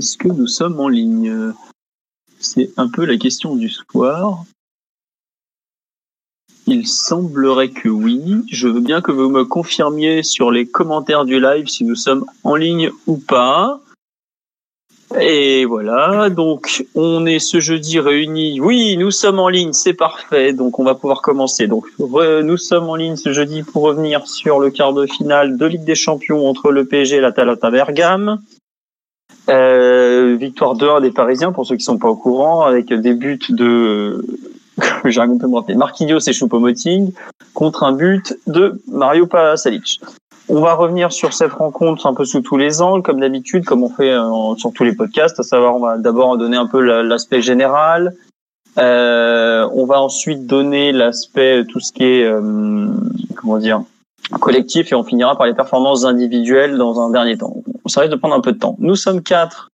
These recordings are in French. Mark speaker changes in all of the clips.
Speaker 1: Est-ce que nous sommes en ligne? C'est un peu la question du soir. Il semblerait que oui. Je veux bien que vous me confirmiez sur les commentaires du live si nous sommes en ligne ou pas. Et voilà, donc on est ce jeudi réunis. Oui, nous sommes en ligne, c'est parfait. Donc on va pouvoir commencer. Donc nous sommes en ligne ce jeudi pour revenir sur le quart de finale de Ligue des Champions entre le PSG et l'Atalanta Bergame. Euh, victoire 2-1 des Parisiens pour ceux qui sont pas au courant, avec des buts de j'arrive pas à me Marquinhos et Choupo-Moting contre un but de Mario Pasalic. On va revenir sur cette rencontre un peu sous tous les angles, comme d'habitude, comme on fait euh, sur tous les podcasts, à savoir on va d'abord donner un peu la- l'aspect général, euh, on va ensuite donner l'aspect tout ce qui est euh, comment dire collectif et on finira par les performances individuelles dans un dernier temps. Ça risque de prendre un peu de temps. Nous sommes quatre,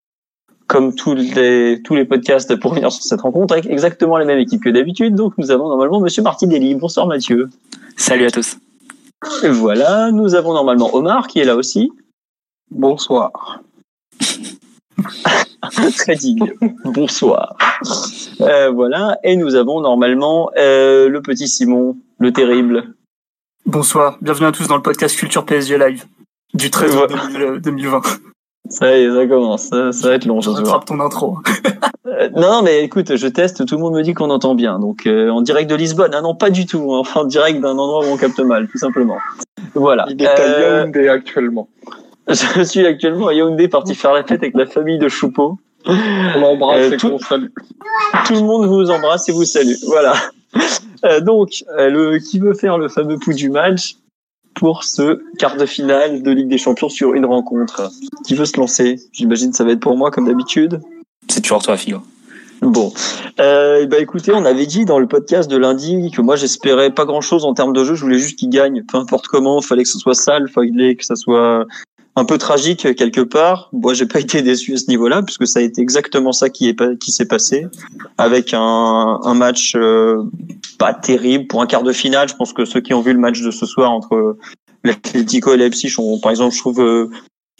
Speaker 1: comme tous les tous les podcasts pour venir sur cette rencontre avec exactement la même équipe que d'habitude. Donc nous avons normalement Monsieur Martinelli. Bonsoir Mathieu.
Speaker 2: Salut à tous.
Speaker 1: Et voilà, nous avons normalement Omar qui est là aussi.
Speaker 3: Bonsoir.
Speaker 1: Très digne. Bonsoir. Euh, voilà, et nous avons normalement euh, le petit Simon, le terrible.
Speaker 3: Bonsoir. Bienvenue à tous dans le podcast Culture PSG Live du 13 août 2000 2020.
Speaker 1: Ça y est, ça commence. Ça, ça va être long, je vois.
Speaker 3: Rattrape ton intro.
Speaker 1: Euh, non, non, mais écoute, je teste, tout le monde me dit qu'on entend bien. Donc, euh, en direct de Lisbonne, ah non, pas du tout. En direct d'un endroit où on capte mal, tout simplement. Voilà.
Speaker 3: Il est à
Speaker 1: Euh,
Speaker 3: Yaoundé actuellement.
Speaker 1: je suis actuellement à Yaoundé, parti faire la fête avec la famille de Choupeau.
Speaker 3: On l'embrasse
Speaker 1: Euh,
Speaker 3: et
Speaker 1: tout-
Speaker 3: qu'on salue.
Speaker 1: Tout le monde vous embrasse et vous salue. Voilà. Euh, donc, euh, le, qui veut faire le fameux pouls du match pour ce quart de finale de Ligue des Champions sur une rencontre? Qui veut se lancer? J'imagine que ça va être pour moi, comme d'habitude.
Speaker 2: C'est toujours toi, Figo.
Speaker 1: Bon, euh, bah écoutez, on avait dit dans le podcast de lundi que moi j'espérais pas grand chose en termes de jeu, je voulais juste qu'il gagne, peu importe comment, fallait que ce soit sale, fallait que ça soit un peu tragique quelque part. Moi, j'ai pas été déçu à ce niveau-là, puisque ça a été exactement ça qui est qui s'est passé, avec un, match euh, pas terrible pour un quart de finale. Je pense que ceux qui ont vu le match de ce soir entre l'Atlético et Leipzig ont, par exemple, je trouve euh,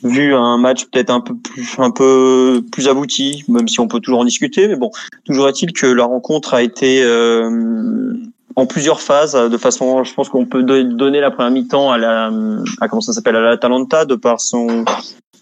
Speaker 1: vu un match peut-être un peu plus un peu plus abouti, même si on peut toujours en discuter. Mais bon, toujours est-il que la rencontre a été euh, en plusieurs phases, de façon, je pense qu'on peut do- donner la première mi-temps à la, à comment ça s'appelle, à l'Atalanta, de par son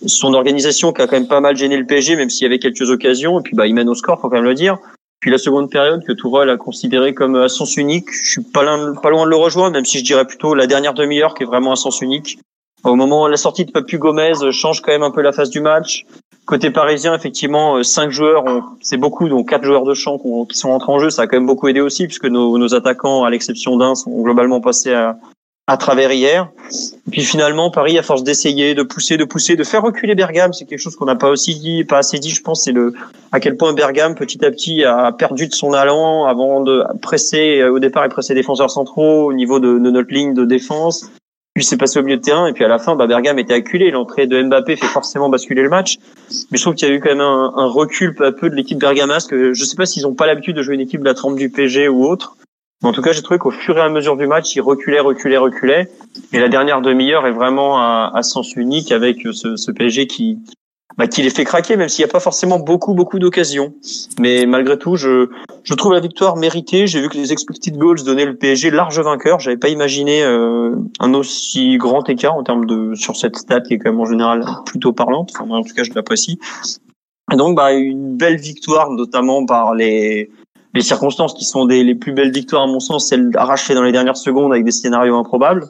Speaker 1: son organisation qui a quand même pas mal gêné le PSG, même s'il y avait quelques occasions. Et puis bah, il mène au score, faut quand même le dire. Puis la seconde période que Tourelle a considéré comme à sens unique, je suis pas loin, de le rejoindre, même si je dirais plutôt la dernière demi-heure qui est vraiment à sens unique. Au moment la sortie de Papu Gomez change quand même un peu la phase du match. Côté parisien, effectivement, euh, cinq joueurs, c'est beaucoup, donc quatre joueurs de champ qui sont rentrés en jeu, ça a quand même beaucoup aidé aussi, puisque nos, attaquants, à l'exception d'un, sont globalement passés à, à travers hier. Et puis finalement, Paris, à force d'essayer, de pousser, de pousser, de faire reculer Bergame, c'est quelque chose qu'on n'a pas aussi dit, pas assez dit, je pense, c'est le à quel point Bergame, petit à petit, a perdu de son allant avant de presser. euh, Au départ, il pressait défenseurs centraux au niveau de, de notre ligne de défense. Puis c'est passé au milieu de terrain et puis à la fin, bah, Bergame était acculé. L'entrée de Mbappé fait forcément basculer le match. Mais je trouve qu'il y a eu quand même un, recul peu à peu de l'équipe bergamasque. Je sais pas s'ils ont pas l'habitude de jouer une équipe de la trempe du PG ou autre. Mais en tout cas, j'ai trouvé qu'au fur et à mesure du match, ils reculaient, reculaient, reculaient. Et la dernière demi-heure est vraiment à, à sens unique avec ce, ce PSG qui, bah, qui les fait craquer, même s'il n'y a pas forcément beaucoup, beaucoup d'occasions. Mais malgré tout, je, je trouve la victoire méritée. J'ai vu que les expected goals donnaient le PSG large vainqueur. J'avais pas imaginé euh, un aussi grand écart en termes de sur cette stat qui est quand même en général plutôt parlante. Enfin, en tout cas, je l'apprécie. Et donc, bah, une belle victoire, notamment par les les circonstances qui sont des les plus belles victoires à mon sens, celles arrachées dans les dernières secondes avec des scénarios improbables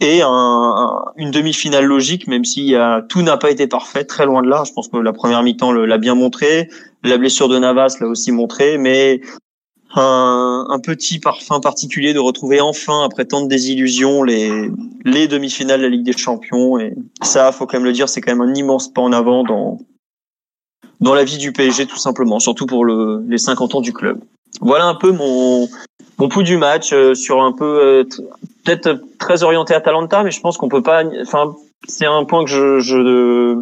Speaker 1: et un, un- une demi-finale logique, même si euh, tout n'a pas été parfait, très loin de là. Je pense que la première mi-temps l'a bien montré, la blessure de Navas l'a aussi montré, mais un, un, petit parfum particulier de retrouver enfin, après tant de désillusions, les, les demi-finales de la Ligue des Champions. Et ça, faut quand même le dire, c'est quand même un immense pas en avant dans, dans la vie du PSG, tout simplement, surtout pour le, les 50 ans du club. Voilà un peu mon, mon pouls du match euh, sur un peu, euh, peut-être très orienté à Talenta, mais je pense qu'on peut pas, enfin, c'est un point que je, je,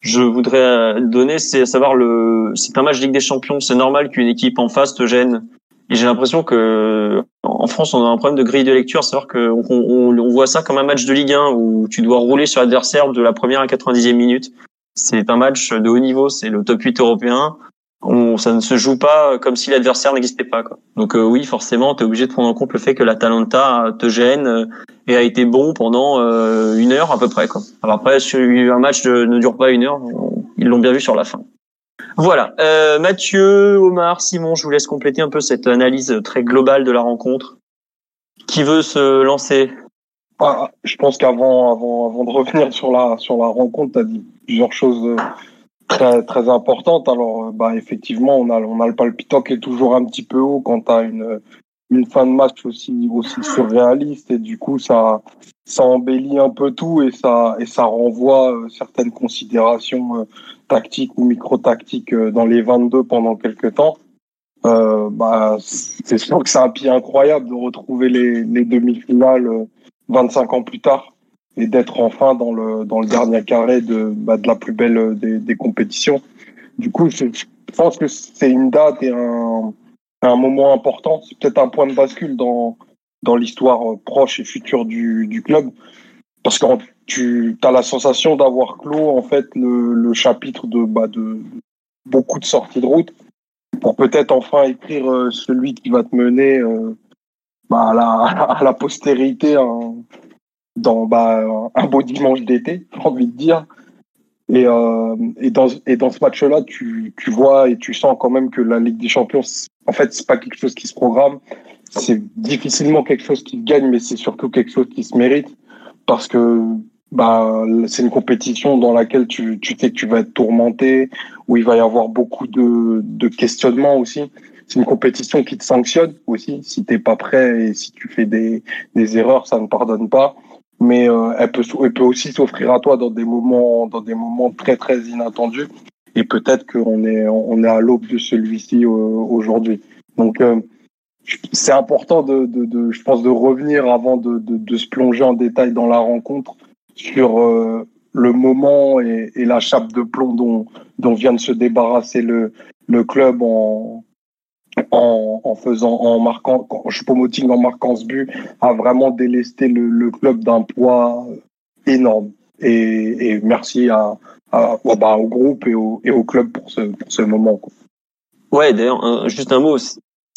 Speaker 1: je voudrais donner, c'est à savoir le, c'est un match Ligue des Champions. C'est normal qu'une équipe en face te gêne. Et j'ai l'impression que en France, on a un problème de grille de lecture, c'est-à-dire qu'on on, on, voit ça comme un match de Ligue 1 où tu dois rouler sur l'adversaire de la première à 90e minute. C'est un match de haut niveau, c'est le top 8 européen. On, ça ne se joue pas comme si l'adversaire n'existait pas. Quoi. Donc euh, oui, forcément, tu es obligé de prendre en compte le fait que la Talenta te gêne euh, et a été bon pendant euh, une heure à peu près. Quoi. Alors après, un match ne dure pas une heure, ils l'ont bien vu sur la fin. Voilà, euh, Mathieu, Omar, Simon, je vous laisse compléter un peu cette analyse très globale de la rencontre. Qui veut se lancer?
Speaker 4: Ah, Je pense qu'avant avant, avant de revenir sur la, sur la rencontre, tu dit plusieurs choses euh, très, très importantes. Alors, euh, bah, effectivement, on a, on a le palpitant qui est toujours un petit peu haut quand as une, une fin de match aussi, aussi surréaliste. Et du coup, ça, ça embellit un peu tout et ça, et ça renvoie euh, certaines considérations tactique ou micro-tactique euh, dans les 22 pendant quelques temps, euh, bah, c'est sûr que c'est un pied incroyable de retrouver les, les demi-finales 25 euh, ans plus tard et d'être enfin dans le, dans le dernier carré de, bah, de la plus belle des, des compétitions. Du coup, je, pense que c'est une date et un, un moment important. C'est peut-être un point de bascule dans, dans l'histoire proche et future du, du club. Parce que tu as la sensation d'avoir clos en fait le, le chapitre de, bah, de beaucoup de sorties de route pour peut-être enfin écrire euh, celui qui va te mener euh, bah, à, la, à la postérité hein, dans bah, un beau dimanche d'été, j'ai envie de dire. Et, euh, et, dans, et dans ce match-là, tu, tu vois et tu sens quand même que la Ligue des Champions, en fait, c'est pas quelque chose qui se programme. C'est difficilement quelque chose qui gagne, mais c'est surtout quelque chose qui se mérite parce que bah, c'est une compétition dans laquelle tu, tu sais que tu vas être tourmenté, où il va y avoir beaucoup de, de questionnements aussi. C'est une compétition qui te sanctionne aussi. Si t'es pas prêt et si tu fais des, des erreurs, ça ne pardonne pas. Mais euh, elle, peut, elle peut aussi s'offrir à toi dans des moments, dans des moments très très inattendus. Et peut-être qu'on est, on est à l'aube de celui-ci euh, aujourd'hui. Donc euh, c'est important de, de, de, je pense, de revenir avant de, de, de se plonger en détail dans la rencontre sur euh, le moment et, et, la chape de plomb dont, dont vient de se débarrasser le, le club en, en, en faisant, en marquant, Choupo-Moting en marquant ce but, a vraiment délesté le, le club d'un poids énorme. Et, et merci à, à bah, au groupe et au, et au club pour ce, pour ce moment. Quoi.
Speaker 1: Ouais, d'ailleurs, juste un mot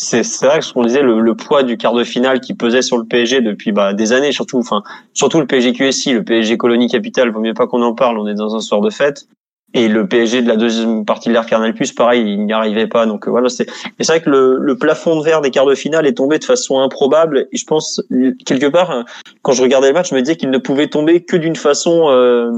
Speaker 1: c'est vrai que ce qu'on disait le, le, poids du quart de finale qui pesait sur le PSG depuis bah, des années surtout enfin surtout le PSG QSI le PSG Colonie Capital vaut mieux pas qu'on en parle on est dans un soir de fête et le PSG de la deuxième partie de l'ère Canal Plus pareil il n'y arrivait pas donc euh, voilà c'est c'est vrai que le, le, plafond de verre des quarts de finale est tombé de façon improbable et je pense quelque part quand je regardais le match je me disais qu'il ne pouvait tomber que d'une façon euh,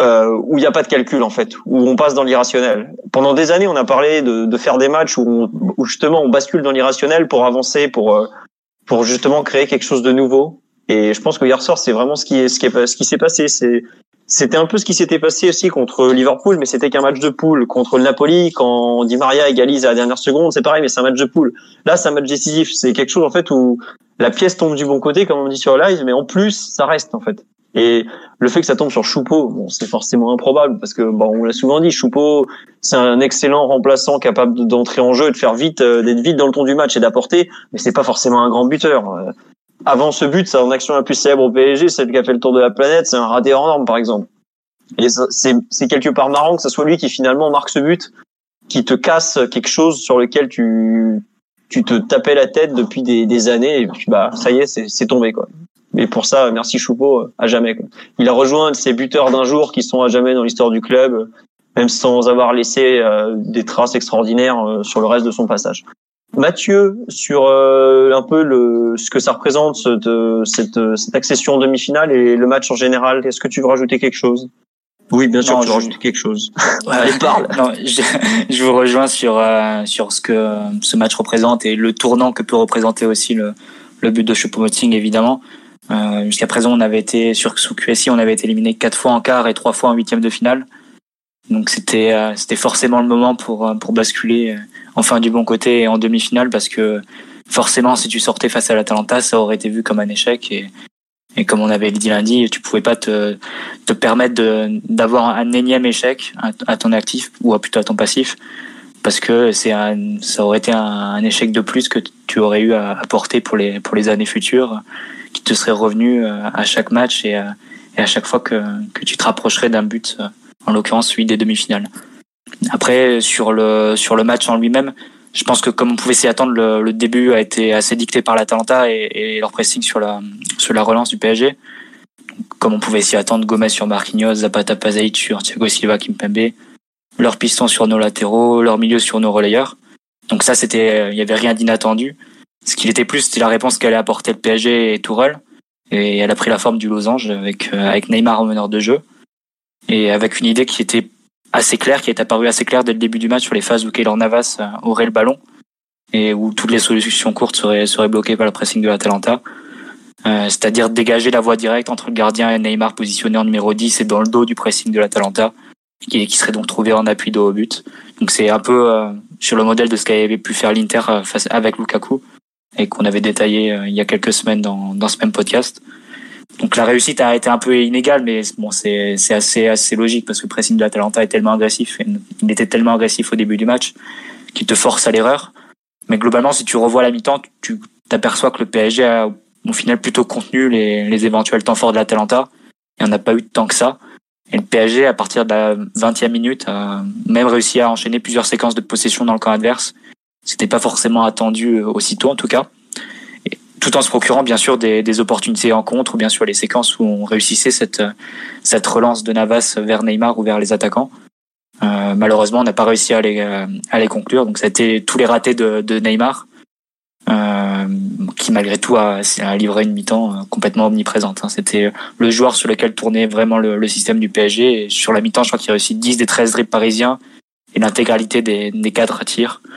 Speaker 1: euh, où il n'y a pas de calcul en fait, où on passe dans l'irrationnel. Pendant des années, on a parlé de, de faire des matchs où, on, où, justement on bascule dans l'irrationnel pour avancer, pour euh, pour justement créer quelque chose de nouveau. Et je pense que hier soir, c'est vraiment ce qui est ce qui est ce qui s'est passé. C'est c'était un peu ce qui s'était passé aussi contre Liverpool, mais c'était qu'un match de poule. Contre le Napoli, quand Di Maria égalise à la dernière seconde, c'est pareil, mais c'est un match de poule. Là, c'est un match décisif. C'est quelque chose en fait où la pièce tombe du bon côté, comme on dit sur live, mais en plus, ça reste en fait. Et le fait que ça tombe sur Choupeau, bon, c'est forcément improbable parce que bon, on l'a souvent dit, Choupeau, c'est un excellent remplaçant capable d'entrer en jeu et de faire vite, euh, d'être vite dans le ton du match et d'apporter, mais c'est pas forcément un grand buteur. Euh, avant ce but, sa action la plus célèbre au PSG, celle qui a fait le tour de la planète, c'est un raté en norme, par exemple. Et c'est quelque part marrant que ce soit lui qui finalement marque ce but, qui te casse quelque chose sur lequel tu tu te tapais la tête depuis des, des années et puis bah ça y est, c'est tombé quoi. Et pour ça, merci Choupeau, euh, à jamais. Quoi. Il a rejoint ces buteurs d'un jour qui sont à jamais dans l'histoire du club, même sans avoir laissé euh, des traces extraordinaires euh, sur le reste de son passage. Mathieu, sur euh, un peu le, ce que ça représente cette, cette, cette accession en demi-finale et le match en général, est-ce que tu veux rajouter quelque chose? Oui, bien sûr,
Speaker 2: Non,
Speaker 1: tu
Speaker 2: je-
Speaker 1: rajoutes quelque chose. Allez, parle.
Speaker 2: non, je, je vous rejoins sur euh, sur ce que ce match représente et le tournant que peut représenter aussi le le but de Choupo-Moting évidemment. Euh, Jusqu'à présent, on avait été sur sous QSI, on avait été éliminé quatre fois en quart et trois fois en huitième de finale. Donc c'était euh, c'était forcément le moment pour euh, pour basculer euh, enfin du bon côté en demi-finale parce que forcément si tu sortais face à l'Atalanta, ça aurait été vu comme un échec et et comme on avait dit lundi, tu pouvais pas te te permettre d'avoir un énième échec à, ton actif ou à- plutôt à ton passif parce que c'est ça aurait été un, échec de plus que tu aurais eu à, porter pour les pour les années futures qui te seraient revenus euh, à chaque match et à, et à chaque fois que que tu te rapprocherais d'un but euh, en l'occurrence celui des demi-finales. Après sur le sur le match en lui-même, je pense que comme on pouvait s'y attendre, le, début a été assez dicté par l'Atalanta et, et leur pressing sur la sur la relance du PSG. Comme on pouvait s'y attendre, Gomez sur Marquinhos, Zapata Pasaic sur Thiago Silva, Kimpembe, leurs pistons sur nos latéraux, leur milieu sur nos relayeurs. Donc ça, c'était, il y avait rien d'inattendu. Ce qu'il était plus, c'était la réponse qu'allait apporter le PSG et Tourelle. Et elle a pris la forme du losange avec euh, avec Neymar en meneur de jeu et avec une idée qui était assez claire, qui est apparue assez claire dès le début du match sur les phases où Keylor Navas euh, aurait le ballon et où toutes les solutions courtes seraient, bloquées par le pressing de l'Atalanta. Euh, c'est-à-dire dégager la voie directe entre le gardien et Neymar positionné en numéro 10 et dans le dos du pressing de l'Atalanta, qui, qui serait donc trouvé en appui dos au but. Donc c'est un peu euh, sur le modèle de ce qu'avait pu faire l'Inter face avec Lukaku et qu'on avait détaillé il y a quelques semaines dans ce même podcast. Donc la réussite a été un peu inégale, mais bon, c'est assez assez logique parce que le pressing de l'Atalanta est tellement agressif, il était tellement agressif au début du match qu'il te force à l'erreur. Mais globalement, si tu revois la mi-temps, tu t'aperçois que le PSG a au final plutôt contenu les, les éventuels temps forts de l'Atalanta. Il n'y en a pas eu tant que ça. Et le PSG, à partir de la 20e minute, a même réussi à enchaîner plusieurs séquences de possession dans le camp adverse. C'était pas forcément attendu euh, aussitôt, en tout cas. Tout en se procurant, bien sûr, des, des opportunités en contre, ou bien sûr les séquences où on réussissait cette, cette relance de Navas vers Neymar ou vers les attaquants. Euh, malheureusement, on n'a pas réussi à les, euh, à les conclure. Donc, ça a été tous les ratés de, de Neymar, euh, qui malgré tout a, a livré une mi-temps euh, complètement omniprésente. hein. C'était le joueur sur lequel tournait vraiment le, le système du PSG. Sur la mi-temps, je crois qu'il a réussi 10 des 13 dribbles parisiens et l'intégralité des, des cadres à tir euh,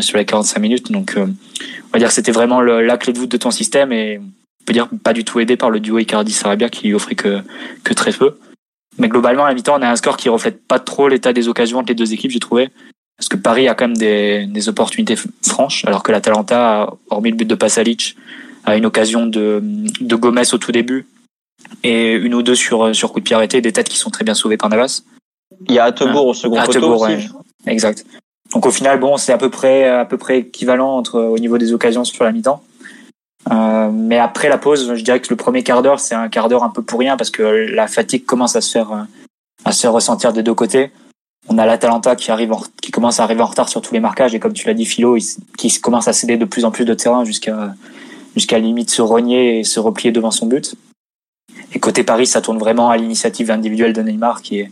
Speaker 2: sur les 45 minutes. Donc, euh, on va dire que c'était vraiment le- la clé de voûte de ton système et on peut dire pas du tout aidé par le duo Icardi-Sarabia qui lui offrait que, que très peu. Mais globalement, à la mi-temps, on a un score qui reflète pas trop l'état des occasions entre les deux équipes, j'ai trouvé. Parce que Paris a quand même des, des opportunités franches, alors que l'Atalanta, hormis le but de Pasalic, a une occasion de, de Gomez au tout début et une ou deux sur, sur coup de pied arrêté, des têtes qui sont très bien sauvées par Navas.
Speaker 1: Il y a Attebourg au second poteau aussi.
Speaker 2: ouais. Exact. Donc au final, bon, c'est à peu près à peu près équivalent entre au niveau des occasions sur la mi-temps. Euh, mais après la pause, je dirais que le premier quart d'heure, c'est un quart d'heure un peu pour rien parce que la fatigue commence à se faire euh, à se ressentir des deux côtés. On a l'Atalanta qui arrive en- qui commence à arriver en retard sur tous les marquages et comme tu l'as dit, Philo, il qui commence à céder de plus en plus de terrain jusqu'à jusqu'à limite se rogner et se replier devant son but. Et côté Paris, ça tourne vraiment à l'initiative individuelle de Neymar qui est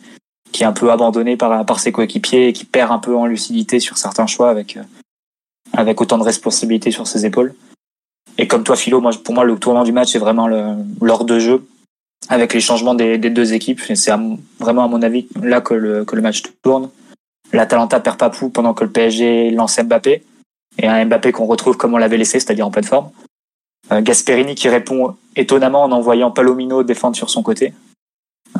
Speaker 2: qui est un peu abandonné par, par ses coéquipiers et qui perd un peu en lucidité sur certains choix avec, euh, avec autant de responsabilités sur ses épaules. Et comme toi, Philo, moi, pour moi, le tournant du match, c'est vraiment l'ordre de jeu avec les changements des, des deux équipes. C'est vraiment, à mon avis, là que le, que le match tourne. L'Atalanta perd Papou pendant que le PSG lance Mbappé. Et un Mbappé qu'on retrouve comme on l'avait laissé, c'est-à-dire en pleine forme. Euh, Gasperini qui répond étonnamment en envoyant Palomino défendre sur son côté,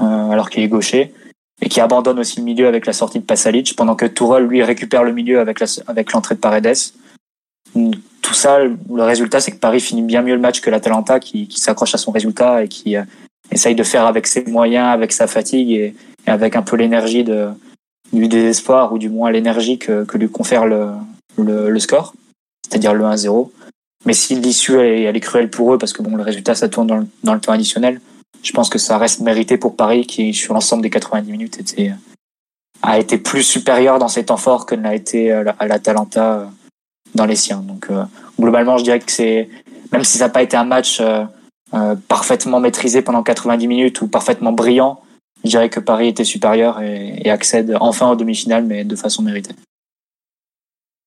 Speaker 2: euh, alors qu'il est gaucher et qui abandonne aussi le milieu avec la sortie de Pasalic, pendant que Tourelle, lui, récupère le milieu avec avec l'entrée de Paredes. Tout ça, le résultat, c'est que Paris finit bien mieux le match que l'Atalanta, qui, qui s'accroche à son résultat et qui euh, essaye de faire avec ses moyens, avec sa fatigue et, avec un peu l'énergie de, du désespoir, ou du moins l'énergie que, que lui confère le, le, le score, c'est-à-dire le 1-0. Mais si l'issue elle, elle est cruelle pour eux, parce que bon, le résultat, ça tourne dans le, dans le temps additionnel, je pense que ça reste mérité pour Paris qui, sur l'ensemble des 90 minutes, a été plus supérieur dans ses temps forts que ne l'a été euh, à l'Atalanta euh, dans les siens. Donc, euh, globalement, je dirais que c'est, même si ça n'a pas été un match parfaitement maîtrisé pendant 90 minutes ou parfaitement brillant, je dirais que Paris était supérieur et, et accède enfin aux demi-finales, mais de façon méritée.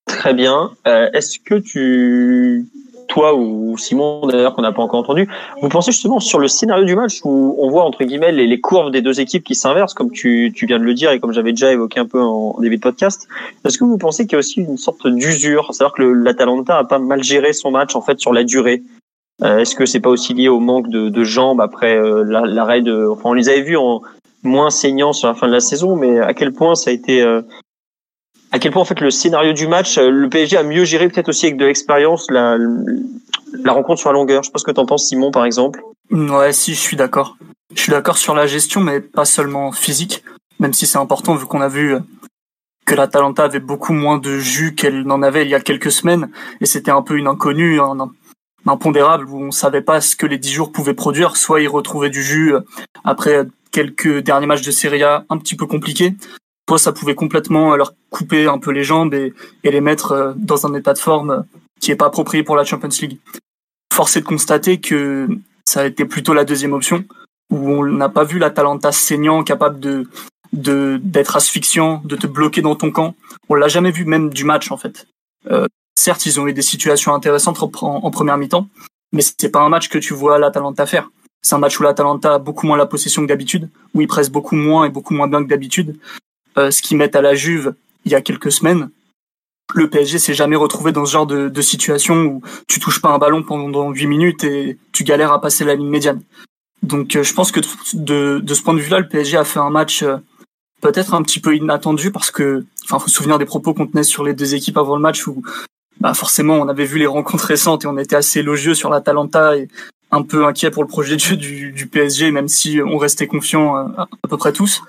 Speaker 1: Très bien. Est-ce que tu toi ou Simon d'ailleurs qu'on n'a pas encore entendu. Vous pensez justement sur le scénario du match où on voit entre guillemets les, les courbes des deux équipes qui s'inversent, comme tu, tu viens de le dire et comme j'avais déjà évoqué un peu en début de podcast. Est-ce que vous pensez qu'il y a aussi une sorte d'usure, c'est-à-dire que l'Atalanta a pas mal géré son match en fait sur la durée euh, Est-ce que c'est pas aussi lié au manque de, de jambes après euh, l'arrêt de, enfin on les avait vus en moins saignants sur la fin de la saison, mais à quel point ça a été euh, à quel point en fait le scénario du match, euh, le PSG a mieux géré peut-être aussi avec de l'expérience la, la rencontre sur la longueur. Je sais pas ce que t'en penses Simon par exemple.
Speaker 3: Ouais, si, je suis d'accord. Je suis d'accord sur la gestion, mais pas seulement physique, même si c'est important vu qu'on a vu que l'Atalanta avait beaucoup moins de jus qu'elle n'en avait il y a quelques semaines, et c'était un peu une inconnue, un impondérable où on savait pas ce que les dix jours pouvaient produire. Soit ils retrouvaient du jus après quelques derniers matchs de Serie A un petit peu compliqués, ça pouvait complètement leur couper un peu les jambes et, les mettre euh, dans un état de forme qui est pas approprié pour la Champions League. Force est de constater que ça a été plutôt la deuxième option, où on n'a pas vu l'Atalanta saignant, capable de d'être asphyxiant, de te bloquer dans ton camp. On l'a jamais vu même du match en fait. Euh, certes, ils ont eu des situations intéressantes en, première mi-temps, mais c'est pas un match que tu vois l'Atalanta faire. C'est un match où l'Atalanta a beaucoup moins la possession que d'habitude, où ils pressent beaucoup moins et beaucoup moins bien que d'habitude, euh, ce qui met à la Juve il y a quelques semaines. Le PSG s'est jamais retrouvé dans ce genre de, situation où tu touches pas un ballon pendant 8 minutes et tu galères à passer la ligne médiane. Donc euh, je pense que de, ce point de vue-là, le PSG a fait un match euh, peut-être un petit peu inattendu parce que, enfin, faut se souvenir des propos qu'on tenait sur les deux équipes avant le match où, bah, forcément, on avait vu les rencontres récentes et on était assez élogieux sur la Talenta et un peu inquiet pour le projet de jeu du, PSG, même si on restait confiants à, à peu près tous.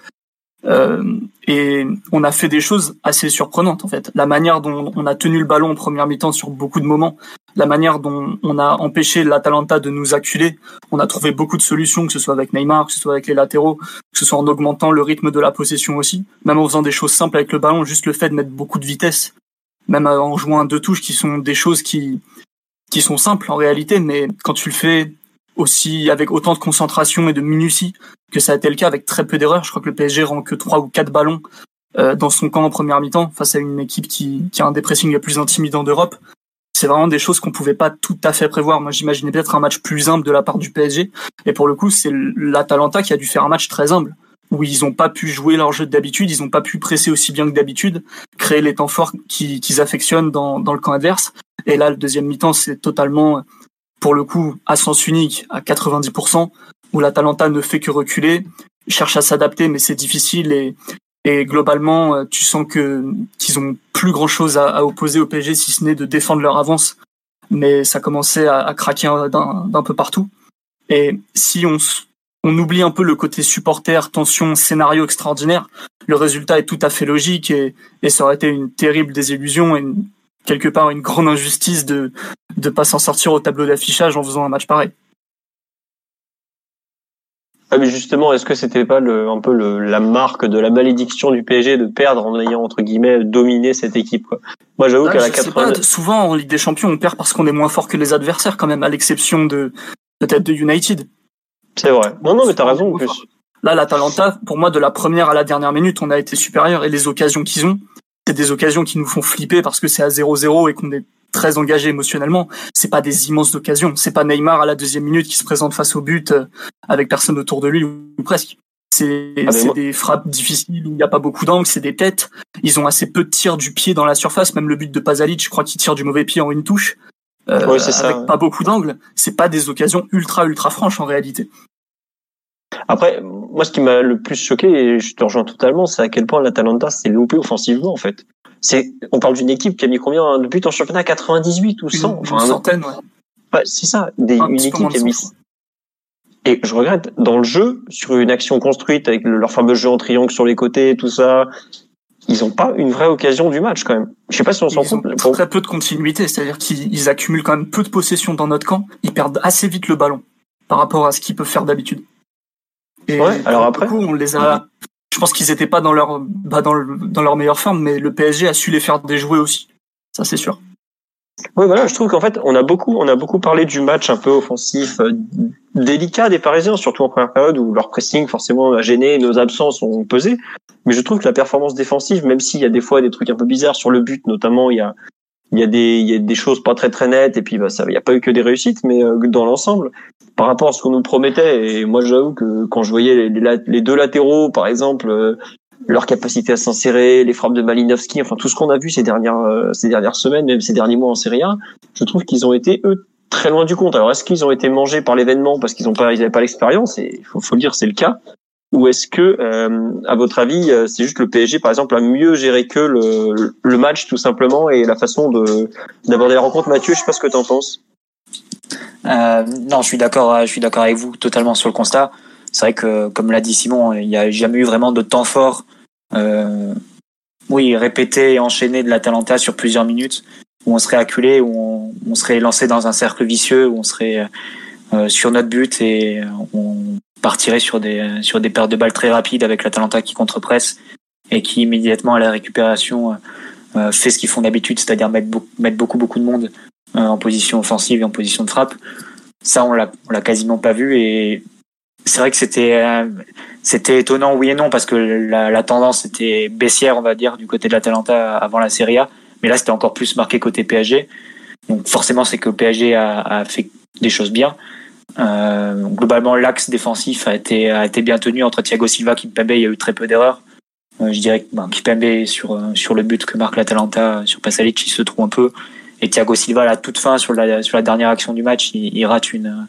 Speaker 3: Euh, et on a fait des choses assez surprenantes en fait. La manière dont on a tenu le ballon en première mi-temps sur beaucoup de moments, la manière dont on a empêché l'Atalanta de nous acculer, on a trouvé beaucoup de solutions, que ce soit avec Neymar, que ce soit avec les latéraux, que ce soit en augmentant le rythme de la possession aussi, même en faisant des choses simples avec le ballon, juste le fait de mettre beaucoup de vitesse, même en jouant deux touches qui sont des choses qui qui sont simples en réalité, mais quand tu le fais aussi avec autant de concentration et de minutie que ça a été le cas avec très peu d'erreurs. Je crois que le PSG rend que trois ou quatre ballons euh, dans son camp en première mi-temps face à une équipe qui, qui a un des pressings les plus intimidants d'Europe. C'est vraiment des choses qu'on pouvait pas tout à fait prévoir. Moi, j'imaginais peut-être un match plus humble de la part du PSG. Et pour le coup, c'est l'Atalanta qui a dû faire un match très humble où ils n'ont pas pu jouer leur jeu d'habitude, ils n'ont pas pu presser aussi bien que d'habitude, créer les temps forts qu'ils affectionnent dans, dans le camp adverse. Et là, le deuxième mi-temps, c'est totalement pour le coup, à sens unique, à 90%, où l'Atalanta ne fait que reculer, cherche à s'adapter, mais c'est difficile et, et globalement, euh, tu sens que qu'ils ont plus grand chose à, opposer au PSG si ce n'est de défendre leur avance. Mais ça commençait à, craquer d'un peu partout. Et si on, on oublie un peu le côté supporter, tension, scénario extraordinaire, le résultat est tout à fait logique et, et ça aurait été une terrible désillusion et quelque part une grande injustice de ne pas s'en sortir au tableau d'affichage en faisant un match pareil.
Speaker 1: Ah mais justement, est-ce que c'était pas le, un peu le, la marque de la malédiction du PSG de perdre en ayant entre guillemets dominé cette équipe quoi? Moi j'avoue qu'à la 80...
Speaker 3: souvent en Ligue des Champions on perd parce qu'on est moins fort que les adversaires quand même, à l'exception de peut-être de United.
Speaker 1: C'est vrai. Non non mais t'as raison en plus.
Speaker 3: Là l'Atalanta, pour moi de la première à la dernière minute, on a été supérieur et les occasions qu'ils ont, c'est des occasions qui nous font flipper parce que c'est à 0-0 et qu'on est très engagé émotionnellement. C'est pas des immenses occasions. C'est pas Neymar à la deuxième minute qui se présente face au but euh, avec personne autour de lui ou presque. C'est ah des frappes difficiles où il n'y a pas beaucoup d'angles, c'est des têtes. Ils ont assez peu de tirs du pied dans la surface. Même le but de Pazalic, je crois qu'il tire du mauvais pied en une touche. Euh, ça, avec pas beaucoup d'angles. C'est pas des occasions ultra ultra franches en réalité.
Speaker 1: Après, moi, ce qui m'a le plus choqué, et je te rejoins totalement, c'est à quel point l'Atalanta s'est loupé offensivement, en fait. C'est, on parle d'une équipe qui a mis combien de buts en championnat? 98 ou 100
Speaker 3: Une, une centaine, ouais.
Speaker 1: c'est ça, des, une équipe qui a mis. Et je regrette, dans le jeu, sur une action construite avec leur fameux jeu en triangle sur les côtés, tout ça, ils n'ont pas une vraie occasion du match quand même. Je sais pas si on s'en compte.
Speaker 3: Très peu de continuité, c'est-à-dire qu'ils accumulent quand même peu de possession dans notre camp. Ils perdent assez vite le ballon par rapport à ce qu'ils peuvent faire d'habitude.
Speaker 1: Et ouais, alors après,
Speaker 3: coup, on les a. Je pense qu'ils étaient pas dans leur bah dans, le, dans leur meilleure forme, mais le PSG a su les faire déjouer aussi. Ça, c'est sûr.
Speaker 1: Oui, voilà, je trouve qu'en fait, on a beaucoup, on a beaucoup parlé du match un peu offensif, euh, délicat des Parisiens, surtout en première période où leur pressing forcément a gêné, nos absences ont pesé. Mais je trouve que la performance défensive, même s'il y a des fois des trucs un peu bizarres sur le but, notamment il y a, il y a des il y a des choses pas très très nettes et puis bah ça il y a pas eu que des réussites mais euh, dans l'ensemble par rapport à ce qu'on nous promettait et moi j'avoue que quand je voyais les, les, deux latéraux par exemple euh, leur capacité à s'insérer les frappes de Malinowski enfin tout ce qu'on a vu ces dernières euh, ces dernières semaines même ces derniers mois en Serie A je trouve qu'ils ont été eux très loin du compte. Alors est-ce qu'ils ont été mangés par l'événement parce qu'ils ont pas ils avaient pas l'expérience? Et faut, faut le dire c'est le cas ou est-ce que, euh, à votre avis, euh, c'est juste le PSG, par exemple, a mieux géré que le, le match tout simplement et la façon de d'aborder la rencontre Mathieu, je sais pas ce que tu en penses.
Speaker 2: Euh, non, je suis d'accord. Je suis d'accord avec vous totalement sur le constat. C'est vrai que, comme l'a dit Simon, il n'y a jamais eu vraiment de temps fort. Euh, oui, répété et enchaîné de la Talenta sur plusieurs minutes, où on serait acculé, où on, on serait lancé dans un cercle vicieux, où on serait euh, sur notre but et on partirait sur des sur des paires de balles très rapides avec l'Atalanta qui contre-presse et qui immédiatement à la récupération euh, fait ce qu'ils font d'habitude, c'est-à-dire mettre, mettre beaucoup beaucoup de monde euh, en position offensive et en position de frappe. Ça, on l'a on l'a quasiment pas vu et c'est vrai que c'était euh, c'était étonnant oui et non parce que la, la tendance était baissière on va dire du côté de l'Atalanta avant la Serie A, mais là c'était encore plus marqué côté PSG. Donc forcément c'est que le PSG a, a fait des choses bien. Euh, globalement, l'axe défensif a été, a été bien tenu entre Thiago Silva, Kimpembe, il y a eu très peu d'erreurs. Euh, je dirais que ben, Kimpembe sur, euh, sur le but que marque l'Atalanta sur Pasalic, il se trouve un peu. Et Thiago Silva, à la toute fin, sur la, sur la dernière action du match, il, il rate une,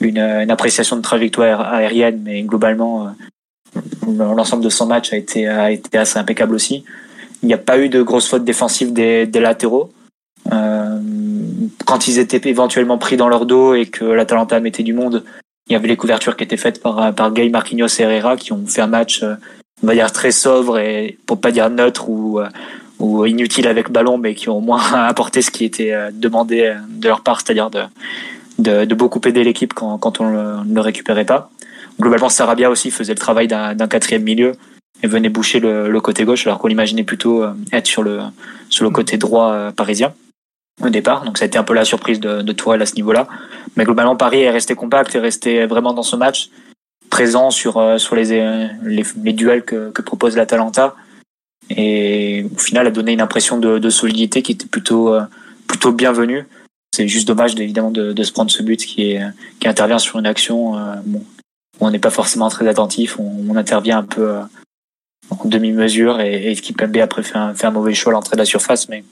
Speaker 2: une, une, appréciation de trajectoire aérienne, mais globalement, l'ensemble de son match a été, a été assez impeccable aussi. Il n'y a pas eu de grosses fautes défensives des, des latéraux. Euh, quand ils étaient éventuellement pris dans leur dos et que l'Atalanta mettait du monde, il y avait les couvertures qui étaient faites par, par Gay, Marquinhos et Herrera qui ont fait un match, euh, on va dire, très sobre et pour pas dire neutre ou, euh, ou inutile avec ballon, mais qui ont au moins apporté ce qui était euh, demandé de leur part, c'est-à-dire de, de, de, beaucoup aider l'équipe quand, quand on ne le récupérait pas. Globalement, Sarabia aussi faisait le travail d'un quatrième milieu et venait boucher le, le côté gauche, alors qu'on l'imaginait plutôt être sur le, sur le côté droit parisien au départ. Donc ça a été un peu la surprise de, de à ce niveau-là. Mais globalement, Paris est resté compact et resté vraiment dans ce match, présent sur, euh, sur les, les, les duels que, que propose l'Atalanta. Et au final, a donné une impression de, de solidité qui était plutôt, euh, plutôt bienvenue. C'est juste dommage évidemment de, de, se prendre ce but qui, est, qui intervient sur une action euh, bon, où on n'est pas forcément très attentif. On, on intervient un peu en demi-mesure et, et Kipembe après fait un, fait un mauvais choix à l'entrée de la surface. Mais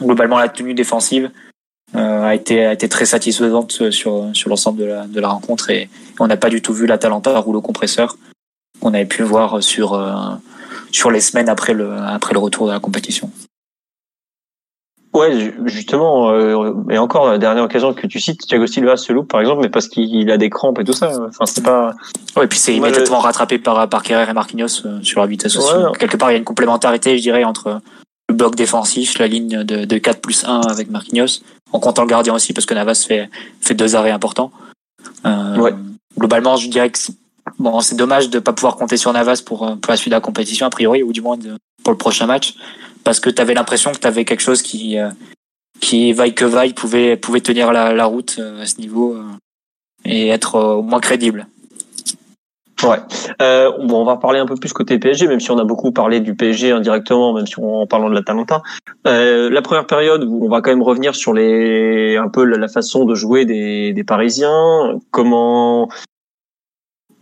Speaker 2: globalement la tenue défensive euh, a été a été très satisfaisante sur sur l'ensemble de la de la rencontre et on n'a pas du tout vu l'Atalanta rouleau compresseur qu'on avait pu voir sur euh, sur les semaines après le après le retour de la compétition.
Speaker 1: Ouais, justement, euh, et encore la dernière occasion que tu cites, Thiago Silva se loupe par exemple, mais parce qu'il a des crampes et tout ça. Enfin, c'est pas.
Speaker 2: Ouais, et puis c'est immédiatement je... rattrapé par par Kerrer et Marquinhos euh, sur la vitesse aussi. Quelque part, il y a une complémentarité, je dirais, entre le bloc défensif, la ligne de, de 4 plus 1 avec Marquinhos, en comptant le gardien aussi, parce que Navas fait, fait deux arrêts importants. Euh,
Speaker 1: ouais.
Speaker 2: Globalement, je dirais que bon, c'est dommage de pas pouvoir compter sur Navas pour, pour la suite de la compétition, a priori, ou du moins de, pour le prochain match, parce que tu avais l'impression que tu avais quelque chose qui, euh, qui vaille que vaille, pouvait, pouvait tenir la, la route euh, à ce niveau euh, et être au moins crédible.
Speaker 1: Ouais. Euh, bon, on va parler un peu plus côté PSG, même si on a beaucoup parlé du PSG indirectement, même si on, en parlant de la Talenta. Euh, la première période, on va quand même revenir sur les un peu la façon de jouer des, des Parisiens. Comment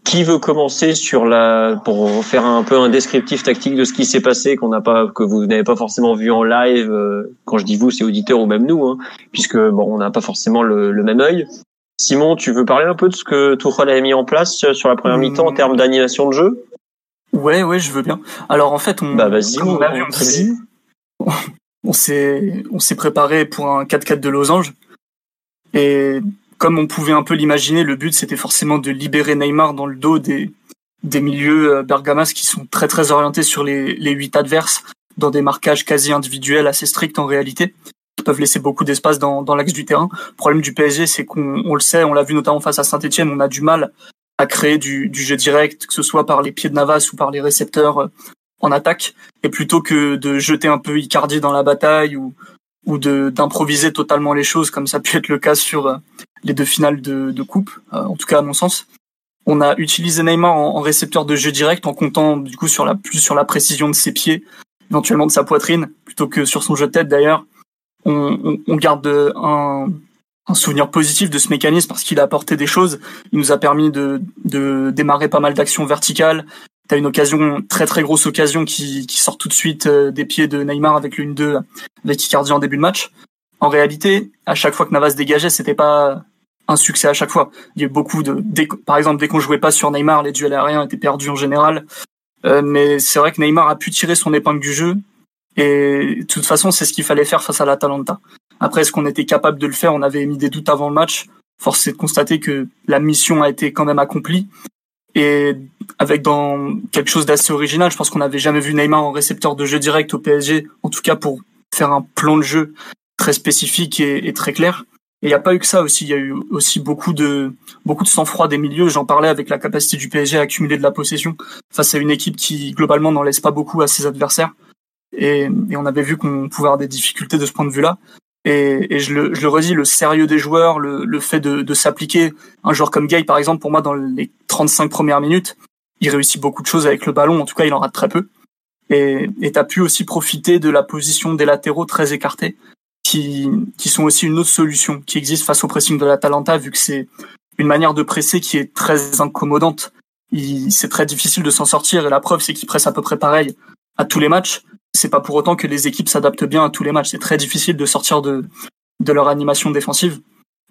Speaker 1: qui veut commencer sur la pour faire un peu un descriptif tactique de ce qui s'est passé qu'on n'a pas que vous n'avez pas forcément vu en live quand je dis vous c'est auditeurs ou même nous hein, puisque bon on n'a pas forcément le, le même œil Simon, tu veux parler un peu de ce que Tuchel a mis en place sur la première mi-temps en termes d'animation de jeu?
Speaker 3: Ouais, ouais, je veux bien. Alors en fait, on,
Speaker 1: bah,
Speaker 3: s'est on s'est préparé pour un 4-4 de losange. Et comme on pouvait un peu l'imaginer, le but c'était forcément de libérer Neymar dans le dos des des milieux bergamas qui sont très très orientés sur les les huit adverses dans des marquages quasi individuels assez stricts en réalité peuvent laisser beaucoup d'espace dans, dans l'axe du terrain. Le problème du PSG, c'est qu'on on le sait, on l'a vu notamment face à Saint-Etienne, on a du mal à créer du, du, jeu direct, que ce soit par les pieds de Navas ou par les récepteurs euh, en attaque. Et plutôt que de jeter un peu Icardi dans la bataille ou, ou d'improviser totalement les choses, comme ça a pu être le cas sur euh, les deux finales de, de coupe, euh, en tout cas à mon sens. On a utilisé Neymar en, en, récepteur de jeu direct en comptant du coup sur la plus sur la précision de ses pieds, éventuellement de sa poitrine, plutôt que sur son jeu de tête d'ailleurs on, on garde un, un souvenir positif de ce mécanisme parce qu'il a apporté des choses. Il nous a permis de, de démarrer pas mal d'actions verticales. T'as une occasion, très très grosse occasion qui, qui sort tout de suite euh, des pieds de Neymar avec l'une 2 avec Icardi en début de match. En réalité, à chaque fois que Navas dégageait, c'était pas un succès à chaque fois. Il y a eu beaucoup de, par exemple, dès qu'on jouait pas sur Neymar, les duels aériens étaient perdus en général. Euh, mais c'est vrai que Neymar a pu tirer son épingle du jeu. Et de toute façon, c'est ce qu'il fallait faire face à l'Atalanta. Après, est-ce qu'on était capable de le faire On avait émis des doutes avant le match. Force est de constater que la mission a été quand même accomplie. Et avec dans quelque chose d'assez original, je pense qu'on n'avait jamais vu Neymar en récepteur de jeu direct au PSG, en tout cas pour faire un plan de jeu très spécifique et, très clair. Et il n'y a pas eu que ça aussi, il y a eu aussi beaucoup de beaucoup de sang-froid des milieux. J'en parlais avec la capacité du PSG à accumuler de la possession face à une équipe qui globalement n'en laisse pas beaucoup à ses adversaires. Et, et on avait vu qu'on pouvait avoir des difficultés de ce point de vue-là. Et, et je, le, je, le, redis, le sérieux des joueurs, le, le fait de, de s'appliquer. Un joueur comme Gay, par exemple, pour moi, dans les 35 premières minutes, il réussit beaucoup de choses avec le ballon. En tout cas, il en rate très peu. Et tu as pu aussi profiter de la position des latéraux très écartés, qui, qui sont aussi une autre solution qui existe face au pressing de l'Atalanta, vu que c'est une manière de presser qui est très incommodante. C'est très difficile de s'en sortir, et la preuve, c'est qu'il presse à peu près pareil à tous les matchs c'est pas pour autant que les équipes s'adaptent bien à tous les matchs. C'est très difficile de sortir de, leur animation défensive.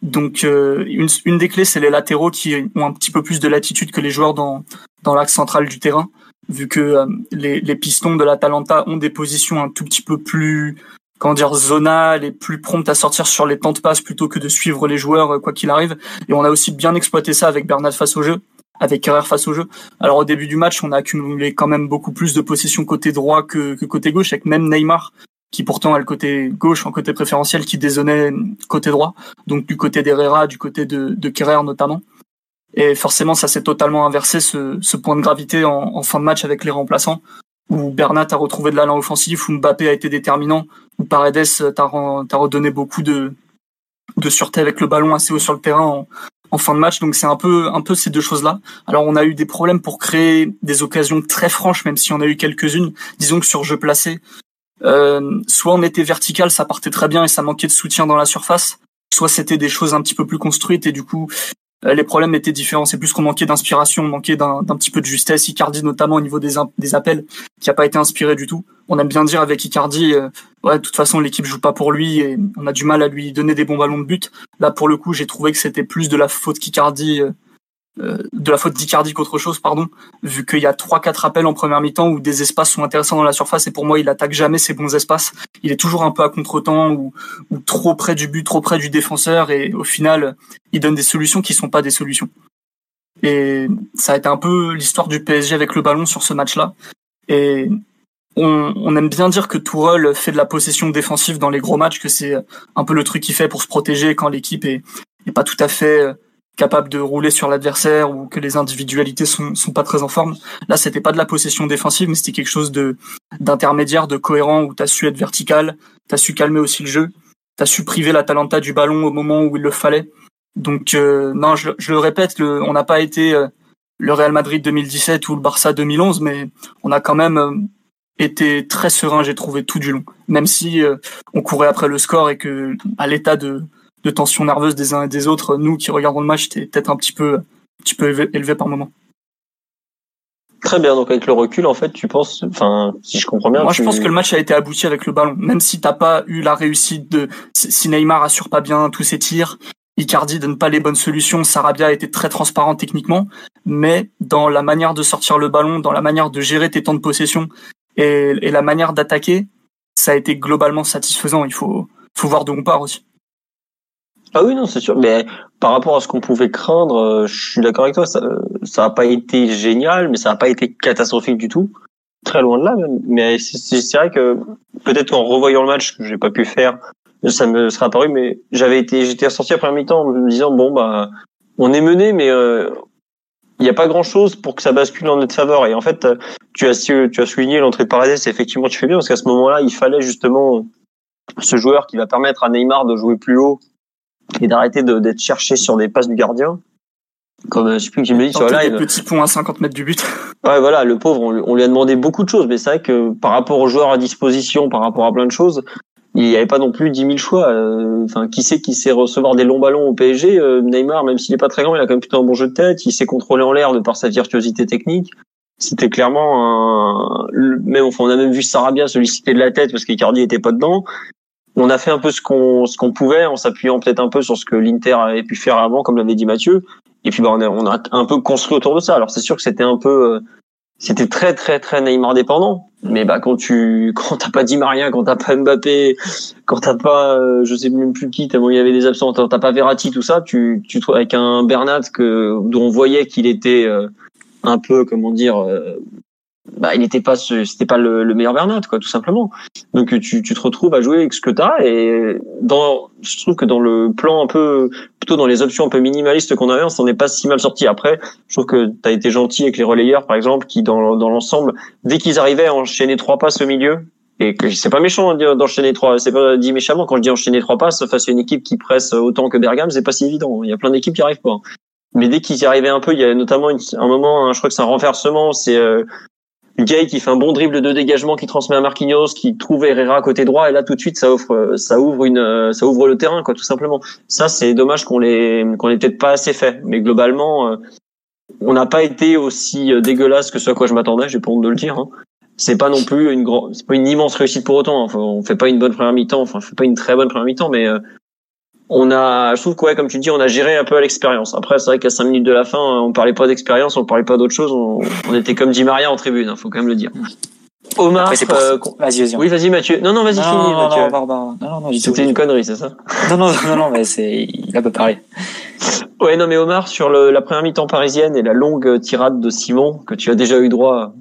Speaker 3: Donc euh, une, des clés, c'est les latéraux qui ont un petit peu plus de latitude que les joueurs dans, dans l'axe central du terrain, vu que euh, les, les pistons de l'Atalanta ont des positions un tout petit peu plus comment dire zonales et plus promptes à sortir sur les temps de passe plutôt que de suivre les joueurs euh, quoi qu'il arrive. Et on a aussi bien exploité ça avec Bernard face au jeu avec Carrère face au jeu. Alors au début du match, on a accumulé quand même beaucoup plus de possession côté droit que, que côté gauche, avec même Neymar qui pourtant a le côté gauche en côté préférentiel qui dézonnait côté droit, donc du côté d'Herrera, du côté de, de notamment. Et forcément, ça s'est totalement inversé ce, ce, point de gravité en, en, fin de match avec les remplaçants, où Bernat a retrouvé de l'allant offensif, où Mbappé a été déterminant, où Paredes t'a redonné beaucoup de, de sûreté avec le ballon assez haut sur le terrain en fin de match. Donc c'est un peu un peu ces deux choses-là. Alors on a eu des problèmes pour créer des occasions très franches, même si on a eu quelques-unes. Disons que sur jeu placé, euh, soit on était vertical, ça partait très bien et ça manquait de soutien dans la surface, soit c'était des choses un petit peu plus construites et du coup les problèmes étaient différents. C'est plus qu'on manquait d'inspiration, on manquait d'un petit peu de justesse. Icardi notamment au niveau des, appels, qui a pas été inspiré du tout. On aime bien dire avec Icardi, euh, ouais, de toute façon l'équipe joue pas pour lui et on a du mal à lui donner des bons ballons de but. Là pour le coup, j'ai trouvé que c'était plus de la faute qu'Icardi euh, euh, de la faute d'Icardi qu'autre chose, pardon, vu qu'il y a trois quatre appels en première mi-temps où des espaces sont intéressants dans la surface et pour moi il attaque jamais ces bons espaces. Il est toujours un peu à contre-temps ou, ou trop près du but, trop près du défenseur et au final il donne des solutions qui sont pas des solutions. Et ça a été un peu l'histoire du PSG avec le ballon sur ce match-là. Et on, on, aime bien dire que Tourelle fait de la possession défensive dans les gros matchs, que c'est un peu le truc qu'il fait pour se protéger quand l'équipe est, est pas tout à fait capable de rouler sur l'adversaire ou que les individualités sont, sont pas très en forme. Là, c'était pas de la possession défensive, mais c'était quelque chose de d'intermédiaire, de cohérent où tu as su être vertical, tu as su calmer aussi le jeu, tu as su priver la Talenta du ballon au moment où il le fallait. Donc euh, non, je, je, le répète, le, on n'a pas été euh, le Real Madrid 2017 ou le Barça 2011, mais on a quand même euh, été très serein, j'ai trouvé tout du long. Même si on courait après le score et que à l'état de de tension nerveuse des uns et des autres, nous qui regardons le match, c'était peut-être un petit peu, un petit peu élevé, par moment.
Speaker 1: Très bien, donc avec le recul, en fait, tu penses, enfin, si je comprends bien.
Speaker 3: Moi, je pense que le match a été abouti avec le ballon, même si t'as pas eu la réussite de, si Neymar assure pas bien tous ses tirs, Icardi donne pas les bonnes solutions, Sarabia a été très transparent techniquement, mais dans la manière de sortir le ballon, dans la manière de gérer tes temps de possession et, et la manière d'attaquer, ça a été globalement satisfaisant. Il faut, faut voir d'où on part aussi.
Speaker 1: Ah oui, non, c'est sûr. Mais par rapport à ce qu'on pouvait craindre, euh, je suis d'accord avec toi. Ça, n'a pas été génial, mais ça n'a pas été catastrophique du tout. Très loin de là, même. Mais c'est vrai que peut-être en revoyant le match, que j'ai pas pu faire, ça me serait apparu. Mais j'avais été, j'étais ressorti après mi-temps en me disant bon bah, on est mené, mais euh, il n'y a pas grand chose pour que ça bascule en notre faveur. Et en fait, tu as, tu as souligné l'entrée de Paredes. Effectivement, tu fais bien parce qu'à ce moment-là, il fallait justement ce joueur qui va permettre à Neymar de jouer plus haut et d'arrêter d'être cherché sur des passes du gardien. Comme euh, je sais plus que j'ai dit sur
Speaker 3: live. Petit pont à 50 mètres du but.
Speaker 1: Ouais, voilà, le pauvre, on, lui a demandé beaucoup de choses, mais c'est vrai que par rapport aux joueurs à disposition, par rapport à plein de choses, il n'y avait pas non plus 10 000 choix. Euh, Enfin, qui sait qui sait recevoir des longs ballons au PSG euh, Neymar, même s'il est pas très grand, il a quand même plutôt un bon jeu de tête. Il sait contrôler en l'air de par sa virtuosité technique. C'était clairement un. Même enfin, on a même vu Sarabia solliciter de la tête parce qu'Icardi était pas dedans. On a fait un peu ce qu'on ce qu'on pouvait en s'appuyant peut-être un peu sur ce que l'Inter avait pu faire avant, comme l'avait dit Mathieu. Et puis bah, on a, on a un peu construit autour de ça. Alors c'est sûr que c'était un peu euh, c'était très très très Neymar dépendant. Mais bah quand tu quand t'as pas Di Maria, quand t'as pas Mbappé, quand t'as pas euh, je sais même plus qui tellement il y avait des absents, quand t'as pas Verratti tout ça, tu tu trouves avec un Bernat que dont on voyait qu'il était euh, un peu comment dire euh, bah il n'était pas c'était pas le, le meilleur Bernat quoi tout simplement. Donc tu tu te retrouves à jouer avec ce que t'as et dans je trouve que dans le plan un peu plutôt dans les options un peu minimalistes qu'on avait, on s'en est pas si mal sorti. Après, je trouve que tu as été gentil avec les relayeurs, par exemple, qui dans, dans l'ensemble, dès qu'ils arrivaient enchaîner trois passes au milieu, et que c'est pas méchant hein, d'enchaîner trois, c'est pas dit méchamment quand je dis enchaîner trois passes face à une équipe qui presse autant que Bergame, c'est pas si évident. Il y a plein d'équipes qui arrivent pas. Mais dès qu'ils y arrivaient un peu, il y a notamment un moment, hein, je crois que c'est un renversement, c'est euh, Gay qui fait un bon dribble de dégagement qui transmet à Marquinhos, qui trouve Herrera côté droit, et là tout de suite ça offre, ça ouvre une, euh, ça ouvre le terrain quoi, tout simplement. Ça c'est dommage qu'on les, qu'on peut-être pas assez fait, mais globalement, euh, on n'a pas été aussi euh, dégueulasse que ce à quoi je m'attendais, j'ai pas honte de le dire. Hein. C'est pas non plus une grande, c'est pas une immense réussite pour autant. Enfin, on fait pas une bonne première mi-temps, enfin, fait pas une très bonne première mi-temps, mais on a, je trouve que ouais, comme tu dis, on a géré un peu à l'expérience. Après, c'est vrai qu'à 5 minutes de la fin, on parlait pas d'expérience, on parlait pas d'autre chose, on, on était comme Di Maria en tribune, hein, faut quand même le dire. Omar,
Speaker 2: Après, pour
Speaker 1: euh,
Speaker 2: Vas-y, vas-y.
Speaker 1: oui, vas-y Mathieu. Non, non, vas-y,
Speaker 2: non, non,
Speaker 1: Mathieu.
Speaker 2: non. Non, non, non.
Speaker 1: C'était une connerie, c'est ça?
Speaker 2: Non, non, non, non, mais c'est, il a pas parlé.
Speaker 1: Ouais, non, mais Omar, sur le, la première mi-temps parisienne et la longue tirade de Simon, que tu as déjà eu droit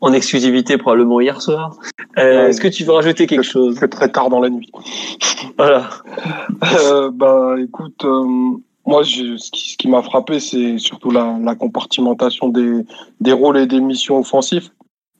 Speaker 1: en exclusivité probablement hier soir, euh,
Speaker 4: Ouais.
Speaker 1: est-ce que tu veux rajouter quelque chose?
Speaker 4: Fait très tard dans la nuit.
Speaker 1: Voilà.
Speaker 4: Euh, bah, écoute, euh, moi, j'ai- ce qui, qui m'a frappé, c'est surtout la, la compartimentation des, des rôles et des missions offensives.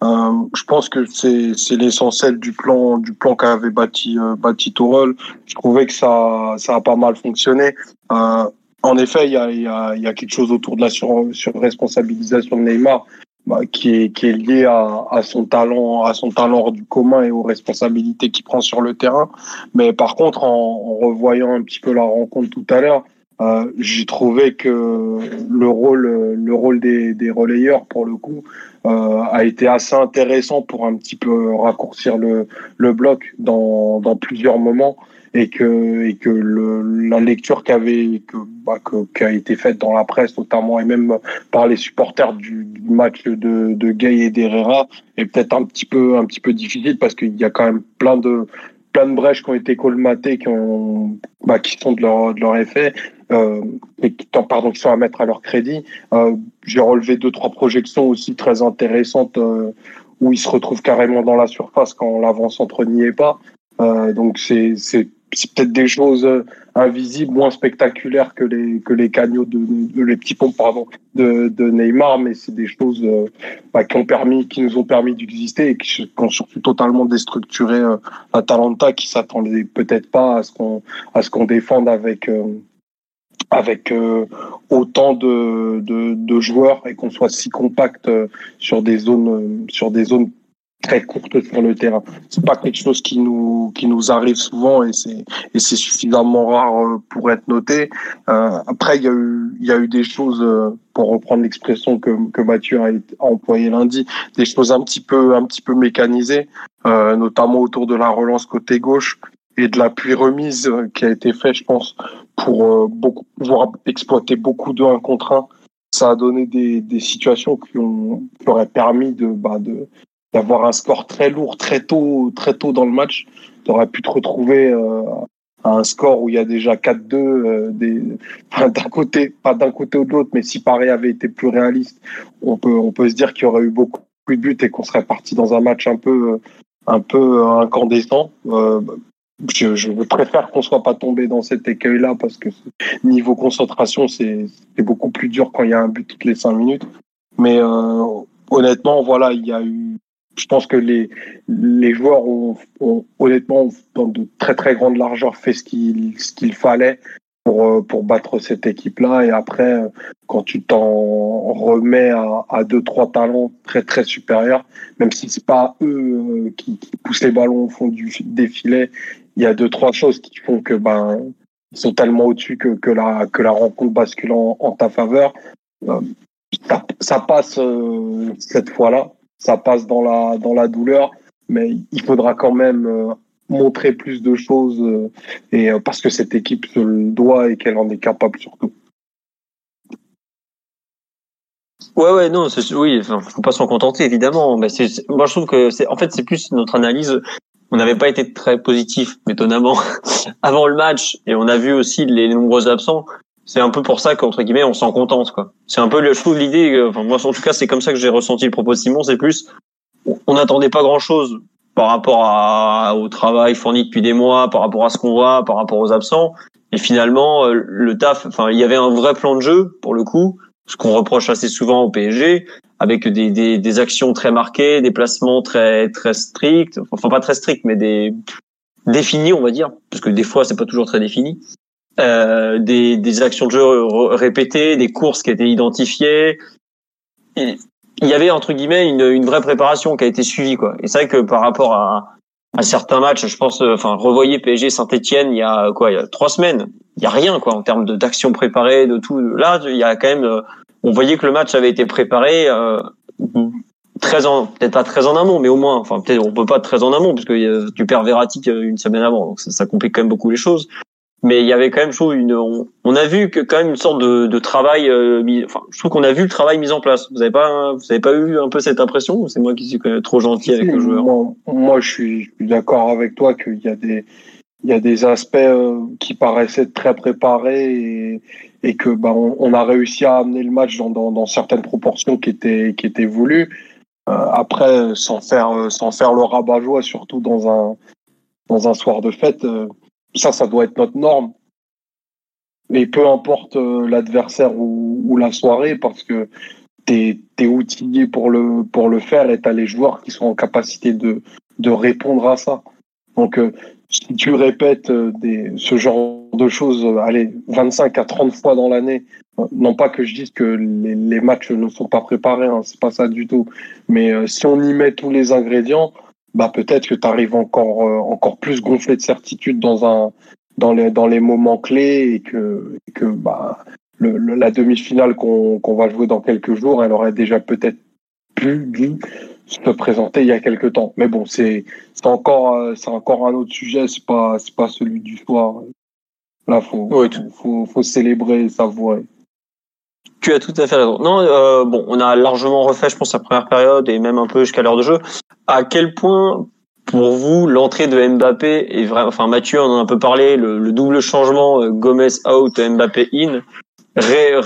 Speaker 4: Euh, je pense que c'est c'est l'essentiel du plan du plan qu'avait bâti euh, bâti. Je trouvais que ça ça a pas mal fonctionné. Euh, en effet, il y a, il y, a, y a quelque chose autour de la sur, surresponsabilisation de Neymar bah, qui est qui est lié à, à son talent à son talent hors du commun et aux responsabilités qu'il prend sur le terrain. Mais par contre, en, en revoyant un petit peu la rencontre tout à l'heure, euh, j'ai trouvé que le rôle, le rôle des, des relayeurs, pour le coup, euh, a été assez intéressant pour un petit peu raccourcir le, le bloc dans, dans plusieurs moments et que, et que le, la lecture qu'avait, que, bah, que, qui a été faite dans la presse notamment et même par les supporters du, du match de, de Gay et d'Herrera est peut-être un petit peu, un petit peu difficile parce qu'il y a quand même plein de, plein de brèches qui ont été colmatées, qui ont, bah, qui sont de leur, de leur effet, euh, et qui, pardon, qui sont à mettre à leur crédit. Euh, J'ai relevé deux, trois projections aussi très intéressantes euh, où ils se retrouvent carrément dans la surface quand l'avant-centre n'y est pas. Euh, donc c'est c'est peut-être des choses euh, invisibles, moins spectaculaires que les que les cagnots de, les petits ponts pardon de, de Neymar, mais c'est des choses euh, bah, qui ont permis, qui nous ont permis d'exister et qui, ont surtout totalement déstructuré euh, l'Atalanta, qui s'attendait peut-être pas à ce qu'on à ce qu'on défende avec euh, avec euh, autant de, de, de joueurs et qu'on soit si compact euh, sur des zones sur des zones très courtes sur le terrain. C'est pas quelque chose qui nous qui nous arrive souvent et c'est et c'est suffisamment rare euh, pour être noté. Euh, après il y a eu il y a eu des choses euh, pour reprendre l'expression que que Mathieu a, a employé lundi, des choses un petit peu un petit peu mécanisées, euh, notamment autour de la relance côté gauche et de l'appui remise euh, qui a été fait, je pense, pour beaucoup pouvoir exploiter beaucoup de 1 contre 1. Ça a donné des, des situations qui, ont, qui auraient permis de, bah, de d'avoir un score très lourd très tôt très tôt dans le match. Tu aurais pu te retrouver euh, à un score où il y a déjà 4-2 euh, des enfin, d'un côté pas d'un côté ou de l'autre mais si Paris avait été plus réaliste on peut on peut se dire qu'il y aurait eu beaucoup de buts et qu'on serait parti dans un match un peu un peu incandescent euh, je, je préfère qu'on soit pas tombé dans cet écueil là parce que niveau concentration c'est beaucoup plus dur quand il y a un but toutes les cinq minutes mais euh, honnêtement voilà il y a eu je pense que les, les joueurs ont, ont honnêtement, dans de très très grandes largeurs, fait ce qu'il ce qu'il fallait. pour, pour battre cette équipe-là. Et après, quand tu t'en remets à, à deux, trois talents très, très supérieurs, même si c'est pas eux qui, qui, poussent les ballons au fond du défilé, il y a deux, trois choses qui font que ben, ils sont tellement au-dessus que, que, la, que la rencontre bascule en, en ta faveur. Ça, ça, passe cette fois-là, ça passe dans la, dans la douleur, mais il faudra quand même montrer plus de choses euh, et euh, parce que cette équipe se le doit et qu'elle en est capable surtout.
Speaker 1: Ouais, ouais, non, oui, faut pas s'en contenter évidemment. Mais moi, je trouve que c'est, en fait, c'est plus notre analyse. On n'avait pas été très positif, étonnamment, avant le match, et on a vu aussi les nombreux absents. C'est un peu pour ça qu'entre guillemets, on s'en contente, quoi. C'est un peu, je trouve l'idée. Enfin, moi, en tout cas, c'est comme ça que j'ai ressenti le propos de Simon. C'est plus, on n'attendait pas grand chose par rapport à, au travail fourni depuis des mois, par rapport à ce qu'on voit, par rapport aux absents. Et finalement, euh, le taf, enfin, il y avait un vrai plan de jeu pour le coup, ce qu'on reproche assez souvent au PSG, avec des, des, des, actions très marquées, des placements très très stricts, enfin pas très stricts, mais des définis, on va dire, parce que des fois c'est pas toujours très défini. Euh, des, des actions de jeu répétées, des courses qui étaient identifiées. Il y avait entre guillemets une, une vraie préparation qui a été suivie quoi. Et c'est vrai que par rapport à, à certains matchs, je pense, euh, enfin revoyez PSG Saint-Etienne il y a quoi, il y a trois semaines, il y a rien quoi en termes d'action préparée, de tout. Là, il y a quand même, euh, on voyait que le match avait été préparé. Euh, très en peut-être pas très en amont mais au moins enfin peut-être on peut pas très en amont parce tu perds Verratti une semaine avant donc ça, ça complique quand même beaucoup les choses mais il y avait quand même je trouve une on, a vu que quand même une sorte de, de travail euh, enfin je trouve qu'on a vu le travail mis en place. Vous avez pas vous avez pas eu un peu cette impression ou c'est moi qui suis trop gentil avec le joueur
Speaker 4: moi, moi je suis, d'accord avec toi qu'il y a des il y a des aspects euh, qui paraissaient très préparés et, et que bah, on, on, a réussi à amener le match dans, dans, dans certaines proportions qui étaient qui étaient voulues. Euh, après sans faire sans faire le rabat-joie surtout dans un dans un soir de fête ça, ça doit être notre norme. Et peu importe euh, l'adversaire ou, la soirée, parce que tu es, outillé pour le, pour le faire et tu as les joueurs qui sont en capacité de, de répondre à ça. Donc, euh, si tu répètes euh, des, ce genre de choses, allez, 25 à 30 fois dans l'année, non pas que je dise que les, les matchs ne sont pas préparés, hein, c'est pas ça du tout, mais si on y met tous les ingrédients, bah peut-être que tu arrives encore euh, encore plus gonflé de certitude dans un dans les dans les moments clés et que et que bah le, la demi-finale qu'on qu'on va jouer dans quelques jours, elle aurait déjà peut-être pu dû se présenter il y a quelques temps. Mais bon, c'est c'est encore euh, c'est encore un autre sujet, c'est pas c'est pas celui du soir. Là, faut faut, faut célébrer et savourer.
Speaker 1: Tu as tout à fait raison. Non, euh, bon, on a largement refait, je pense, la première période et même un peu jusqu'à l'heure de jeu. À quel point, pour vous, l'entrée de Mbappé est vrai, enfin Mathieu en a un peu parlé, le, double changement euh, Gomez out, Mbappé in, ré,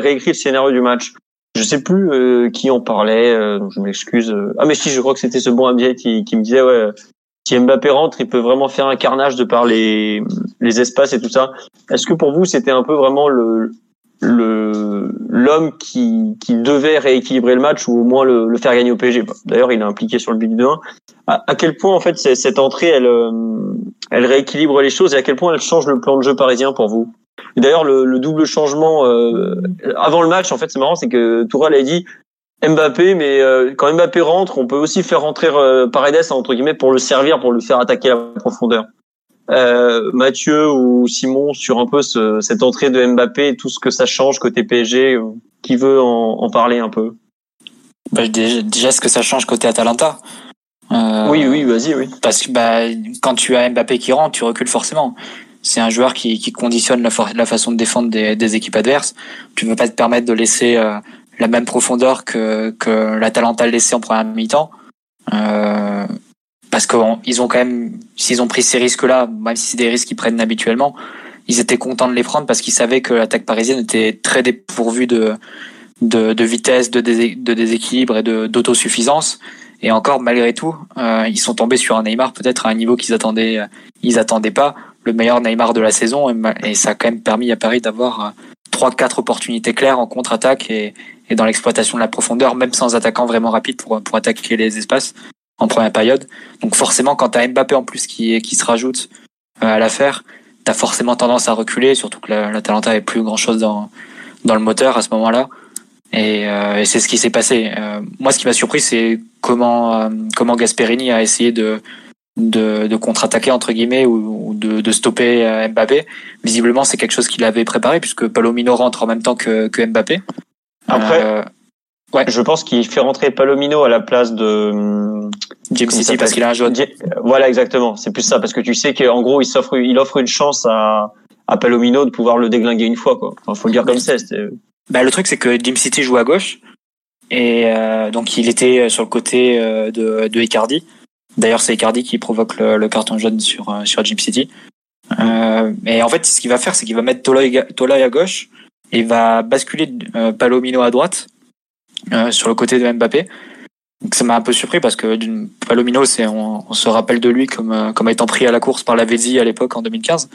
Speaker 1: réécrit le scénario du match. Je sais plus euh, qui en parlait, je m'excuse. Ah mais si, je crois que c'était ce bon Ambiet qui, qui me disait ouais, si Mbappé rentre, il peut vraiment faire un carnage de par les, les espaces et tout ça. Est-ce que pour vous, c'était un peu vraiment le, le l'homme qui, qui devait rééquilibrer le match ou au moins le, le faire gagner au PSG. D'ailleurs, il est impliqué sur le but de 1. À, à, quel point en fait cette entrée, elle, euh, elle rééquilibre les choses et à quel point elle change le plan de jeu parisien pour vous? D'ailleurs, le, le, double changement euh, avant le match, en fait, c'est marrant, c'est que Tourelle a dit Mbappé, mais euh, quand Mbappé rentre, on peut aussi faire rentrer Paredes entre guillemets pour le servir, pour le faire attaquer à la profondeur euh, Mathieu ou Simon sur un peu ce, cette entrée de Mbappé et tout ce que ça change côté PSG Qui veut en, en parler un peu?
Speaker 2: Bah, déjà, déjà, ce que ça change côté Atalanta.
Speaker 1: Euh, oui, oui, vas-y, oui.
Speaker 2: Parce que bah, quand tu as Mbappé qui rentre, tu recules forcément. C'est un joueur qui, qui conditionne la, la, façon de défendre des, des, équipes adverses. Tu ne veux pas te permettre de laisser euh, la même profondeur que, que l'Atalanta laissé en première mi-temps. Euh, parce qu'ils ont quand même, s'ils ont pris ces risques-là, même si c'est des risques qu'ils prennent habituellement, ils étaient contents de les prendre parce qu'ils savaient que l'attaque parisienne était très dépourvue de, de, vitesse, de, déséquilibre et d'autosuffisance. Et encore, malgré tout, euh, ils sont tombés sur un Neymar peut-être à un niveau qu'ils attendaient, ils attendaient pas, le meilleur Neymar de la saison, et, ça a quand même permis à Paris d'avoir euh, trois, quatre opportunités claires en contre-attaque et, et dans l'exploitation de la profondeur, même sans attaquant vraiment rapide pour, pour attaquer les espaces en première période. Donc forcément, quand tu as Mbappé en plus qui, qui se rajoute euh, à l'affaire, t'as forcément tendance à reculer, surtout que la, la Talenta avait plus grand chose dans, dans le moteur à ce moment-là. Et, euh, et c'est ce qui s'est passé. Euh, moi, ce qui m'a surpris, c'est comment, euh, comment Gasperini a essayé de, de, de contre-attaquer, entre guillemets, ou, ou de, de, stopper Mbappé. Visiblement, c'est quelque chose qu'il avait préparé, puisque Palomino rentre en même temps que, que Mbappé.
Speaker 1: Après, ouais. je pense qu'il fait rentrer Palomino à la place de
Speaker 2: Jim City parce qu'il a un jaune.
Speaker 1: Voilà, exactement. C'est plus ça, parce que tu sais qu'en gros, il, s'offre, il offre une chance à, à Palomino de pouvoir le déglinguer une fois, quoi. Enfin, faut le dire comme c'est.
Speaker 2: Bah, le truc, c'est que Jim City joue à gauche. Et euh, donc, il était sur le côté euh, de, de Icardi. D'ailleurs, c'est Icardi qui provoque le, le, carton jaune sur, euh, sur Jim City. Euh, et en fait, ce qu'il va faire, c'est qu'il va mettre Toloi à gauche et il va basculer euh, Palomino à droite euh, sur le côté de Mbappé. Donc, ça m'a un peu surpris parce que Palomino, c'est on, se rappelle de lui comme, comme étant pris à la course par la Vézi à l'époque en 2015.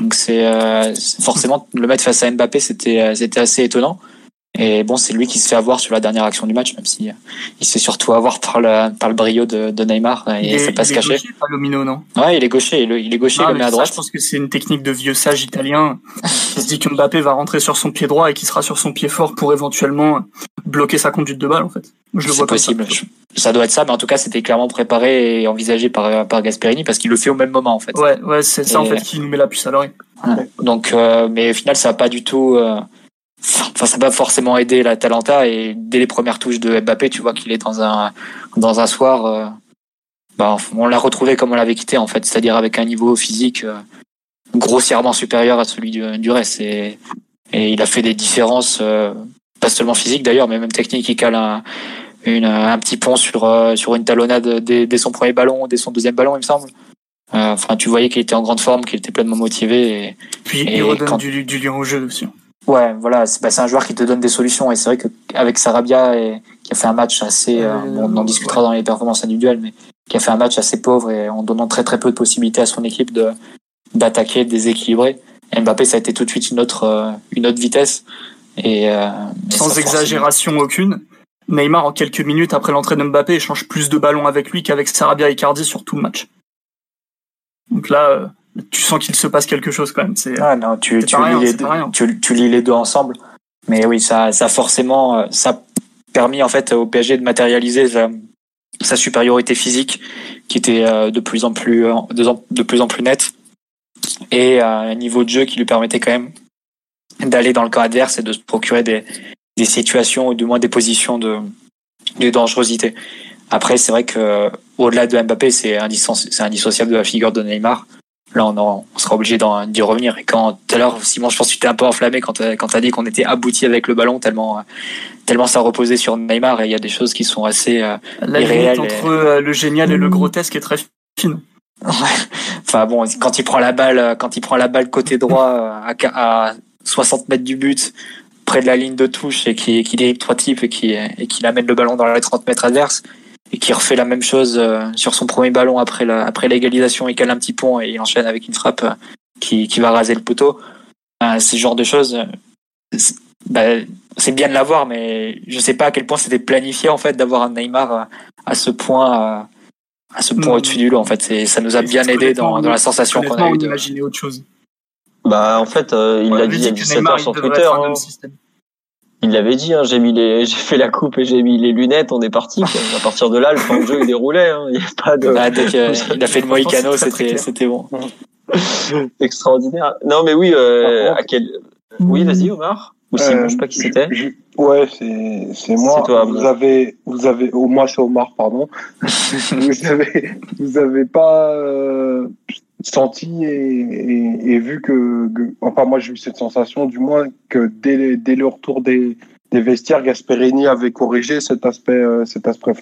Speaker 2: Donc c'est euh, forcément le mettre face à Mbappé, c'était c'était assez étonnant. Et bon, c'est lui qui se fait avoir sur la dernière action du match, même si il se fait surtout avoir par le par le brio de, de Neymar et
Speaker 3: il
Speaker 2: c'est pas se cacher.
Speaker 3: Gaucher, Palomino, non?
Speaker 2: Ouais, il est gaucher, il, il est gaucher,
Speaker 3: ah,
Speaker 2: il le met à droite.
Speaker 3: Ça, je pense que c'est une technique de vieux sage italien qui se dit que Mbappé va rentrer sur son pied droit et qui sera sur son pied fort pour éventuellement bloquer sa conduite de balle en fait.
Speaker 2: Je le vois possible. Ça. ça. doit être ça, mais en tout cas, c'était clairement préparé et envisagé par par Gasperini parce qu'il le fait au même moment en fait.
Speaker 3: Ouais, ouais, c'est ça en fait qui nous met la puce à l'oreille.
Speaker 2: Ouais. Donc, euh, mais au final, ça a pas du tout. Euh, enfin, ça n'a pas forcément aidé la Talenta et dès les premières touches de Mbappé, tu vois qu'il est dans un dans un soir. Euh, bah, on l'a retrouvé comme on l'avait quitté en fait, c'est-à-dire avec un niveau physique euh, grossièrement supérieur à celui du, du reste. Et, et il a fait des différences, euh, pas seulement physiques d'ailleurs, mais même techniques. Il cale un, une, un petit pont sur sur une talonnade dès, dès, son premier ballon, dès son deuxième ballon, il me semble. Enfin, tu voyais qu'il était en grande forme, qu'il était pleinement motivé. Et,
Speaker 3: Puis il redonne quand... du, du lien au jeu aussi.
Speaker 2: Ouais, voilà, c'est bah, un joueur qui te donne des solutions et c'est vrai qu'avec Sarabia et, qui a fait un match assez, euh, bon, on en discutera ouais. dans les performances individuelles, mais qui a fait un match assez pauvre et en donnant très très peu de possibilités à son équipe de d'attaquer, de déséquilibrer. Et Mbappé, ça a été tout de suite une autre euh, une autre vitesse et euh,
Speaker 3: sans exagération aucune. Neymar en quelques minutes après l'entrée de Mbappé échange plus de ballons avec lui qu'avec Sarabia et Cardi sur tout le match. Donc là, euh, tu sens qu'il se passe quelque chose quand même. C'est
Speaker 2: ah non, tu tu lis, rien, les deux, tu, tu, lis les deux ensemble. Mais oui, ça ça forcément euh, ça a permis en fait au PSG de matérialiser sa, sa supériorité physique qui était euh, de plus en plus de, de plus en plus nette et un niveau de jeu qui lui permettait quand même d'aller dans le camp adverse et de se procurer des des situations ou du moins des positions de de dangerosité. Après, c'est vrai que au-delà de Mbappé, c'est indissociable de la figure de Neymar là on, en, on sera obligé d'y revenir. Et quand tout à l'heure, Simon, je pense que tu t'es un peu enflammé quand tu as dit qu'on était abouti avec le ballon tellement tellement ça reposait sur Neymar et il y a des choses qui sont assez euh,
Speaker 3: La entre et... le génial et le grotesque est très fine.
Speaker 2: Enfin bon, quand il prend la balle, quand il prend la balle côté droit à, à 60 mètres du but, près de la ligne de touche et qui, qui dérive trois types et qui, et qui amène le ballon dans les 30 mètres adverses, et qui refait la même chose sur son premier ballon après la, après l'égalisation, il cale un petit pont et il enchaîne avec une frappe qui, qui va raser le poteau. Euh, ce genre de choses, bah, c'est bien de l'avoir, mais je sais pas à quel point c'était planifié en fait d'avoir un Neymar à ce point, à ce point mmh. au-dessus du lot. En fait, et ça nous a bien aidé dans, dans la sensation qu'on a eu.
Speaker 3: De... autre chose.
Speaker 1: Bah en fait, euh, il l'a dit il y a 17 heures sur Twitter. Hein. Il l'avait dit, hein, j'ai mis les, j'ai fait la coupe et j'ai mis les lunettes, on est parti. À partir de là, le temps de jeu il déroulait. Hein, il y a pas de.
Speaker 2: Ah, dès il a fait le Mohicano, c'était, c'était bon.
Speaker 1: Extraordinaire. Non, mais oui, euh, à quel. Oui, vas-y, Omar. Ou Simon, euh, je sais pas qui c'était.
Speaker 4: Ouais, c'est, c'est moi.
Speaker 1: C'est toi.
Speaker 4: Vous avez, vous avez, oh, moi c'est Omar, pardon. vous avez, vous avez pas euh, senti et, et, et, vu que, que, enfin moi j'ai eu cette sensation du moins que dès, dès le retour des, des vestiaires, Gasperini avait corrigé cet aspect, euh, cet aspect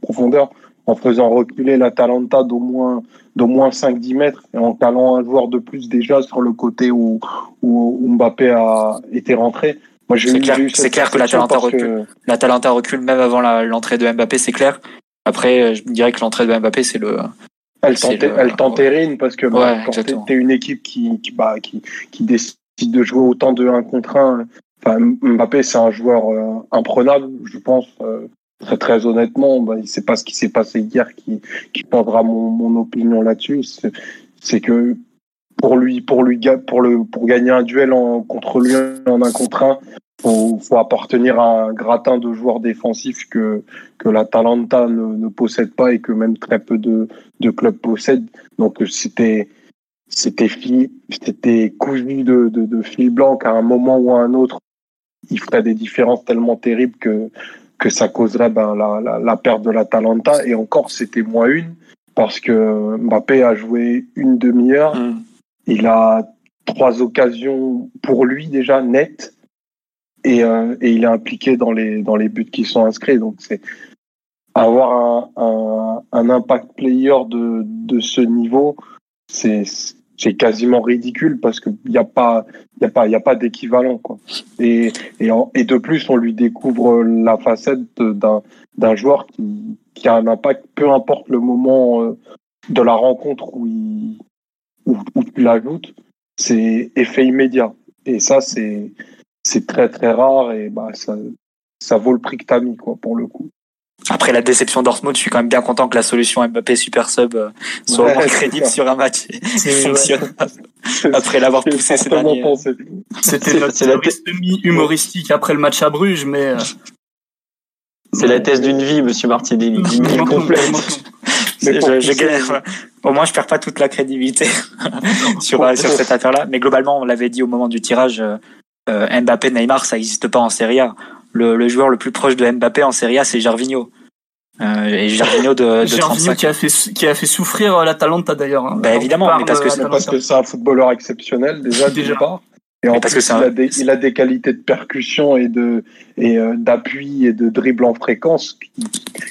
Speaker 4: profondeur en faisant reculer la Talenta d'au moins d'au moins 5-10 mètres et en calant un joueur de plus déjà sur le côté où, où Mbappé a été rentré.
Speaker 2: Moi, c'est clair, c'est clair que la Talenta recule. Que... La Talenta recule même avant l'entrée de Mbappé, c'est clair. Après, je dirais que l'entrée de Mbappé, c'est le,
Speaker 4: elle t'entérine parce que bah, ouais, quand t'es une équipe qui, qui, bah, qui, qui décide de jouer autant de 1 contre 1, enfin, Mbappé c'est un joueur euh, imprenable, je pense. Euh, très très honnêtement, bah, c'est pas ce qui s'est passé hier qui, qui prendra mon, mon opinion là-dessus. C'est que pour lui, pour lui, pour le, pour gagner un duel en, contre lui en un contre un, faut, faut appartenir à un gratin de joueurs défensifs que que l'Atalanta ne, ne possède pas et que même très peu de, de clubs possèdent. Donc c'était c'était c'était cousu de, de, de fil blanc à un moment ou à un autre. Il ferait des différences tellement terribles que que ça causerait ben, la, la, la perte de l'Atalanta. Et encore, c'était moins une parce que Mbappé a joué une demi-heure. Mm. Il a trois occasions pour lui déjà nettes et, euh, et il est impliqué dans les dans les buts qui sont inscrits. Donc c'est avoir un, un, un, impact player de de ce niveau, c'est c'est quasiment ridicule parce qu'il n'y a pas y a pas y a pas d'équivalent quoi. Et et, et de plus on lui découvre la facette d'un d'un joueur qui qui a un impact peu importe le moment euh, de la rencontre où il où, où tu l'ajoutes, c'est effet immédiat. Et ça c'est c'est très très rare et bah ça ça vaut le prix que t'as mis quoi pour le coup.
Speaker 2: Après la déception Dortmund, je suis quand même bien content que la solution Mbappé super sub euh, soit ouais, crédible sur un match et fonctionne après l'avoir poussé ces derniers.
Speaker 3: C'était notre semi humoristique après le match à Bruges, mais. Euh,
Speaker 1: c'est la thèse d'une vie, Monsieur Martinelli.
Speaker 2: je, je gagne, au moins, je perds pas toute la crédibilité sur, sur cette affaire-là. Mais globalement, on l'avait dit au moment du tirage, euh, Mbappé, Neymar, ça n'existe pas en Serie A le, le, joueur le plus proche de Mbappé en Serie A, c'est Gervinho. Euh, et Gervinho de, de Gervinho 35.
Speaker 3: qui a fait qui a fait souffrir euh, l'Atalanta d'ailleurs. Hein.
Speaker 2: Bah évidemment, mais parce que c'est
Speaker 4: parce que c'est un footballeur exceptionnel déjà déjà. Part. Et en plus, que il, a des, il a des qualités de percussion et de et euh, d'appui et de dribble en fréquence qui,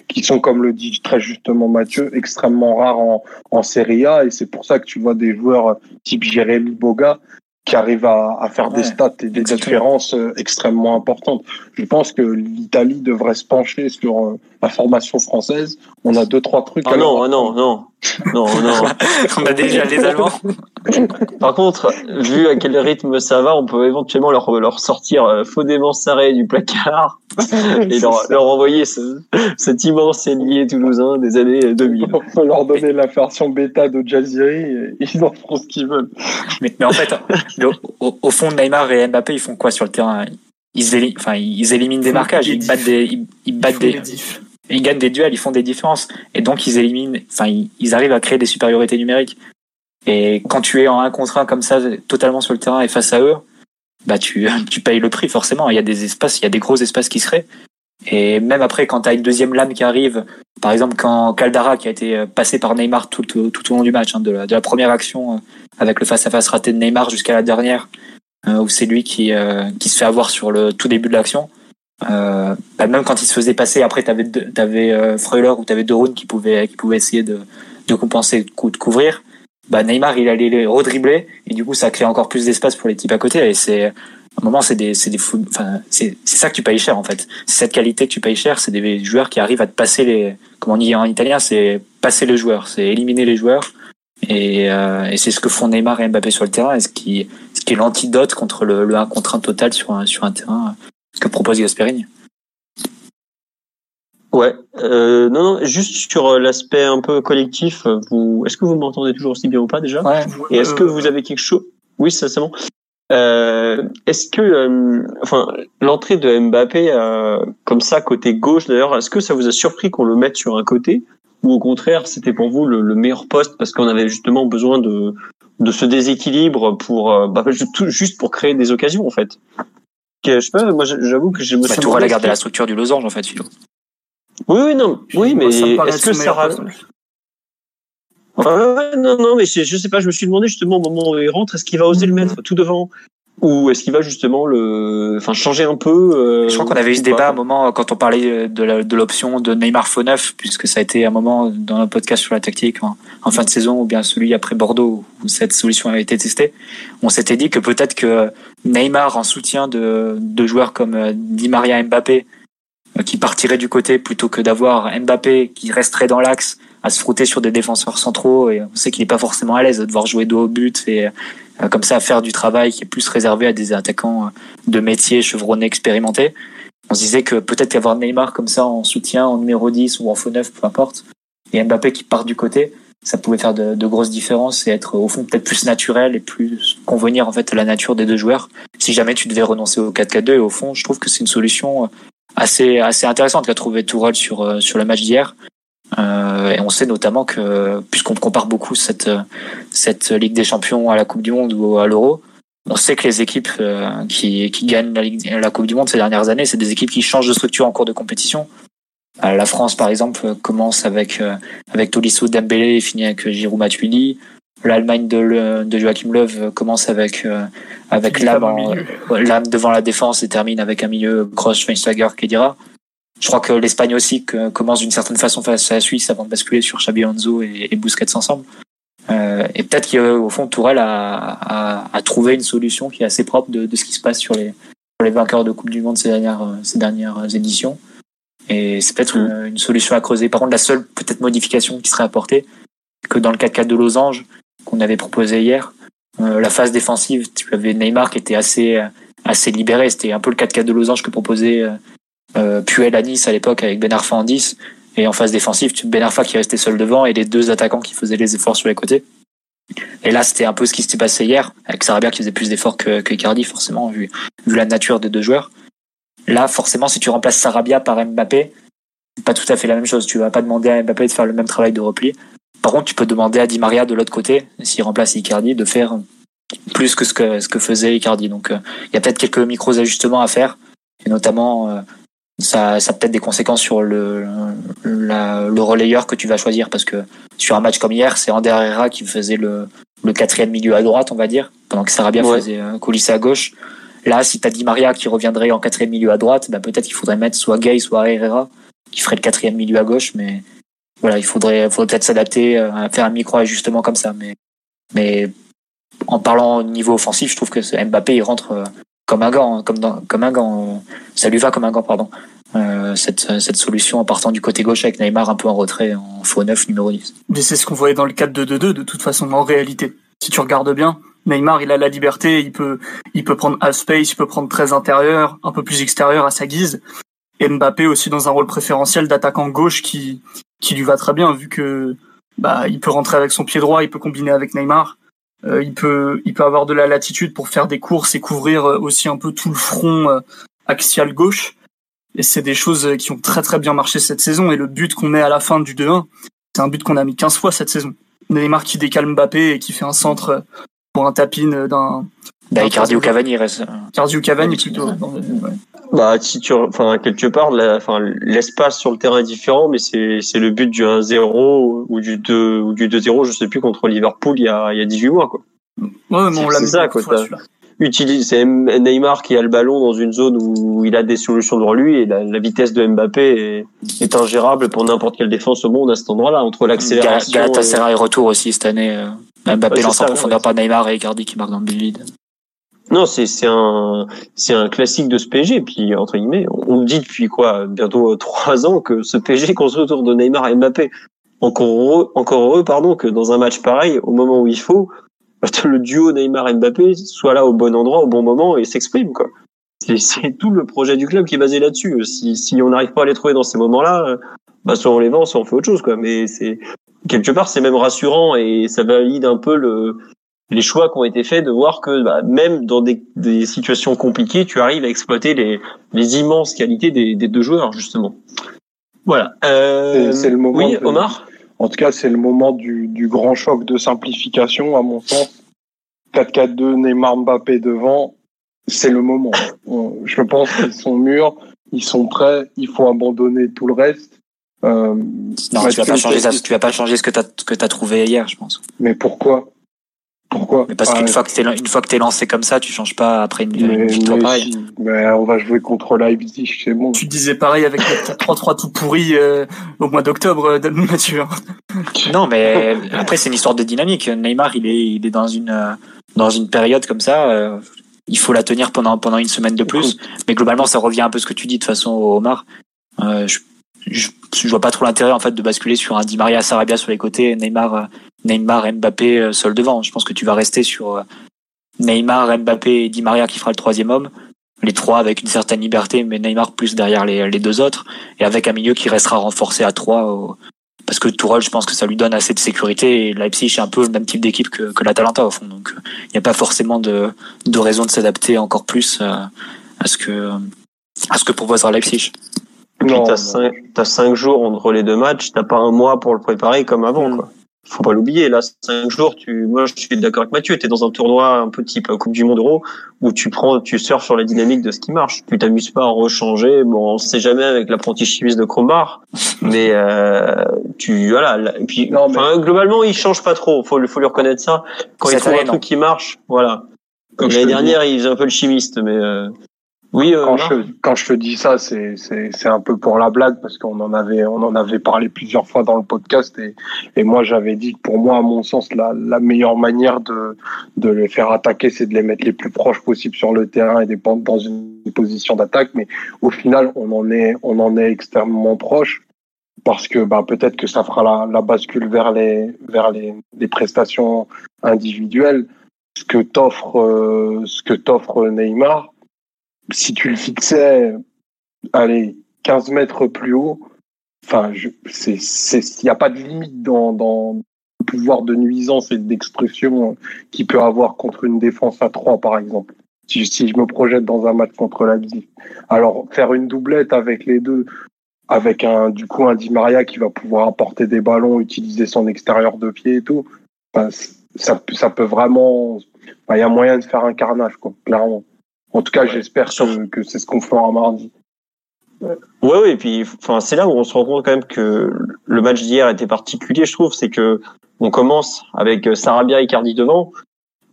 Speaker 4: qui, sont, comme le dit très justement Mathieu, extrêmement rares en, en Serie A. Et c'est pour ça que tu vois des joueurs type Jérémy Boga qui arrive à, à faire ouais, des stats et des différences euh, extrêmement importantes. Je pense que l'Italie devrait se pencher sur euh, la formation française. On a deux trois trucs.
Speaker 1: Ah non, ah non, non, non, non.
Speaker 2: on a déjà les Allemands.
Speaker 1: Par contre, vu à quel rythme ça va, on peut éventuellement leur, leur sortir euh, Fodément Sarré du placard et leur, leur envoyer ce, cet immense ailier toulousain des années 2000.
Speaker 4: On peut leur donner la version bêta de Jaziri et ils en feront ce qu'ils veulent.
Speaker 2: Mais, mais en fait, au, au, fond, Neymar et Mbappé, ils font quoi sur le terrain? Ils, éli enfin, ils éliminent des marquages, ils battent des, ils, ils battent des, ils gagnent des duels, ils font des différences. Et donc, ils éliminent, enfin, ils, arrivent à créer des supériorités numériques. Et quand tu es en un contre un comme ça, totalement sur le terrain et face à eux, bah tu, tu payes le prix forcément. Il y a des espaces, il y a des gros espaces qui se créent. Et même après, quand tu une deuxième lame qui arrive, par exemple quand Caldara, qui a été passé par Neymar tout, tout, tout au long du match, hein, de, la, première action euh, avec le face-à-face -face raté de Neymar jusqu'à la dernière, euh, où c'est lui qui, euh, qui se fait avoir sur le tout début de l'action. Euh, bah même quand il se faisait passer, après t'avais avais euh, Freuler ou t'avais Dorun qui pouvait qui pouvait essayer de, de compenser, de couvrir. Bah Neymar il allait les redribler et du coup ça crée encore plus d'espace pour les types à côté et c'est à un moment c'est des c'est des fous, enfin c'est c'est ça que tu payes cher en fait. C'est cette qualité que tu payes cher, c'est des joueurs qui arrivent à te passer les comme on dit en italien, c'est passer les joueurs, c'est éliminer les joueurs et, euh, et c'est ce que font Neymar et Mbappé sur le terrain et ce qui ce qui est l'antidote contre le, le 1 contre 1 total sur un sur un terrain que propose Gasperini.
Speaker 1: Ouais, euh, non, non, juste sur l'aspect un peu collectif, vous, est-ce que vous m'entendez toujours aussi bien ou pas déjà?
Speaker 2: Ouais,
Speaker 1: Et est-ce que vous avez quelque chose? Oui, ça c'est bon. Euh, est-ce que, euh, enfin, l'entrée de Mbappé euh, comme ça côté gauche d'ailleurs, est-ce que ça vous a surpris qu'on le mette sur un côté? Ou au contraire c'était pour vous le, le meilleur poste parce qu'on avait justement besoin de de ce déséquilibre pour euh, bah, juste pour créer des occasions en fait? Je sais pas, moi j'avoue que je me
Speaker 2: bah, Tu aurais gardé la structure du losange en fait, Philo.
Speaker 1: Oui, oui, non, oui, mais est-ce que ça Ouais, non, non, mais je, je sais pas, je me suis demandé justement au moment où il rentre, est-ce qu'il va oser le mettre tout devant? Ou est-ce qu'il va justement le, enfin changer un peu euh,
Speaker 2: Je crois qu'on avait eu ce débat à un moment quand on parlait de l'option de, de Neymar faux neuf, puisque ça a été un moment dans le podcast sur la tactique en, en, fin de saison ou bien celui après Bordeaux où cette solution avait été testée. On s'était dit que peut-être que Neymar en soutien de, de joueurs comme euh, Di Maria Mbappé euh, qui partirait du côté plutôt que d'avoir Mbappé qui resterait dans l'axe à se frotter sur des défenseurs centraux et on sait qu'il n'est pas forcément à l'aise de devoir jouer dos au but et euh, comme ça faire du travail qui est plus réservé à des attaquants de métier chevronnés expérimentés. On se disait que peut-être qu'avoir Neymar comme ça en soutien, en numéro 10 ou en faux 9, peu importe, et Mbappé qui part du côté, ça pouvait faire de, de, grosses différences et être au fond peut-être plus naturel et plus convenir en fait à la nature des deux joueurs. Si jamais tu devais renoncer au 4-4-2 et au fond, je trouve que c'est une solution assez assez intéressante qu'a trouvé Tourelle sur sur le match d'hier. Euh, et on sait notamment que, puisqu'on compare beaucoup cette, cette Ligue des Champions à la Coupe du Monde ou à l'Euro, on sait que les équipes euh, qui, qui gagnent la, Ligue, la Coupe du Monde ces dernières années, c'est des équipes qui changent de structure en cours de compétition. Euh, la France, par exemple, commence avec, avec Tolisso Dembélé et finit avec Giroud Matuidi. L'Allemagne de, de Joachim Löw commence avec, avec l'âme devant la défense et termine avec un milieu Gross, Schweinsteiger, Kedira. Je crois que l'Espagne aussi commence d'une certaine façon face à la Suisse avant de basculer sur Xabi Alonso et, et Busquets ensemble. Euh, et peut-être qu'au fond, Tourelle a, a, a, trouvé une solution qui est assez propre de, de ce qui se passe sur les, sur les vainqueurs de Coupe du Monde ces dernières, ces dernières éditions. Et c'est peut-être une, une, solution à creuser. Par contre, la seule peut-être modification qui serait apportée, que dans le 4-4 de Losange, qu'on avait proposé hier, euh, la phase défensive, tu avais Neymar qui était assez, assez libéré. C'était un peu le 4-4 de Losange que proposait euh, euh, Puel à Nice à l'époque avec Ben Arfa en 10 et en phase défensive Ben Arfa qui restait seul devant et les deux attaquants qui faisaient les efforts sur les côtés et là c'était un peu ce qui s'était passé hier avec Sarabia qui faisait plus d'efforts que, que Icardi forcément vu, vu la nature des deux joueurs là forcément si tu remplaces Sarabia par Mbappé c'est pas tout à fait la même chose. Tu vas pas demander à Mbappé de faire le même travail de repli. Par contre tu peux demander à Di Maria de l'autre côté s'il remplace Icardi de faire plus que ce que, ce que faisait Icardi. Donc euh, il y a peut-être quelques micros ajustements à faire. Et notamment euh, ça, ça a peut-être des conséquences sur le, la, le relayeur que tu vas choisir. Parce que sur un match comme hier, c'est Ander Herrera qui faisait le, le quatrième milieu à droite, on va dire, pendant que Sarabia ouais. faisait euh, coulisser à gauche. Là, si t'as Di Maria qui reviendrait en quatrième milieu à droite, bah peut-être qu'il faudrait mettre soit Gay, soit Herrera qui ferait le quatrième milieu à gauche, mais voilà, il faudrait, faudrait peut-être s'adapter euh, à faire un micro ajustement comme ça, mais en parlant au niveau offensif, je trouve que Mbappé il rentre euh, comme un gant, comme dans, comme un gant. Ça lui va comme un gant, pardon. Euh, cette, cette solution en partant du côté gauche avec Neymar un peu en retrait en faux 9 numéro 10.
Speaker 3: Mais c'est ce qu'on voyait dans le 4-2-2-2 de toute façon en réalité. Si tu regardes bien, Neymar il a la liberté, il peut il peut prendre half space, il peut prendre très intérieur, un peu plus extérieur à sa guise. Et Mbappé aussi dans un rôle préférentiel d'attaquant gauche qui qui lui va très bien vu que bah il peut rentrer avec son pied droit, il peut combiner avec Neymar. Euh, il peut il peut avoir de la latitude pour faire des courses et couvrir aussi un peu tout le front euh, axial gauche. Et c'est des choses qui ont très très bien marché cette saison. Et le but qu'on met à la fin du 2-1, c'est un but qu'on a mis 15 fois cette saison. Neymar qui décale Mbappé et qui fait un centre pour un tapin d'un.
Speaker 2: Bah, Icardi ou Cavani reste.
Speaker 3: Icardi ou Cavani plutôt. Ouais.
Speaker 1: Bah, si tu, enfin, quelque part, la, enfin, l'espace sur le terrain est différent, mais c'est, c'est le but du 1-0 ou du 2, ou du 2-0, je sais plus, contre Liverpool il y a, il y a 18 mois, quoi.
Speaker 3: Ouais, mais on l'a
Speaker 1: C'est ça, quoi. Utilise, c'est Neymar qui a le ballon dans une zone où il a des solutions devant lui et la, la vitesse de Mbappé est, est ingérable pour n'importe quelle défense au monde à cet endroit-là, entre l'accélération.
Speaker 2: Galatasaray et... retour aussi cette année. Mbappé ouais, lance en profondeur ouais. par Neymar et Icardi qui marque dans le vide.
Speaker 1: Non, c'est c'est un c'est un classique de ce PSG. Puis entre guillemets, on dit depuis quoi bientôt trois ans que ce PSG construit autour de Neymar et Mbappé. Encore heureux, encore heureux, pardon, que dans un match pareil, au moment où il faut, le duo Neymar Mbappé soit là au bon endroit au bon moment et s'exprime quoi. C'est c'est tout le projet du club qui est basé là-dessus. Si si on n'arrive pas à les trouver dans ces moments-là, bah soit on les vend, soit on fait autre chose quoi. Mais c'est quelque part c'est même rassurant et ça valide un peu le les choix qui ont été faits de voir que bah, même dans des, des, situations compliquées, tu arrives à exploiter les, les immenses qualités des, des, deux joueurs justement. Voilà. Euh,
Speaker 4: c'est le moment.
Speaker 1: Oui,
Speaker 4: de,
Speaker 1: Omar?
Speaker 4: En tout cas, c'est le moment du, du, grand choc de simplification, à mon sens. 4-4-2, Neymar Mbappé devant, c'est le moment. Je pense qu'ils sont mûrs, ils sont prêts, il faut abandonner tout le reste.
Speaker 2: Euh, non, tu vas pas changer ça, tu vas pas changer ce que tu as, que as trouvé hier, je pense.
Speaker 4: Mais pourquoi? Pourquoi?
Speaker 2: Mais Parce qu'une ah, fois que t'es une fois que t'es lancé comme ça, tu changes pas après une,
Speaker 4: mais,
Speaker 2: une victoire
Speaker 4: mais
Speaker 2: pareille.
Speaker 4: Mais on va jouer contre Leipzig, c'est bon.
Speaker 3: Tu disais pareil avec le 3-3 tout pourri euh, au mois d'octobre, euh, Mathieu.
Speaker 2: non, mais après c'est une histoire de dynamique. Neymar, il est il est dans une euh, dans une période comme ça. Euh, il faut la tenir pendant pendant une semaine de plus. Mais globalement, ça revient un peu à ce que tu dis de toute façon, Omar. Euh, je, je, je vois pas trop l'intérêt en fait de basculer sur un Di Maria Sarabia sur les côtés, Neymar Neymar, Mbappé seul devant. Je pense que tu vas rester sur Neymar, Mbappé et Di Maria qui fera le troisième homme. Les trois avec une certaine liberté, mais Neymar plus derrière les, deux autres. Et avec un milieu qui restera renforcé à trois. Au... parce que Tourelle, je pense que ça lui donne assez de sécurité et Leipzig est un peu le même type d'équipe que, que l'Atalanta au fond. Donc il n'y a pas forcément de, de raison de s'adapter encore plus à, à ce que à ce que proposera Leipzig.
Speaker 1: Et puis t'as cinq, t'as cinq jours entre les deux matchs, t'as pas un mois pour le préparer comme avant,
Speaker 3: Mm.
Speaker 1: quoi. Faut pas l'oublier, là, cinq jours, tu, moi, je suis d'accord avec Mathieu, t'es dans un tournoi un peu type euh, Coupe du Monde Euro, où tu prends, tu surfes sur la dynamique de ce qui marche. Tu t'amuses pas à rechanger, bon, on sait jamais avec l'apprenti chimiste de Crombar, mais, euh, tu, voilà, là, et puis,
Speaker 4: Non, mais-
Speaker 1: enfin, globalement, il change pas trop, faut, faut lui reconnaître ça. Quand il trouve un truc qui marche, voilà. L'année dernière, il faisait un peu le chimiste, mais, euh, oui, euh,
Speaker 4: quand je quand je te dis ça, c'est c'est c'est un peu pour la blague parce qu'on en avait on en avait parlé plusieurs fois dans le podcast et et moi j'avais dit que pour moi à mon sens la la meilleure manière de de les faire attaquer c'est de les mettre les plus proches possible sur le terrain et des dans une position d'attaque. Mais au final on en est on en est extrêmement proche parce que bah peut-être que ça fera la, la bascule vers les vers les, les prestations individuelles. Ce que t'offre euh, ce que t'offre Neymar si tu le fixais, allez, 15 mètres plus haut, enfin, il n'y a pas de limite dans, dans le pouvoir de nuisance et d'expression qu'il peut avoir contre une défense à 3, par exemple. Si, je me projette dans un match contre Leipzig. Alors, faire une doublette avec les deux, avec un, du coup, un Di Maria qui va pouvoir apporter des ballons, utiliser son extérieur de pied et tout, enfin, ça, peut vraiment, enfin, il y a moyen de faire un carnage, quoi, clairement. En tout cas, j'espère que, que c'est ce qu'on fera mardi.
Speaker 1: Ouais, ouais, et puis, enfin, c'est là où on se rend compte quand même que le match d'hier était particulier, je trouve, c'est que on commence avec euh, Sarabia et Icardi devant.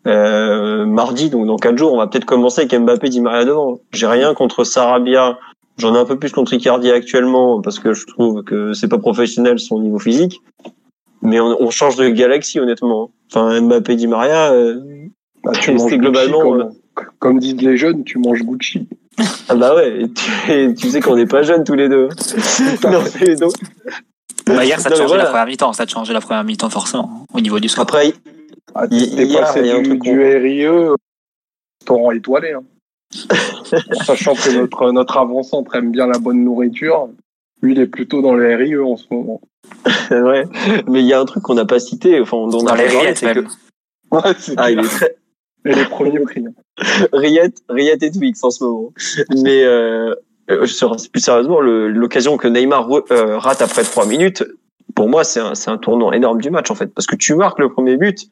Speaker 1: Euh, mardi, donc dans quatre jours, on va peut-être commencer avec Mbappé, Di Maria devant. J'ai rien contre Sarabia. J'en ai un peu plus contre Icardi actuellement parce que je trouve que c'est pas professionnel son niveau physique. Mais on, on change de galaxie, honnêtement. Enfin, Mbappé, Di Maria, euh,
Speaker 4: Bah, tu
Speaker 1: C'est globalement,
Speaker 4: comme, comme disent les jeunes, tu manges Gucci.
Speaker 1: ah bah ouais, et tu, et tu sais qu'on n'est pas jeunes tous les deux. non, mais donc,
Speaker 2: Bah, hier, ça te changeait
Speaker 1: voilà.
Speaker 2: la première mi-temps. Ça te changeait la première mi-temps forcément au niveau du score.
Speaker 1: Après,
Speaker 4: Ah, T'es
Speaker 1: hier,
Speaker 4: passé
Speaker 1: il y a un
Speaker 4: du,
Speaker 1: truc
Speaker 4: du RIE au restaurant étoilé. Hein. Sachant que notre, notre avant-centre aime bien la bonne nourriture. Lui, il est plutôt dans le RIE en ce moment.
Speaker 1: ouais. Mais il y a un truc qu'on n'a pas cité, enfin, dont on a
Speaker 2: Dans les rillettes,
Speaker 1: c'est que.
Speaker 4: Ouais, c'est
Speaker 1: ah, il est très
Speaker 4: Les premiers.
Speaker 1: Riette, Riette et Twix en ce moment. Mais euh, euh, plus sérieusement, l'occasion que Neymar euh, rate après trois minutes, pour moi, c'est un, c'est un tournant énorme du match en fait, parce que tu marques le premier but.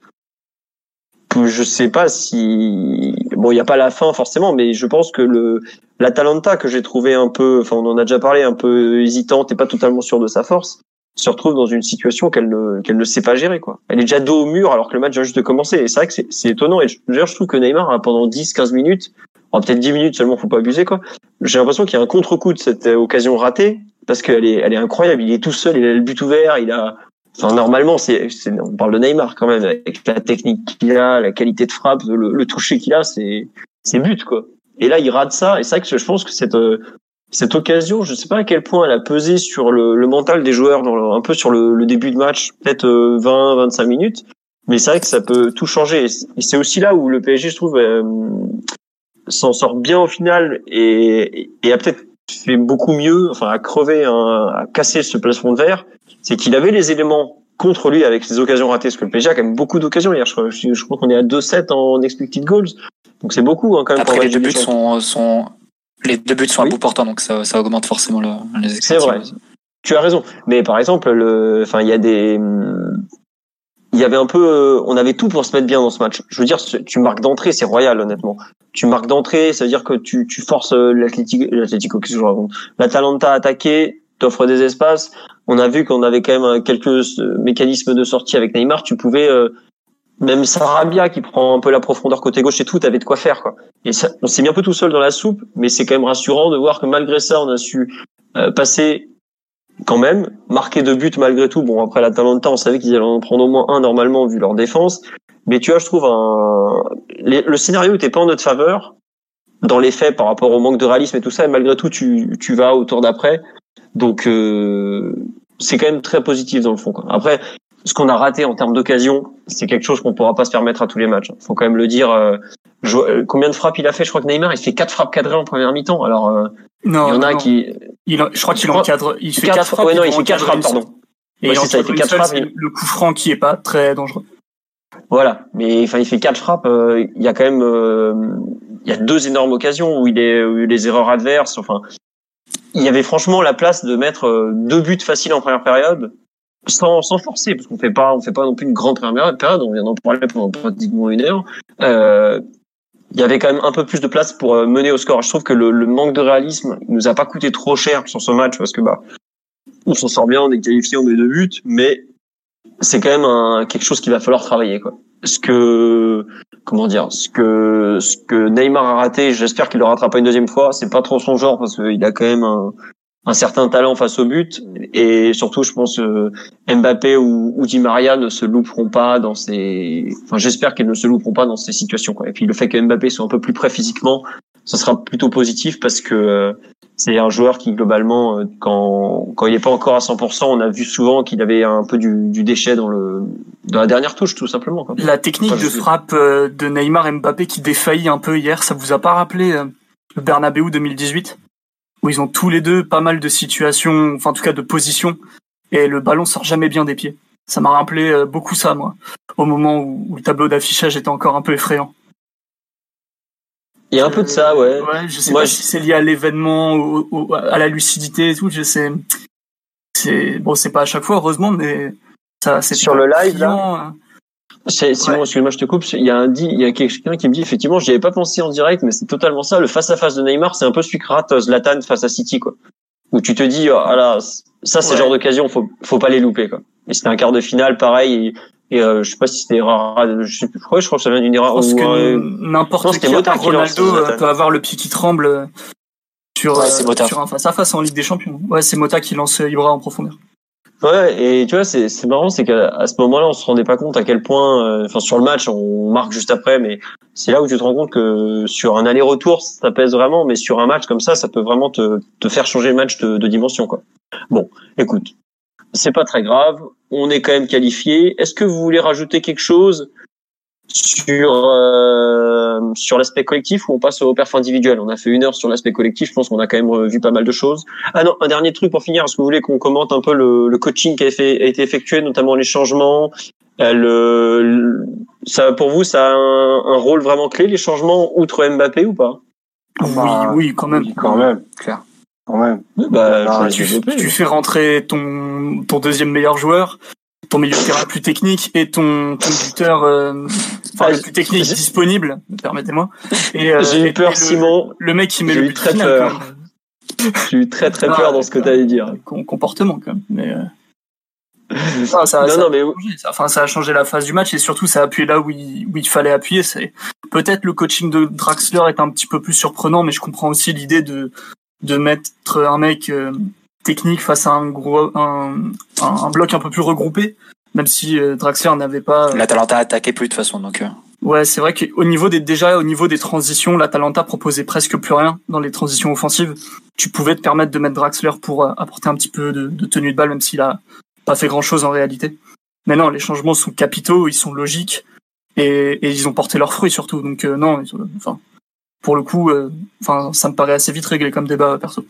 Speaker 1: Je sais pas si bon, il y a pas la fin forcément, mais je pense que le l'Atalanta que j'ai trouvé un peu, enfin, on en a déjà parlé, un peu hésitante et pas totalement sûre de sa force, se retrouve dans une situation qu'elle ne qu'elle ne sait pas gérer quoi. Elle est déjà dos au mur alors que le match vient juste de commencer. Et c'est vrai que c'est c'est étonnant. Et d'ailleurs, je trouve que Neymar a pendant 10-15 minutes, oh, peut-être 10 minutes seulement, faut pas abuser quoi. J'ai l'impression qu'il y a un contre-coup de cette euh, occasion ratée parce qu'elle est elle est incroyable. Il est tout seul, il a le but ouvert, il a Enfin, normalement, c'est, c'est, on parle de Neymar quand même, avec la technique qu'il a, la qualité de frappe, le, le toucher qu'il a, c'est, c'est but, quoi. Et là, il rate ça. Et c'est vrai que je pense que cette, euh, cette occasion, je sais pas à quel point elle a pesé sur le, le mental des joueurs, dans le- un peu sur le, le début de match, peut-être euh, 20, 25 minutes. Mais c'est vrai que ça peut tout changer. Et c'est- aussi là où le PSG, je trouve, euh, s'en sort bien au final et, et a peut-être fait beaucoup mieux, enfin, à crever, un, à casser ce plafond de verre. C'est qu'il avait les éléments contre lui avec ses occasions ratées, parce que le PSG a quand même beaucoup d'occasions hier. Je crois, je, je crois qu'on est à 2-7 en expected goals. Donc c'est beaucoup, hein, quand même.
Speaker 2: Après,
Speaker 1: pour
Speaker 2: les deux buts sont, les deux buts sont
Speaker 1: Oui.
Speaker 2: à bout portant, donc ça, ça augmente forcément le, les
Speaker 1: C'est vrai. Tu as raison. Mais par exemple, le, enfin, il y a des, il y avait un peu, euh, on avait tout pour se mettre bien dans ce match. Je veux dire, tu marques d'entrée, c'est royal, honnêtement. Tu marques d'entrée, ça veut dire que tu, tu forces euh, l'Atlético, l'Atlético, qu'est-ce que je raconte? L'Atalanta à attaquer, t'offres des espaces. On a vu qu'on avait quand même quelques euh, mécanismes de sortie avec Neymar. Tu pouvais, euh, même Sarabia qui prend un peu la profondeur côté gauche et tout, t'avais de quoi faire, quoi. Et ça, on s'est mis un peu tout seul dans la soupe, mais c'est quand même rassurant de voir que malgré ça, on a su euh, passer quand même, marquer deux buts malgré tout. Bon, après l'Atalanta, on savait qu'ils allaient en prendre au moins un normalement vu leur défense. Mais tu vois, je trouve un... le scénario était pas en notre faveur dans les faits par rapport au manque de réalisme et tout ça. Et malgré tout, tu, tu vas au tour d'après. Donc, euh, c'est quand même très positif dans le fond. Quoi. Après, ce qu'on a raté en termes d'occasion, c'est quelque chose qu'on pourra pas se permettre à tous les matchs. Faut quand même le dire. euh, je- euh, combien de frappes il a fait? Je crois que Neymar, il fait quatre frappes cadrées en première mi-temps. Alors, euh,
Speaker 3: Non,
Speaker 1: il y en a
Speaker 3: non.
Speaker 1: qui
Speaker 3: Il, je crois qu'il encadre. Il fait
Speaker 1: quatre,
Speaker 3: quatre frappes.
Speaker 1: ouais, non,
Speaker 3: il
Speaker 1: il fait quatre frappes, pardon.
Speaker 3: Et
Speaker 1: Ouais, c'est ça, il fait quatre
Speaker 3: seule,
Speaker 1: frappes, il-
Speaker 3: le coup franc qui est pas très dangereux.
Speaker 1: Voilà, mais enfin, il fait quatre frappes. euh, Il y a quand même, euh, il y a deux énormes occasions où il est, où il y a eu les erreurs adverses. Enfin, il y avait franchement la place de mettre euh, deux buts faciles en première période, sans, sans forcer, parce qu'on fait pas, on fait pas non plus une grande première période. On vient d'en parler pendant pratiquement une heure. Euh, il y avait quand même un peu plus de place pour euh, mener au score. Je trouve que le, le manque de réalisme nous a pas coûté trop cher sur ce match parce que bah, on s'en sort bien, on est qualifié, on met deux buts, mais c'est quand même un, quelque chose qu'il va falloir travailler quoi. Ce que comment dire, ce que ce que Neymar a raté, j'espère qu'il le rattrapera une deuxième fois. C'est pas trop son genre parce qu'il a quand même un, un certain talent face au but et surtout je pense euh, Mbappé ou, ou Di Maria ne se louperont pas dans ces enfin j'espère qu'ils ne se louperont pas dans ces situations quoi. Et puis le fait que Mbappé soit un peu plus près physiquement, ça sera plutôt positif parce que euh, c'est un joueur qui globalement euh, quand quand il est pas encore à 100%, on a vu souvent qu'il avait un peu du, du déchet dans le dans la dernière touche tout simplement quoi.
Speaker 3: La technique
Speaker 1: Enfin,
Speaker 3: de frappe euh, de Neymar et Mbappé qui défaillit un peu hier, ça vous a pas rappelé euh, le Bernabeu 2018 où ils ont tous les deux pas mal de situations, enfin en tout cas de positions, et le ballon sort jamais bien des pieds. Ça m'a rappelé euh, beaucoup ça, moi, au moment où, où le tableau d'affichage était encore un peu effrayant.
Speaker 1: Il y a un peu de ça ouais.
Speaker 3: Ouais, je sais
Speaker 1: Moi,
Speaker 3: pas
Speaker 1: je-
Speaker 3: si c'est lié à l'événement, à la lucidité et tout. Je sais, c'est bon, c'est pas à chaque fois heureusement, mais ça, c'est
Speaker 1: Sur le live, là
Speaker 3: là.
Speaker 1: C'est- Simon,
Speaker 3: Ouais.
Speaker 1: excuse-moi, je te coupe. Il y a un dit, il y a quelqu'un qui me dit effectivement, j'y avais pas pensé en direct, mais c'est totalement ça. Le face à face de Neymar, c'est un peu celui que rate Zlatan face à City, quoi. Où tu te dis, oh, ah là, ça, c'est
Speaker 3: Ouais.
Speaker 1: le genre d'occasion, faut, faut pas les louper, quoi. Et c'était un quart de finale, pareil. Et, et euh, je sais pas si c'était erreur, je sais plus, je crois, je crois que ça vient d'une erreur.
Speaker 3: pense
Speaker 1: ou,
Speaker 3: que
Speaker 1: euh,
Speaker 3: n'importe qui, Ronaldo, euh, peut avoir le pied qui tremble euh, sur,
Speaker 2: Ouais,
Speaker 3: euh, sur un face à face en Ligue des Champions. Ouais, c'est Mota qui lance Ibra en profondeur.
Speaker 1: Ouais, et tu vois, c'est c'est marrant, c'est qu'à ce moment-là, on se rendait pas compte à quel point, euh, enfin sur le match, on marque juste après, mais c'est là où tu te rends compte que sur un aller-retour, ça pèse vraiment, mais sur un match comme ça, ça peut vraiment te, te faire changer le match de, de dimension, quoi. Bon, écoute, c'est pas très grave, on est quand même qualifié. Est-ce que vous voulez rajouter quelque chose? Sur euh, sur l'aspect collectif ou on passe au perf individuel? On a fait une heure sur l'aspect collectif, je pense qu'on a quand même vu pas mal de choses. Ah non, un dernier truc pour finir. Est-ce que vous voulez qu'on commente un peu le, le coaching qui a, fait, a été effectué, notamment les changements? Euh, le, le- ça, Pour vous, ça a un, un rôle vraiment clé, les changements, outre Mbappé ou pas?
Speaker 4: Bah,
Speaker 3: oui, oui, quand même.
Speaker 4: Oui, quand même.
Speaker 2: Clair.
Speaker 4: Quand même.
Speaker 1: bah,
Speaker 4: Ah,
Speaker 1: vais
Speaker 3: tu, tu fais rentrer ton, ton deuxième meilleur joueur, ton milieu de terrain plus technique et ton, ton buteur euh, enfin,
Speaker 1: Ah,
Speaker 3: le plus technique disponible, permettez-moi. Et, euh,
Speaker 1: J'ai eu peur,
Speaker 3: le,
Speaker 1: Simon.
Speaker 3: Le mec qui met
Speaker 1: J'ai
Speaker 3: le
Speaker 1: eu
Speaker 3: but
Speaker 1: très
Speaker 3: final,
Speaker 1: peur. J'ai eu très très
Speaker 3: Ah,
Speaker 1: peur dans ce que tu allais dire.
Speaker 3: Com- comportement quand même. Mais euh, ça, ça,
Speaker 1: Non,
Speaker 3: ça
Speaker 1: non,
Speaker 3: a
Speaker 1: mais
Speaker 3: changé. Ça- enfin, ça a changé la phase du match et surtout ça a appuyé là où il, où il fallait appuyer. C'est peut-être le coaching de Draxler est un petit peu plus surprenant, mais je comprends aussi l'idée de de mettre un mec euh, technique face à un gros un, un, un bloc un peu plus regroupé. Même si euh, Draxler n'avait pas. euh,
Speaker 2: L'Atalanta attaquait plus de toute façon, donc. euh,
Speaker 3: Ouais, c'est vrai qu'au niveau des déjà au niveau des transitions, l'Atalanta proposait presque plus rien dans les transitions offensives. Tu pouvais te permettre de mettre Draxler pour euh, apporter un petit peu de, de tenue de balle, même s'il a pas fait grand chose en réalité. Mais non, les changements sont capitaux, ils sont logiques et, et ils ont porté leurs fruits surtout. Donc euh, non, ils ont- enfin pour le coup, euh, enfin ça me paraît assez vite réglé comme débat euh, perso.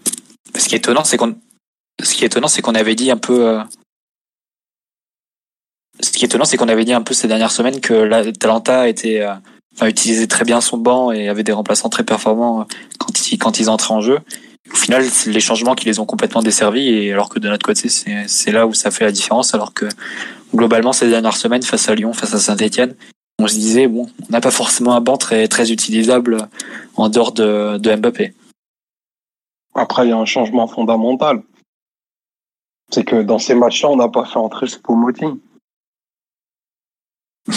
Speaker 2: Ce qui est étonnant, c'est qu'on, ce qui est étonnant, c'est qu'on avait dit un peu. euh, Ce qui est étonnant, c'est qu'on avait dit un peu ces dernières semaines que l'Atalanta était, euh, enfin, utilisait très bien son banc et avait des remplaçants très performants euh, quand ils, quand ils entraient en jeu. Au final, c'est les changements qui les ont complètement desservis et alors que de notre côté, c'est c'est là où ça fait la différence. Alors que globalement, ces dernières semaines, face à Lyon, face à Saint-Etienne, on se disait bon, on n'a pas forcément un banc très très utilisable en dehors de, de Mbappé.
Speaker 4: Après, il y a un changement fondamental. C'est que dans ces matchs-là, on n'a pas fait entrer ce Moting.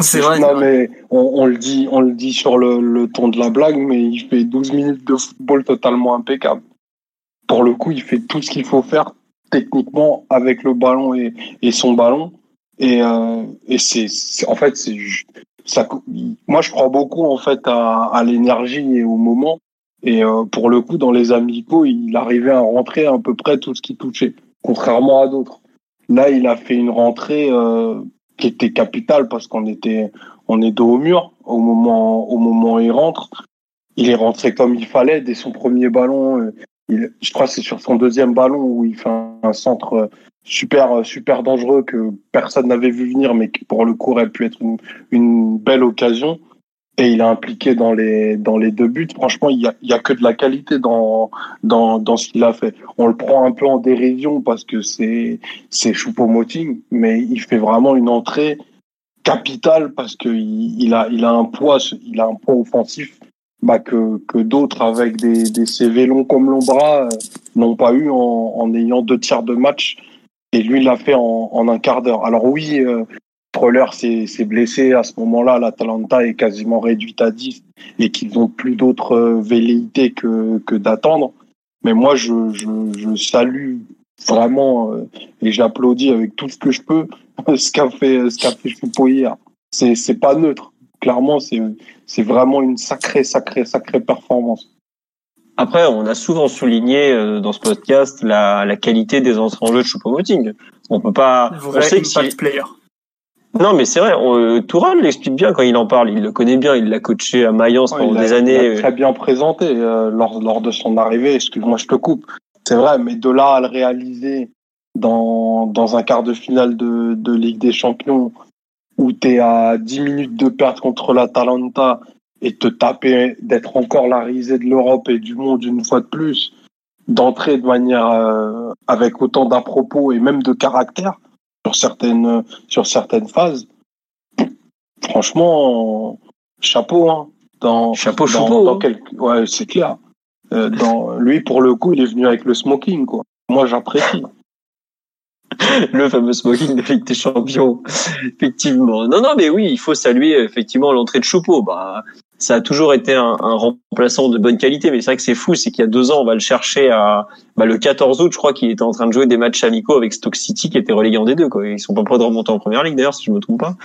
Speaker 3: c'est vrai.
Speaker 4: Non, mais on, on le dit, on le dit sur le, le ton de la blague, mais il fait 12 minutes de football totalement impeccable. Pour le coup, il fait tout ce qu'il faut faire techniquement avec le ballon et, et son ballon. Et, euh, et c'est, en fait, c'est ça. Moi, je crois beaucoup en fait à, à l'énergie et au moment. Et euh, pour le coup, dans les amicaux, il arrivait à rentrer à peu près tout ce qui touchait, contrairement à d'autres. Là, il a fait une rentrée euh, qui était capitale parce qu'on était on est dos au mur au moment au moment où il rentre. Il est rentré comme il fallait dès son premier ballon. je crois que c'est sur son deuxième ballon où il fait un, centre super super dangereux que personne n'avait vu venir, mais qui pour le coup aurait pu être une belle occasion. Et il est impliqué dans les dans les deux buts. Franchement, il y a, il y a que de la qualité dans dans dans ce qu'il a fait. On le prend un peu en dérision parce que c'est c'est Choupo-Moting, mais il fait vraiment une entrée capitale parce que il, il a il a un poids il a un poids offensif bah, que, que d'autres avec des, des CV longs comme l'Ombra euh, n'ont pas eu en, en ayant deux tiers de match. Et lui, il l'a fait en, en un quart d'heure. Alors oui, euh, Troller s'est blessé. À ce moment-là, l'Atalanta est quasiment réduite à 10 et qu'ils n'ont plus d'autres euh, velléités que, que d'attendre. Mais moi, je, je, je salue vraiment euh, et j'applaudis avec tout ce que je peux ce qu'a fait ce qu'a fait Choupo hier. C'est c'est pas neutre. Clairement, c'est c'est vraiment une sacrée sacrée sacrée performance.
Speaker 1: Après, on a souvent souligné euh, dans ce podcast la, la qualité des entrées en jeu de Choupo-Moting. On peut pas.
Speaker 3: Vrai
Speaker 1: on sait si-
Speaker 3: player.
Speaker 1: Non, mais c'est vrai. on- euh, Toural l'explique bien quand il en parle. Il le connaît bien. Il l'a coaché à Mayence pendant
Speaker 4: il a-
Speaker 1: des
Speaker 4: il a
Speaker 1: années. euh,
Speaker 4: très bien présenté euh, lors, lors de son arrivée. Excuse-moi, je te coupe. C'est vrai, mais de là à le réaliser dans, dans un quart de finale de, de Ligue des Champions où tu es à 10 minutes de perte contre l'Atalanta et te taper, d'être encore la risée de l'Europe et du monde une fois de plus, d'entrer de manière euh, avec autant d'à-propos et même de caractère sur certaines, sur certaines phases. Franchement, chapeau, hein. Dans,
Speaker 1: Chapeau
Speaker 4: dans,
Speaker 1: choupeau,
Speaker 4: dans
Speaker 1: hein.
Speaker 4: quel- Ouais, c'est clair. Euh, dans, lui, pour le coup, il est venu avec le smoking, quoi. Moi, j'apprécie.
Speaker 1: le fameux smoking de Ligue des Champions. effectivement. Non, non, mais oui, il faut saluer effectivement l'entrée de Choupeau. Bah, ça a toujours été un, remplaçant de bonne qualité, mais c'est vrai que c'est fou, c'est qu'il y a deux ans, on va le chercher à bah, le 14 août, je crois qu'il était en train de jouer des matchs amicaux avec Stoke City qui était relégué en D2. Quoi. Ils sont pas prêts de remonter en première ligue d'ailleurs, si je me trompe pas.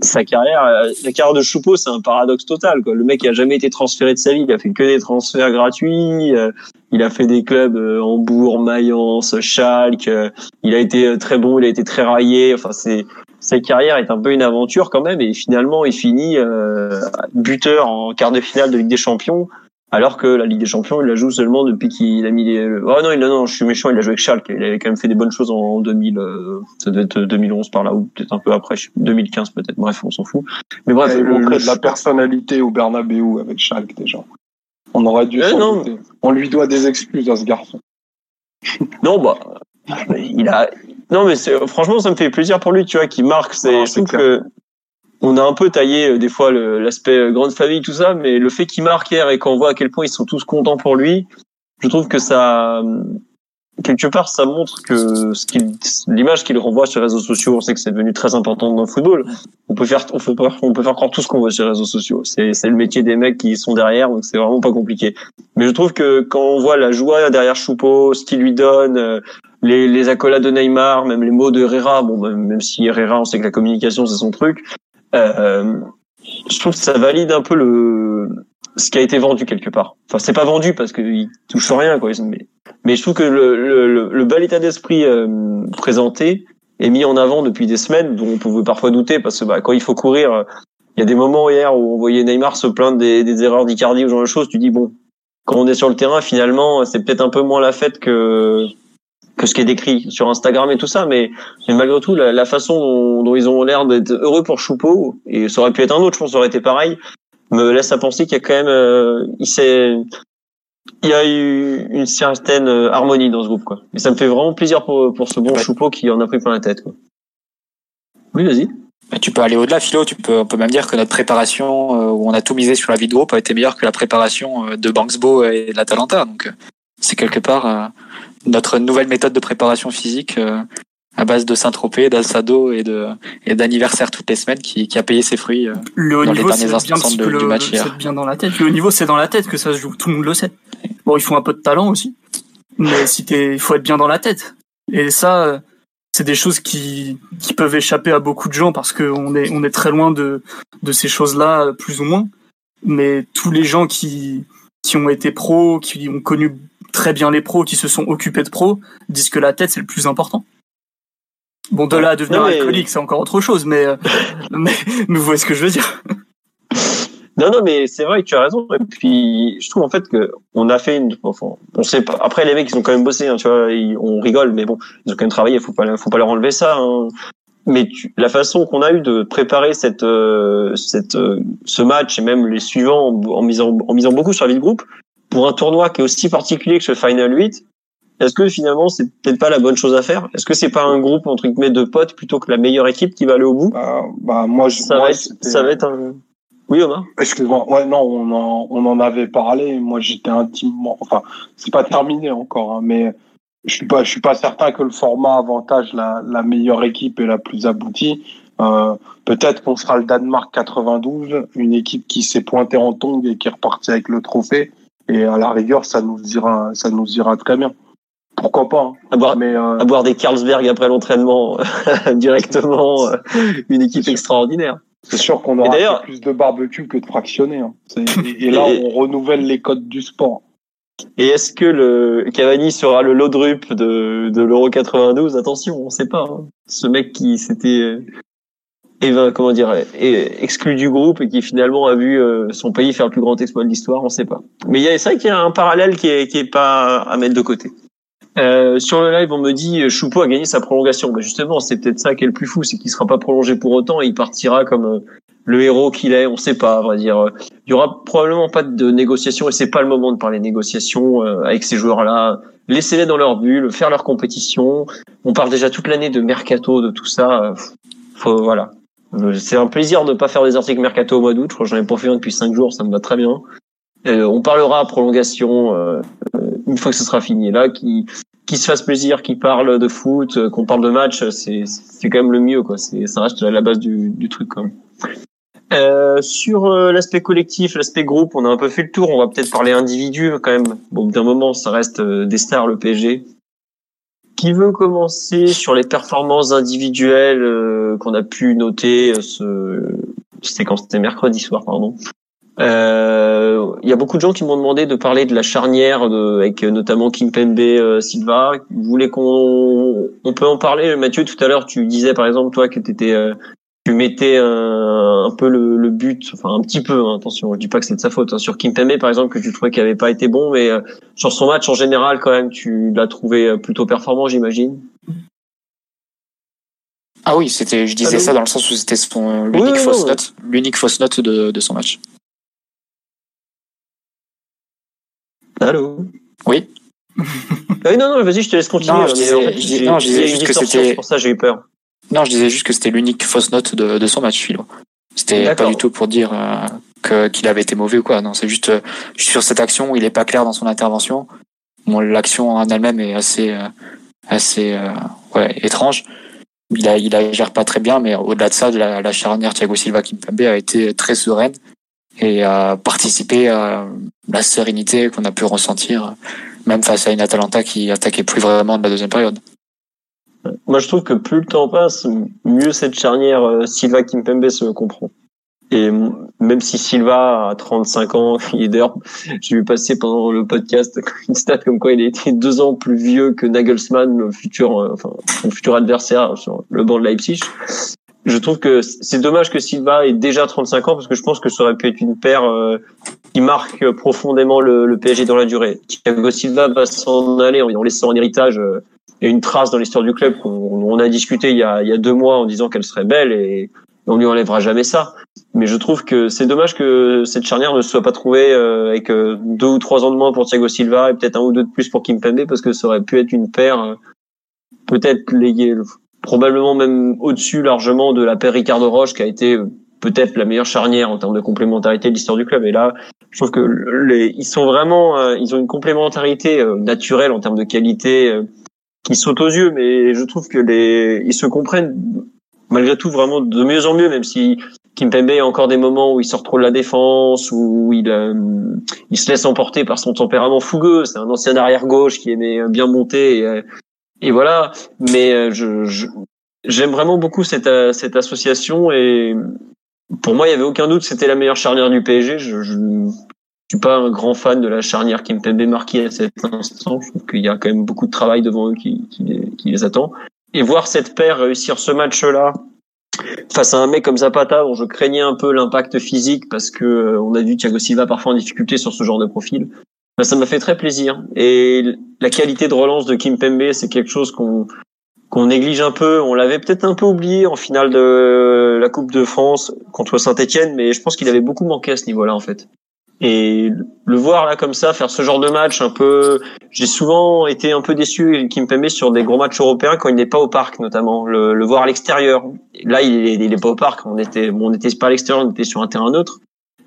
Speaker 1: Sa carrière, euh, la carrière de Choupeau, c'est un paradoxe total. Quoi. Le mec a jamais été transféré de sa vie, il a fait que des transferts gratuits. euh, il a fait des clubs euh, Hambourg, Mayence, Schalke. il a été très bon, il a été très raillé. Enfin, c'est sa carrière est un peu une aventure quand même. Et finalement, il finit buteur en quart de finale de Ligue des Champions, alors que la Ligue des Champions, il la joue seulement depuis qu'il a mis les. Oh non, il a, non, je suis méchant. Il a joué avec Schalke. Il avait quand même fait des bonnes choses en 2000. euh, ça devait être 2011 par là ou peut-être un peu après. je sais- 2015 peut-être. Bref, on s'en fout. Mais bref,
Speaker 4: il montrait
Speaker 1: le-
Speaker 4: de la personnalité au Bernabeu avec Schalke, déjà. On aurait dû
Speaker 1: Eh non.
Speaker 4: On lui doit des excuses à ce garçon.
Speaker 1: Non, bah, il a. Non, mais franchement, ça me fait plaisir pour lui, tu vois, qui marque. C'est, je trouve que on a un peu taillé euh, des fois l'aspect euh, grande famille, tout ça, mais le fait qu'il marque hier et qu'on voit à quel point ils sont tous contents pour lui, je trouve que ça, euh, quelque part, ça montre que ce l'image qu'il renvoie sur les réseaux sociaux, on sait que c'est devenu très important dans le football. On peut faire, on peut, on peut faire croire tout ce qu'on voit sur les réseaux sociaux. C'est, c'est le métier des mecs qui sont derrière, donc c'est vraiment pas compliqué. Mais je trouve que quand on voit la joie derrière Choupo, ce qu'il lui donne, les, les accolades de Neymar, même les mots de Herrera, bon, même si Herrera, on sait que la communication c'est son truc, euh, je trouve que ça valide un peu le ce qui a été vendu quelque part. Enfin, c'est pas vendu parce qu'il touche rien, quoi. Mais, je trouve que le, le, le, bel état d'esprit euh, présenté est mis en avant depuis des semaines, dont on pouvait parfois douter parce que bah, quand il faut courir, il y a des moments hier où on voyait Neymar se plaindre des, des erreurs d'Icardi ou genre de choses. Tu dis bon, quand on est sur le terrain, finalement, c'est peut-être un peu moins la fête que que ce qui est décrit sur Instagram et tout ça, mais, mais malgré tout, la, la façon dont, dont ils ont l'air d'être heureux pour Choupeau, et ça aurait pu être un autre, je pense, ça aurait été pareil, me laisse à penser qu'il y a quand même, euh, il s'est, il y a eu une certaine euh, harmonie dans ce groupe, quoi. Et ça me fait vraiment plaisir pour, pour ce bon
Speaker 2: Ouais.
Speaker 1: Choupeau qui en a pris plein la tête, quoi. Oui, vas-y.
Speaker 2: Mais tu peux aller au-delà, Philo. Tu peux, on peut même dire que notre préparation, euh, où on a tout misé sur la vie de groupe, a été meilleure que la préparation euh, de Banksbo et de l'Atalanta. Donc, euh, c'est quelque part euh, notre nouvelle méthode de préparation physique euh, à base de Saint-Tropez, d'Alsado et de et d'anniversaire toutes les semaines qui, qui a payé ses fruits. euh.
Speaker 3: Le haut
Speaker 2: Dans les
Speaker 3: niveau, c'est
Speaker 2: derniers
Speaker 3: bien,
Speaker 2: instants de-
Speaker 3: psycholo-
Speaker 2: du match hier.
Speaker 3: c'est bien dans la tête. Le haut niveau, c'est dans la tête que ça se joue. Tout le monde le sait. Bon, il faut un peu de talent aussi. Mais si t'es, il faut être bien dans la tête. Et ça, c'est des choses qui, qui peuvent échapper à beaucoup de gens parce qu'on est, on est très loin de, de ces choses-là, plus ou moins. Mais tous les gens qui, qui ont été pros, qui ont connu très bien les pros, qui se sont occupés de pros, disent que la tête, c'est le plus important. Bon, de là à devenir
Speaker 1: Non, mais-
Speaker 3: alcoolique, c'est encore autre chose, mais, euh, mais, mais vous voyez ce que je veux dire.
Speaker 1: Non, non, mais c'est vrai que tu as raison. Et puis, je trouve en fait que on a fait une. Enfin, on sait pas. Après, les mecs, ils ont quand même bossé. Hein, tu vois, ils- on rigole, mais bon, ils ont quand même travaillé. Faut pas, faut pas leur enlever ça. hein. Mais tu- la façon qu'on a eu de préparer cette, euh, cette, euh, ce match et même les suivants en, en misant, en misant beaucoup sur la vie de groupe pour un tournoi qui est aussi particulier que ce Final 8. Est-ce que finalement c'est peut-être pas la bonne chose à faire? Est-ce que c'est pas un groupe entre guillemets de potes plutôt que la meilleure équipe qui va aller au bout?
Speaker 4: Bah, bah, moi, je,
Speaker 1: Ça
Speaker 4: moi,
Speaker 1: va être, ça va être un. Oui Omar.
Speaker 4: Excuse-moi. Ouais, non, on en, on en avait parlé. Moi, j'étais intimement. Enfin, c'est pas terminé encore, hein, mais je suis pas, je suis pas certain que le format avantage la, la meilleure équipe et la plus aboutie. Euh, Peut-être qu'on sera le Danemark 92, une équipe qui s'est pointée en tongue et qui est repartie avec le trophée. Et à la rigueur, ça nous ira, ça nous ira très bien. Pourquoi pas hein.
Speaker 1: À boire,
Speaker 4: Mais euh,
Speaker 1: à boire des Carlsberg après l'entraînement directement, euh, une équipe extraordinaire.
Speaker 4: c'est sûr qu'on aura fait plus de barbecue que de fractionner. hein. Et, et là,
Speaker 1: Et-
Speaker 4: on renouvelle les codes du sport.
Speaker 1: Et est-ce que le Cavani sera le Lodrup de, de l'Euro 92 Attention, on sait pas. hein. Ce mec qui s'était euh, éva- comment dire exclu du groupe et qui finalement a vu euh, son pays faire le plus grand exploit de l'histoire, on sait pas. Mais il y a c'est vrai y a un parallèle qui est qui est pas à mettre de côté. Euh, sur le live, on me dit euh, Choupo a gagné sa prolongation. Bah justement, c'est peut-être ça qui est le plus fou, c'est qu'il sera pas prolongé pour autant et il partira comme euh, le héros qu'il est. On sait pas, à vrai dire. Il y aura probablement pas de négociation et c'est pas le moment de parler négociation euh, avec ces joueurs-là. Laissez-les dans leur bulle, faire leur compétition. On parle déjà toute l'année de mercato, de tout ça. Faut, voilà. Euh, C'est un plaisir de pas faire des articles mercato au mois d'août. Je crois que j'en ai pas fait un depuis cinq jours, ça me va très bien. Euh, on parlera prolongation euh, une fois que ce sera fini. Là, qui qui se fasse plaisir, qui parle de foot, euh, qu'on parle de match, c'est c'est quand même le mieux quoi. C'est ça reste la base du du truc quand même. Euh, sur euh, l'aspect collectif, l'aspect groupe, on a un peu fait le tour. On va peut-être parler individu quand même. Bon, d'un moment, ça reste des stars le PSG. Qui veut commencer sur les performances individuelles euh, qu'on a pu noter euh, ce c'était quand c'était mercredi soir, pardon. Euh, Il y a beaucoup de gens qui m'ont demandé de parler de la charnière de, avec euh, notamment Kimpembe euh, Silva. Vous voulez qu'on on peut en parler? Mathieu tout à l'heure tu disais par exemple toi que t'étais tu mettais un, un peu le, le but enfin un petit peu hein, attention je dis pas que c'est de sa faute hein, sur Kimpembe par exemple que tu trouvais qu'il avait pas été bon mais euh, sur son match en général quand même tu l'as trouvé euh, plutôt performant j'imagine.
Speaker 2: Ah oui, c'était, je disais ça dans le sens où c'était son
Speaker 1: Oui,
Speaker 2: l'unique
Speaker 1: oui,
Speaker 2: fausse
Speaker 1: oui.
Speaker 2: note, l'unique fausse note de, de son match.
Speaker 1: Allô.
Speaker 2: Oui.
Speaker 1: Euh, non non vas-y je te laisse continuer.
Speaker 2: Non, je disais-
Speaker 1: fait,
Speaker 2: je dis-
Speaker 1: j'ai-
Speaker 2: non, je disais juste que c'était-
Speaker 1: c'est pour ça j'ai eu peur.
Speaker 2: Non, je disais juste que c'était l'unique fausse note de, de son match, Philo. C'était pas du tout pour dire euh, que qu'il avait été mauvais ou quoi. Non, c'est juste euh, sur cette action où il est pas clair dans son intervention. Bon, l'action en elle-même est assez euh, assez euh, ouais étrange. Il a il a gère pas très bien, mais au-delà de ça, de la, la charnière Thiago Silva Kimpembe a été très sereine et a participé à la sérénité qu'on a pu ressentir même face à une Atalanta qui attaquait plus vraiment de la deuxième période.
Speaker 1: Moi, je trouve que plus le temps passe, mieux cette charnière euh, Silva Kimpembe se comprend. Et même si Silva a 35 ans, il est d'ailleurs, j'ai vu passer pendant le podcast une stat comme quoi il a été deux ans plus vieux que Nagelsmann, le futur, euh, enfin, son futur adversaire sur le banc de Leipzig. Je trouve que c'est dommage que Silva ait déjà 35 ans parce que je pense que ça aurait pu être une paire euh, qui marque profondément le, le PSG dans la durée. Thiago Silva va s'en aller en en laissant un héritage et une trace dans l'histoire du club qu'on on a discuté il y a, il y a deux mois en disant qu'elle serait belle et on lui enlèvera jamais ça. Mais je trouve que c'est dommage que cette charnière ne soit pas trouvée euh, avec euh, deux ou trois ans de moins pour Thiago Silva et peut-être un ou deux de plus pour Kimpembe parce que ça aurait pu être une paire euh, peut-être probablement même au-dessus largement de la paire Ricardo Roche qui a été peut-être la meilleure charnière en termes de complémentarité de l'histoire du club. Et là, je trouve que les, ils sont vraiment, ils ont une complémentarité naturelle en termes de qualité qui saute aux yeux, mais je trouve que les, ils se comprennent malgré tout vraiment de mieux en mieux, même si Kimpembe a encore des moments où il sort trop de la défense, où il, euh, il se laisse emporter par son tempérament fougueux. C'est un ancien arrière gauche qui aimait bien monter et, euh, et voilà. Mais euh, je, j'aime vraiment beaucoup cette, cette association et pour moi, il y avait aucun doute, c'était la meilleure charnière du PSG. Je, je suis pas un grand fan de la charnière Kimpembe marquée à cet instant. Je trouve qu'il y a quand même beaucoup de travail devant eux qui, qui, les, qui les attend. Et voir cette paire réussir ce match-là face à un mec comme Zapata dont je craignais un peu l'impact physique parce que euh, on a vu Thiago Silva parfois en difficulté sur ce genre de profil. Ben, ça m'a fait très plaisir. Et la qualité de relance de Kim Pembe, c'est quelque chose qu'on qu'on néglige un peu. On l'avait peut-être un peu oublié en finale de la Coupe de France contre Saint-Etienne, mais je pense qu'il avait beaucoup manqué à ce niveau-là en fait. Et le voir là comme ça, faire ce genre de match un peu, j'ai souvent été un peu déçu Kim Pembe sur des gros matchs européens quand il n'est pas au parc notamment, le, le voir à l'extérieur. Là, il est, il est pas au parc, on était, bon, on n'était pas à l'extérieur, on était sur un terrain neutre.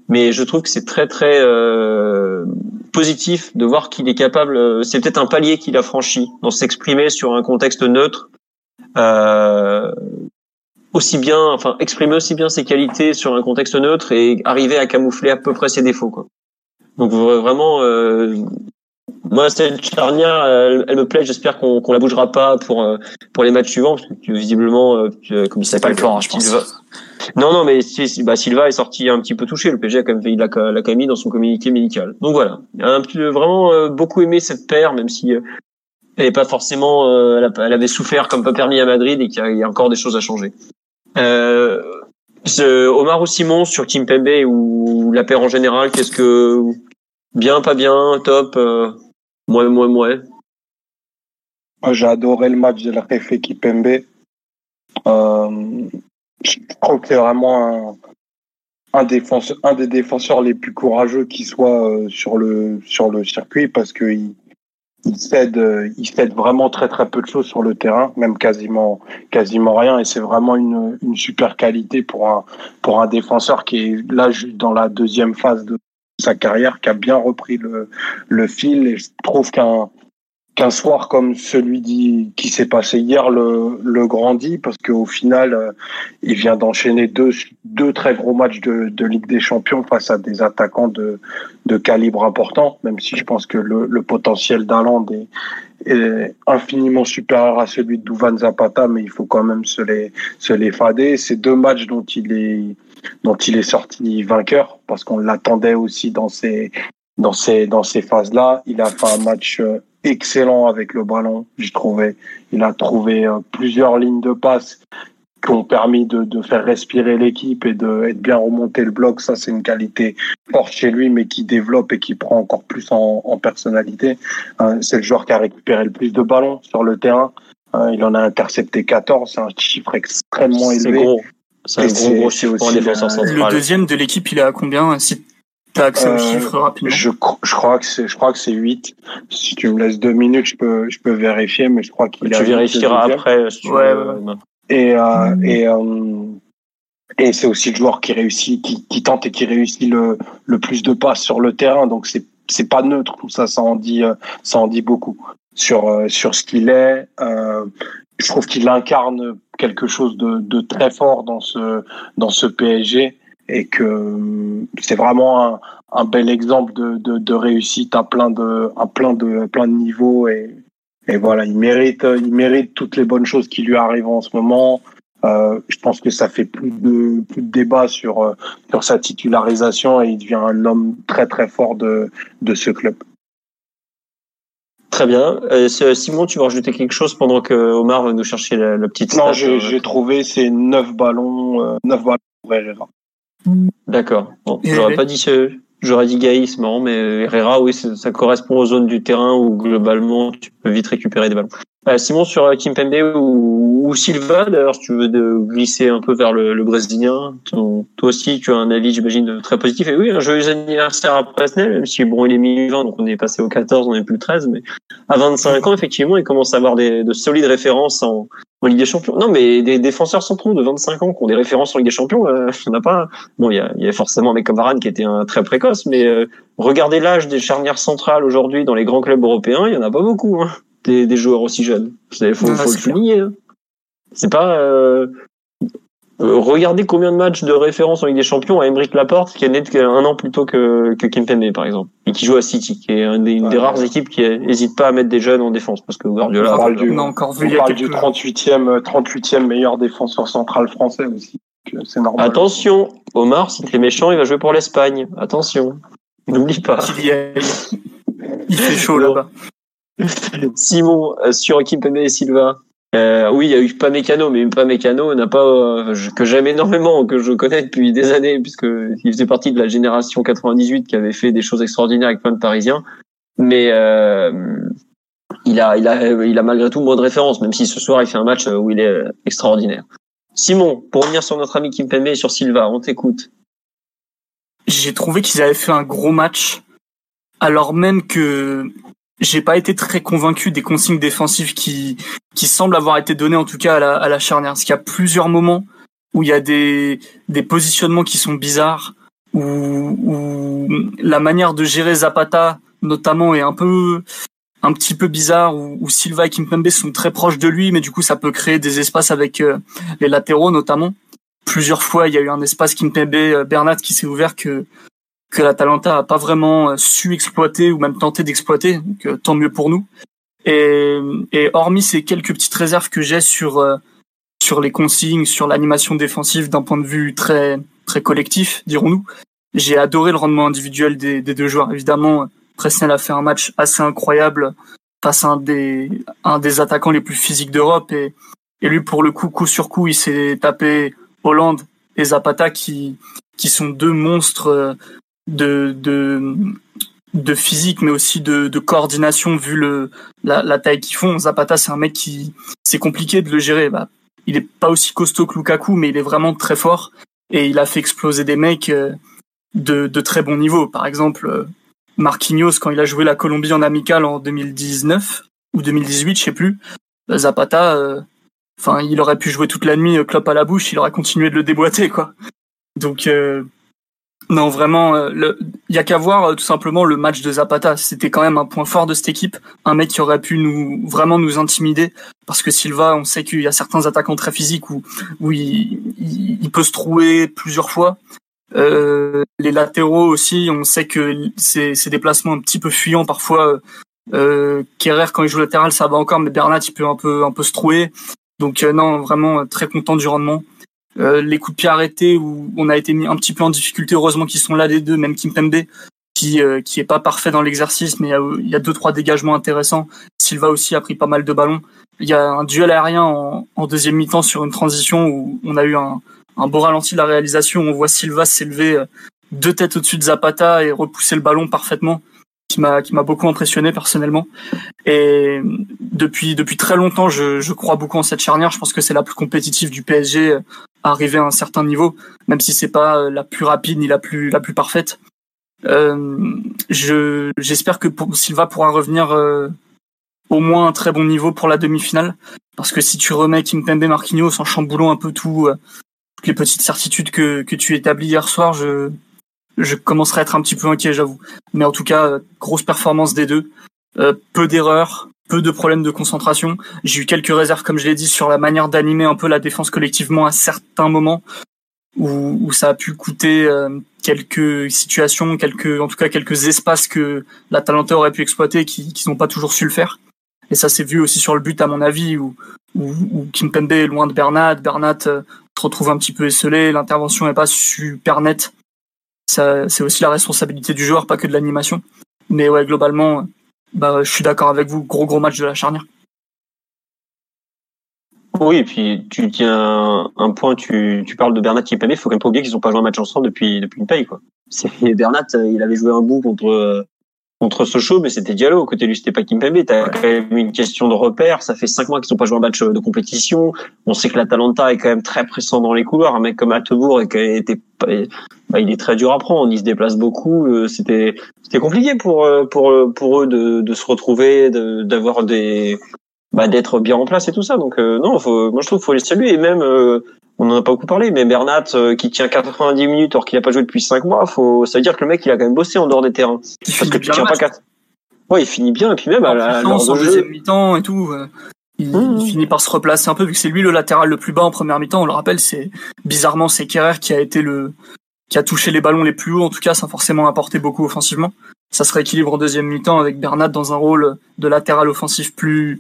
Speaker 1: Mais je trouve que c'est très très euh, positif de voir qu'il est capable. C'est peut-être un palier qu'il a franchi dans s'exprimer sur un contexte neutre. Euh, aussi bien, enfin exprimer aussi bien ses qualités sur un contexte neutre et arriver à camoufler à peu près ses défauts. Quoi. Donc vraiment, euh, moi cette charnière, elle, elle me plaît. J'espère qu'on qu'on la bougera pas pour euh, pour les matchs suivants, parce que visiblement, euh, comme
Speaker 2: c'est pas le plan, hein, je pense.
Speaker 1: Silva... Non, non, mais bah, Silva est sorti un petit peu touché. Le PG a quand même fait, il l'a même mis dans son communiqué médical. Donc voilà, un petit, vraiment euh, beaucoup aimé cette paire, même si euh, elle n'est pas forcément, euh, elle, avait souffert comme pas permis à Madrid et qu'il y, y, a encore des choses à changer. Euh, Omar ou Simon sur Kim Pembe ou la paire en général, qu'est-ce que bien, pas bien, top, euh, moins, moins, moins.
Speaker 4: J'ai adoré le match de la Réfé Kipembe. Euh, je trouve que c'est vraiment un, un, défenseur, un des défenseurs les plus courageux qui soit euh, sur le sur le circuit parce que il, il cède il cède vraiment très très peu de choses sur le terrain, même quasiment quasiment rien. Et c'est vraiment une, une super qualité pour un pour un défenseur qui est là dans la deuxième phase de sa carrière qui a bien repris le le fil. Et je trouve qu'un qu'un soir comme celui qui s'est passé hier le, le grandit parce qu'au final euh, il vient d'enchaîner deux, deux très gros matchs de, de Ligue des Champions face à des attaquants de, de calibre important même si je pense que le, le potentiel d'Aland est, est infiniment supérieur à celui de Douvan Zapata mais il faut quand même se les, se les fader c'est deux matchs dont il est dont il est sorti vainqueur parce qu'on l'attendait aussi dans ces dans ces dans ces phases là il a fait un match excellent avec le ballon, j'ai trouvé. Il a trouvé euh, plusieurs lignes de passe qui ont permis de, de faire respirer l'équipe et de, et de bien remonter le bloc. Ça, c'est une qualité forte chez lui, mais qui développe et qui prend encore plus en, en personnalité. Euh, c'est le joueur qui a récupéré le plus de ballons sur le terrain. Euh, il en a intercepté 14, c'est un chiffre extrêmement élevé.
Speaker 1: Gros. C'est un gros, gros chiffre pour un défenseur central.
Speaker 3: Le deuxième de l'équipe, il est à combien si T'as accès aux chiffres rapidement
Speaker 4: je, je crois que c'est je crois que c'est 8. Si tu me laisses deux minutes, je peux je peux vérifier mais je crois qu'il
Speaker 1: Tu vérifieras après si tu
Speaker 3: ouais,
Speaker 1: veux.
Speaker 3: ouais.
Speaker 4: Et euh, et euh, et c'est aussi le joueur qui réussit qui, qui tente et qui réussit le le plus de passes sur le terrain donc c'est c'est pas neutre tout ça ça en dit ça en dit beaucoup sur sur ce qu'il est euh, je trouve qu'il incarne quelque chose de, de très fort dans ce dans ce PSG et que c'est vraiment un, un, bel exemple de, de, de, réussite à plein de à plein de plein de niveaux et, et voilà il mérite il mérite toutes les bonnes choses qui lui arrivent en ce moment euh, je pense que ça fait plus de plus de débat sur sur sa titularisation et il devient un homme très très fort de de ce club
Speaker 1: Très bien. Euh, Simon, tu veux rajouter quelque chose pendant que Omar va nous chercher la, la petite.
Speaker 4: Non, j'ai trouvé ces neuf ballons, euh, neuf ballons pour Herrera.
Speaker 1: D'accord. Bon, j'aurais pas dit ce, j'aurais dit Gaïs, c'est marrant, mais Herrera, oui, ça correspond aux zones du terrain où globalement tu peux vite récupérer des ballons. Euh, Simon sur Kimpembe ou, ou Silva, d'ailleurs, tu veux de glisser un peu vers le, le brésilien, toi aussi tu as un avis, j'imagine, très positif. Et oui, un joyeux anniversaire à Presnel, même si bon, il est mis 20, donc on est passé au 14, on n'est plus le 13, mais à 25 ans, effectivement, il commence à avoir des, de solides références en, Ligue des Champions. Non, mais des défenseurs centraux de 25 ans qui ont des références en Ligue des Champions, euh, il n'y en a pas. Bon, il y a, y a forcément un mec qui était un très précoce, mais euh, regardez l'âge des charnières centrales aujourd'hui dans les grands clubs européens, il y en a pas beaucoup. Hein, des, des joueurs aussi jeunes. Il faut,
Speaker 3: Ah,
Speaker 1: faut le souligner. hein. C'est pas. Euh, euh, regardez combien de matchs de référence en Ligue des Champions à Emeric Laporte, qui est né un an plus tôt que, que Kimpembe, par exemple, et qui joue à City, qui est une des, une des
Speaker 4: Ouais.
Speaker 1: rares équipes qui n'hésite pas à mettre des jeunes en défense, parce que Guardiola.
Speaker 4: On parle du-
Speaker 3: On a encore vu
Speaker 4: On parle du
Speaker 3: quelques
Speaker 4: 38e, 38e meilleur défenseur central français aussi. euh, C'est normal.
Speaker 1: Attention, Omar, si t'es méchant, il va jouer pour l'Espagne. Attention, n'oublie pas.
Speaker 3: y. Il fait chaud là-bas.
Speaker 1: Simon, euh, sur Kimpembe et Silva. Euh, oui, il y a eu pas mécano, mais pas mécano n'a pas euh, que j'aime énormément, que je connais depuis des années, puisque il faisait partie de la génération 98 qui avait fait des choses extraordinaires avec plein de Parisiens. Mais euh, il a, il a, il a malgré tout moins de références, même si ce soir il fait un match où il est extraordinaire. Simon, pour revenir sur notre ami Kim Pembe et sur Silva, on t'écoute.
Speaker 3: J'ai trouvé qu'ils avaient fait un gros match, alors même que j'ai pas été très convaincu des consignes défensives qui qui semblent avoir été données en tout cas à la, à la charnière. Parce qu'il y a plusieurs moments où il y a des des positionnements qui sont bizarres, où, où la manière de gérer Zapata notamment est un peu un petit peu bizarre où, Silva et Kimpembe sont très proches de lui, mais du coup ça peut créer des espaces avec euh, les latéraux notamment. Plusieurs fois il y a eu un espace Kimpembe euh, Bernat qui s'est ouvert que que l'Atalanta a pas vraiment euh, su exploiter ou même tenté d'exploiter, donc tant mieux pour nous. Et, et hormis ces quelques petites réserves que j'ai sur sur les consignes, sur l'animation défensive d'un point de vue très très collectif, dirons-nous, j'ai adoré le rendement individuel des, des deux joueurs. Évidemment, Presnel a fait un match assez incroyable face à un des, un des attaquants les plus physiques d'Europe et, et lui, pour le coup, coup sur coup, il s'est tapé Hollande et Zapata qui, qui sont deux monstres de, de, de physique, mais aussi de, de coordination vu le, la, la taille qu'ils font. Zapata, c'est un mec qui, c'est compliqué de le gérer. Bah, il est pas aussi costaud que Lukaku, mais il est vraiment très fort et il a fait exploser des mecs euh, de, de très bon niveau. Par exemple, Marquinhos quand il a joué la Colombie en amical en 2019 ou 2018, je sais plus. Zapata, euh, enfin, il aurait pu jouer toute la nuit, euh, clope à la bouche, il aurait continué de le déboîter, quoi. Donc, euh, non, vraiment, il y a qu'à voir tout simplement le match de Zapata. C'était quand même un point fort de cette équipe, un mec qui aurait pu nous vraiment nous intimider, parce que Silva, on sait qu'il y a certains attaquants très physiques où où il, peut se trouver plusieurs fois. Euh, les latéraux aussi, on sait que ces, ces déplacements un petit peu fuyants parfois. Euh, quand il joue latéral ça va encore, mais Bernat il peut un peu un peu se trouer. Donc euh, non, vraiment très content du rendement. Euh, les coups de pied arrêtés où on a été mis un petit peu en difficulté, heureusement qu'ils sont là les deux, même Kimpembe qui euh, qui est pas parfait dans l'exercice, mais il y a deux trois dégagements intéressants. Silva aussi a pris pas mal de ballons. Il y a un duel aérien en, deuxième mi-temps sur une transition où on a eu un, un beau ralenti de la réalisation. On voit Silva s'élever euh, deux têtes au-dessus de Zapata et repousser le ballon parfaitement, qui m'a qui m'a beaucoup impressionné personnellement. Et depuis depuis très longtemps, je, je crois beaucoup en cette charnière. Je pense que c'est la plus compétitive du PSG euh, arriver à un certain niveau, même si c'est pas euh, la plus rapide ni la plus la plus parfaite. Euh, je j'espère que Silva pourra revenir au moins un très bon niveau pour la demi-finale, parce que si tu remets Kimpembe Marquinhos en chamboulant un peu tout les petites certitudes que, que tu établis hier soir, je, je commencerai à être un petit peu inquiet, j'avoue. Mais en tout cas, grosse performance des deux. Euh, peu d'erreurs, peu de problèmes de concentration. J'ai eu quelques réserves, comme je l'ai dit, sur la manière d'animer un peu la défense collectivement à certains moments où, où ça a pu coûter euh, quelques situations, quelques, en tout cas quelques espaces que la Talenta aurait pu exploiter qui, qui n'ont pas toujours su le faire. Et ça s'est vu aussi sur le but, à mon avis, où, où, où est loin de Bernat. Bernat euh, se retrouve un petit peu esselé, l'intervention n'est pas super nette. C'est aussi la responsabilité du joueur, pas que de l'animation. Mais ouais, globalement, bah, je suis d'accord avec vous. Gros gros match de la charnière.
Speaker 1: Oui, et puis tu tiens un point, tu, tu parles de Bernat qui il faut quand même pas oublier qu'ils ont pas joué un match ensemble depuis depuis une paye quoi. C'est Bernat, il avait joué un bout contre contre Sochaux, mais c'était Diallo. Côté lui, c'était pas Kimpembe. T'as quand même une question de repère. Ça fait cinq mois qu'ils n'ont pas joué un match de compétition. On sait que l'Atalanta est quand même très pressant dans les couloirs. Un mec comme Altebourg était, bah, il est très dur à prendre. Il se déplace beaucoup. Euh, c'était, c'était compliqué pour, euh, pour, pour eux de, de se retrouver, d'avoir des, bah, d'être bien en place et tout ça. Donc, euh, non, faut, moi, je trouve qu'il faut les saluer. Et même, on en a pas beaucoup parlé, mais Bernat euh, qui tient 90 minutes alors qu'il a pas joué depuis 5 mois, faut, ça veut dire que le mec il a quand même bossé en dehors des terrains.
Speaker 3: Il Parce que tu tiens pas 4.
Speaker 1: Ouais, il finit bien et puis même à la,
Speaker 3: en deuxième mi-temps et tout. Euh, il, mmh. il, finit par se replacer un peu vu que c'est lui le latéral le plus bas en première mi-temps. On le rappelle, c'est bizarrement c'est Kerrer qui a été le qui a touché les ballons les plus hauts en tout cas, sans forcément apporter beaucoup offensivement. Ça se rééquilibre en deuxième mi-temps avec Bernat dans un rôle de latéral offensif plus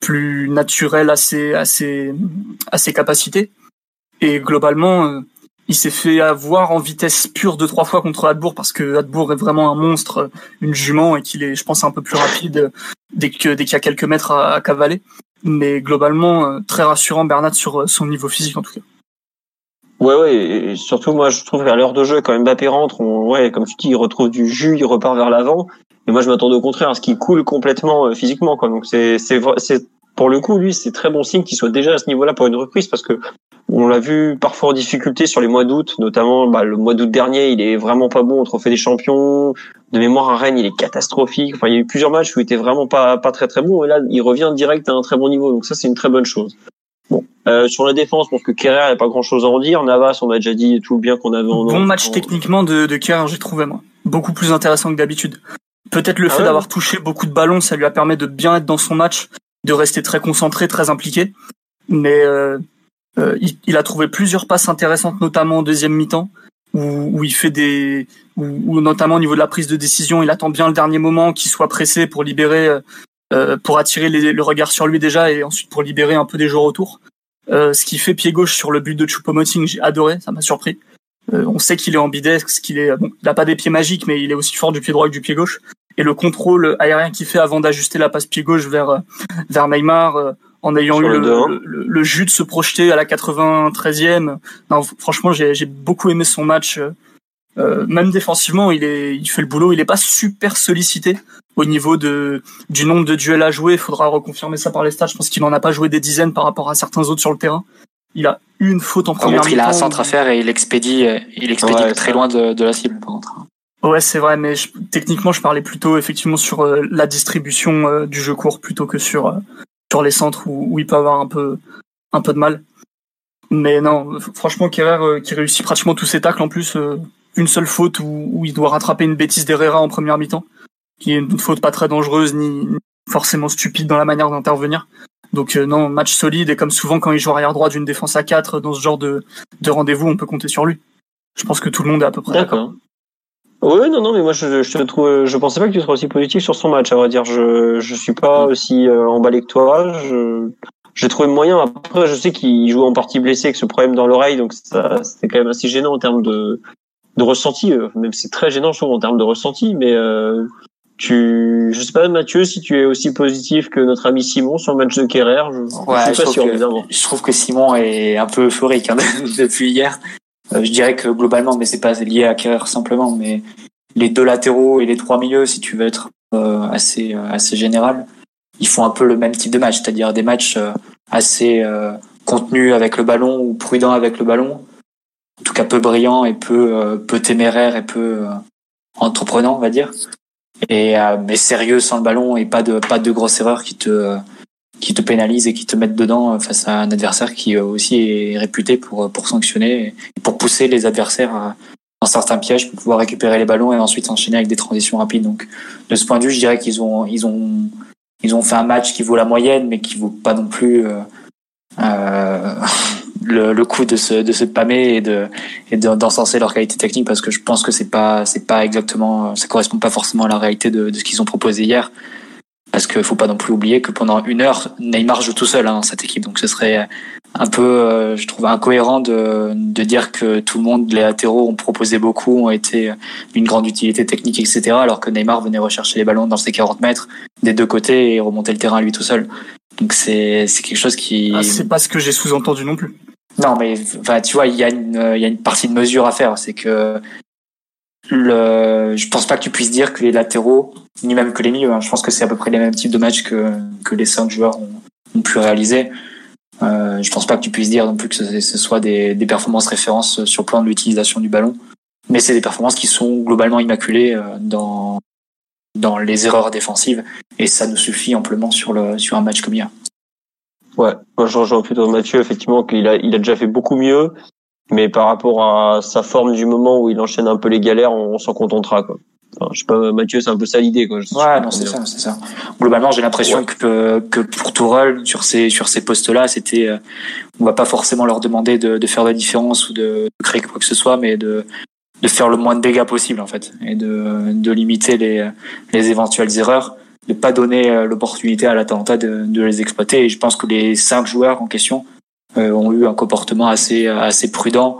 Speaker 3: plus naturel à ses à ses capacités. Et globalement, euh, il s'est fait avoir en vitesse pure deux trois fois contre Hadbourg parce que Hadbourg est vraiment un monstre, une jument et qu'il est, je pense, un peu plus rapide dès qu'il y a quelques mètres à, cavaler. Mais globalement, très rassurant Bernat sur son niveau physique en tout cas.
Speaker 1: Ouais, ouais, et surtout moi je trouve vers l'heure de jeu quand Mbappé rentre, on, ouais, comme tu dis, il retrouve du jus, il repart vers l'avant. Et moi je m'attendais au contraire à ce qu'il coule complètement physiquement, quoi. Donc c'est c'est c'est pour le coup lui c'est très bon signe qu'il soit déjà à ce niveau-là pour une reprise parce que on l'a vu parfois en difficulté sur les mois d'août, notamment bah, le mois d'août dernier, il est vraiment pas bon au Trophée des Champions. De mémoire à Rennes, il est catastrophique. Enfin, il y a eu plusieurs matchs où il était vraiment pas pas très très bon. Et là, il revient direct à un très bon niveau. Donc ça, c'est une très bonne chose. Bon, euh, sur la défense, je pense que Kerrer, il n'y a pas grand-chose à en dire. Navas, on a déjà dit tout le bien qu'on avait en
Speaker 3: Bon match techniquement de, de Kerrer, j'ai trouvé moi. Beaucoup plus intéressant que d'habitude. Peut-être le ah fait d'avoir touché beaucoup de ballons, ça lui a permis de bien être dans son match, de rester très concentré, très impliqué. Mais euh, euh, il, a trouvé plusieurs passes intéressantes, notamment en deuxième mi-temps, où, où, il fait des, où, notamment au niveau de la prise de décision, il attend bien le dernier moment qu'il soit pressé pour libérer, euh, pour attirer le regard sur lui déjà et ensuite pour libérer un peu des joueurs autour. Euh, ce qui fait pied gauche sur le but de Choupo-Moting, j'ai adoré, ça m'a surpris. Euh, on sait qu'il est ambidextre, qu'il est, bon, il a pas des pieds magiques, mais il est aussi fort du pied droit que du pied gauche. Et le contrôle aérien qu'il fait avant d'ajuster la passe pied gauche vers vers Neymar, en ayant eu le, le, jus de se projeter à la 93e. Non, franchement, j'ai beaucoup aimé son match. Euh, même défensivement, il est, il fait le boulot. Il est pas super sollicité au niveau de du nombre de duels à jouer. Il faudra reconfirmer ça par les stats. Je pense qu'il en a pas joué des dizaines par rapport à certains autres sur le terrain. Il a une faute en première mi-temps.
Speaker 2: Il a un centre à faire et il expédie, il expédie très loin de, de, la cible par contre.
Speaker 3: Ouais, c'est vrai, mais techniquement, je parlais plutôt effectivement sur euh, la distribution euh, du jeu court plutôt que sur sur les centres où, où, il peut avoir un peu, un peu de mal. Mais non, franchement, Kerrer euh, qui réussit pratiquement tous ses tacles en plus, euh, une seule faute où, où, il doit rattraper une bêtise d'Herrera en première mi-temps, qui est une faute pas très dangereuse ni forcément stupide dans la manière d'intervenir. Donc euh, non, match solide et comme souvent quand il joue arrière droit d'une défense à 4 dans ce genre de, de rendez-vous, on peut compter sur lui. Je pense que tout le monde est à peu près d'accord.
Speaker 1: Oui, non, non, mais moi je, je trouve, je pensais pas que tu sois aussi positif sur son match. À vrai dire, je je suis pas mm. aussi euh, emballé que toi. Je j'ai trouvé moyen. Après, je sais qu'il joue en partie blessé avec ce problème dans l'oreille, donc ça c'était quand même assez gênant en termes de de ressenti. Euh, même c'est très gênant, je trouve, en termes de ressenti. Mais euh, tu, je sais pas, Mathieu, si tu es aussi positif que notre ami Simon sur le match de Kerrer. Je,
Speaker 2: ouais, suis pas sûr, Je trouve que Simon est un peu euphorique hein, depuis hier. Euh, je dirais que globalement, mais c'est pas lié à Kerrer simplement, mais les deux latéraux et les trois milieux, si tu veux être euh, assez euh, assez général, ils font un peu le même type de match, c'est-à-dire des matchs assez contenus avec le ballon ou prudents avec le ballon, en tout cas peu brillants et peu peu téméraires et peu entreprenants, on va dire, et mais sérieux sans le ballon et pas de pas de grosses erreurs qui te qui te pénalisent et qui te mettent dedans euh, face à un adversaire qui euh, aussi est réputé pour, euh, pour sanctionner et pour pousser les adversaires dans certains pièges pour pouvoir récupérer les ballons et ensuite enchaîner avec des transitions rapides. Donc, de ce point de vue, je dirais qu'ils ont, ils ont, ils ont fait un match qui vaut la moyenne, mais qui vaut pas non plus euh, le, le coup de se, de se pâmer et de, et d'encenser leur qualité technique parce que je pense que c'est pas, c'est pas exactement, ça correspond pas forcément à la réalité de, de ce qu'ils ont proposé hier. Parce qu'il faut pas non plus oublier que pendant une heure, Neymar joue tout seul hein, cette équipe. Donc ce serait un peu, euh, je trouve, incohérent de, de dire que tout le monde, les latéraux, ont proposé beaucoup, ont été d'une grande utilité technique, etc. Alors que Neymar venait rechercher les ballons dans ses 40 mètres des deux côtés et remonter le terrain lui tout seul. Donc c'est quelque chose qui.
Speaker 3: Ah, c'est pas ce que j'ai sous-entendu non plus.
Speaker 2: Non, mais tu vois, il y a une, il y a une partie de mesure à faire. C'est que le, je pense pas que tu puisses dire que les latéraux, ni même que les milieux, hein, je pense que c'est à peu près les mêmes types de matchs que, que les cinq joueurs ont, pu réaliser. Euh, je pense pas que tu puisses dire non plus que ce, ce soit des, des, performances références sur le plan de l'utilisation du ballon, mais c'est des performances qui sont globalement immaculées euh, dans, dans les erreurs défensives, et ça nous suffit amplement sur, le, sur un match comme hier.
Speaker 1: Ouais, moi je rejoins plutôt Mathieu, effectivement, qu'il a, il a déjà fait beaucoup mieux. Mais par rapport à sa forme du moment où il enchaîne un peu les galères, on, s'en contentera. Quoi. Enfin, je sais pas, Mathieu, c'est un peu ça l'idée. Quoi.
Speaker 2: ouais, non, c'est ça, c'est ça. Globalement, j'ai l'impression que, que pour Tourelle, sur ces, sur ces postes-là, c'était, euh, on va pas forcément leur demander de, de faire la différence ou de créer quoi que ce soit, mais de, de faire le moins de dégâts possible, en fait, et de, de limiter les, les éventuelles erreurs, de pas donner euh, l'opportunité à l'attentat de, les exploiter. Et je pense que les cinq joueurs en question, euh, ont eu un comportement assez assez prudent,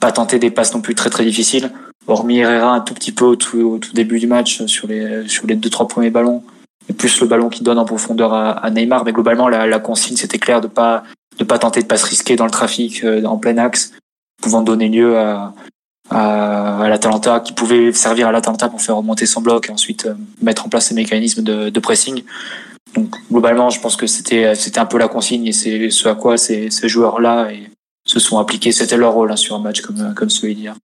Speaker 2: pas tenté des passes non plus très très difficiles. Hormis Herrera un tout petit peu au tout, au début du match sur les sur les deux trois premiers ballons, et plus le ballon qui donne en profondeur à, Neymar. Mais globalement, la, consigne, c'était clair de pas de pas tenter de pas se risquer dans le trafic euh, en plein axe, pouvant donner lieu à, à, l'Atalanta, qui pouvait servir à l'Atalanta pour faire remonter son bloc et ensuite euh, mettre en place ces mécanismes de, de pressing. Donc globalement, je pense que c'était c'était un peu la consigne et c'est ce à quoi ces, ces joueurs-là se sont appliqués. C'était leur rôle hein, sur un match comme comme celui d'hier.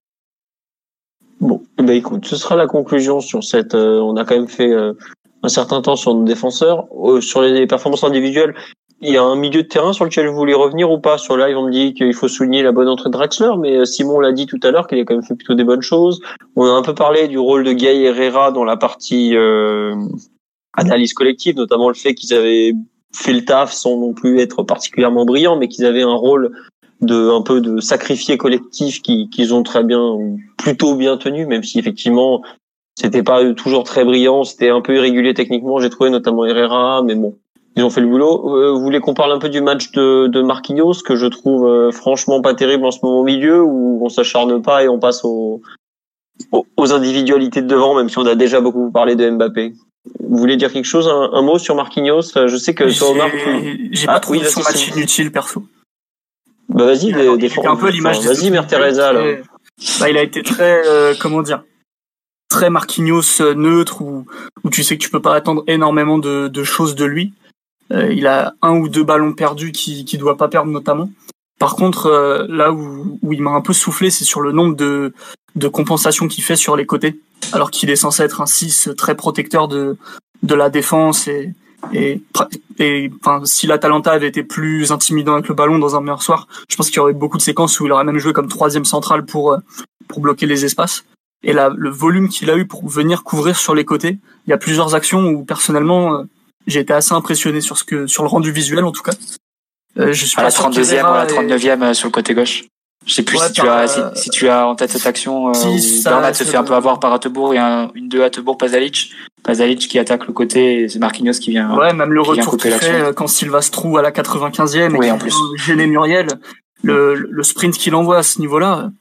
Speaker 1: Bon, ben écoute, ce sera la conclusion sur cette. Euh, on a quand même fait un certain temps sur nos défenseurs, sur les performances individuelles il y a un milieu de terrain sur lequel vous voulez revenir ou pas? Sur live, on me dit qu'il faut souligner la bonne entrée de Draxler, mais euh, Simon l'a dit tout à l'heure qu'il a quand même fait plutôt des bonnes choses. On a un peu parlé du rôle de Gay Herrera dans la partie euh, analyse collective, notamment le fait qu'ils avaient fait le taf sans non plus être particulièrement brillants, mais qu'ils avaient un rôle de un peu de sacrifié collectif qu'ils ont très bien, plutôt bien tenu, même si effectivement c'était pas toujours très brillant, c'était un peu irrégulier techniquement. J'ai trouvé notamment Herrera, mais bon, ils ont fait le boulot. Euh, vous voulez qu'on parle un peu du match de, de Marquinhos, que je trouve euh, franchement pas terrible en ce moment au milieu, où on s'acharne pas et on passe aux, aux, individualités de devant, même si on a déjà beaucoup parlé de Mbappé. Vous voulez dire quelque chose, un, mot sur Marquinhos? Je sais que sur Omar,
Speaker 3: j'ai pas ah, trouvé son match inutile perso.
Speaker 1: Bah vas-y, défends.
Speaker 3: un peu l'image.
Speaker 1: Vas-y, Mère Teresa là.
Speaker 3: Bah, il a été très, euh, comment dire, très Marquinhos neutre, où, où tu sais que tu peux pas attendre énormément de, de choses de lui. Euh, il a un ou deux ballons perdus qui qui doit pas perdre notamment. Par contre, euh, là où, où il m'a un peu soufflé, c'est sur le nombre de, de compensations qu'il fait sur les côtés, alors qu'il est censé être un 6 très protecteur de, de la défense et, et, et enfin, si l'Atalanta avait été plus intimidant avec le ballon dans un meilleur soir, je pense qu'il y aurait beaucoup de séquences où il aurait même joué comme troisième central pour, euh, pour bloquer les espaces. Et là, le volume qu'il a eu pour venir couvrir sur les côtés, il y a plusieurs actions où personnellement, j'ai été assez impressionné sur ce que sur le rendu visuel en tout cas.
Speaker 2: Euh, je suis à la 32e ou à la 39e euh, sur le côté gauche. Je sais plus si, tu as, si, tu as en tête cette action euh, où Bernat se fait un peu avoir par Attebourg et un, une deux Attebourg Pasalic. Pasalic qui attaque le côté et c'est Marquinhos qui vient.
Speaker 3: Ouais, même le retour qu'il fait euh, quand Silva se trouve à la 95e
Speaker 2: oui,
Speaker 3: et
Speaker 2: en plus.
Speaker 3: gêner Muriel. Le, le sprint qu'il envoie à ce niveau-là,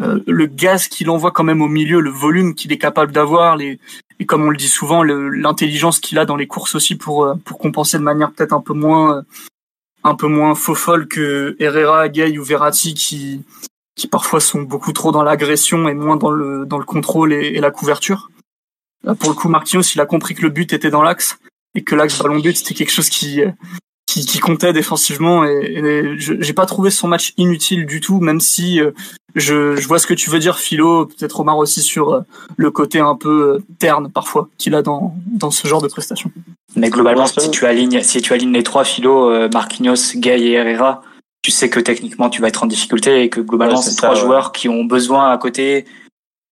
Speaker 3: euh, le gaz qu'il envoie quand même au milieu, le volume qu'il est capable d'avoir, les et comme on le dit souvent, l'intelligence qu'il a dans les courses aussi pour euh, pour compenser de manière peut-être un peu moins euh, un peu moins faux folle que Herrera, Gay ou Verratti qui qui parfois sont beaucoup trop dans l'agression et moins dans le dans le contrôle et, la couverture. Là, pour le coup, Marquinhos, il a compris que le but était dans l'axe et que l'axe ballon but c'était quelque chose qui qui, qui comptait défensivement et, et j'ai pas trouvé son match inutile du tout, même si euh, je, je vois ce que tu veux dire, Philo, peut-être Omar aussi sur euh, le côté un peu euh, terne parfois qu'il a dans, dans ce genre de prestations.
Speaker 2: Mais globalement, si tu alignes, si tu alignes les trois Philo, Marquinhos, Gay et Herrera, tu sais que techniquement tu vas être en difficulté et que globalement c'est trois joueurs qui ont besoin à côté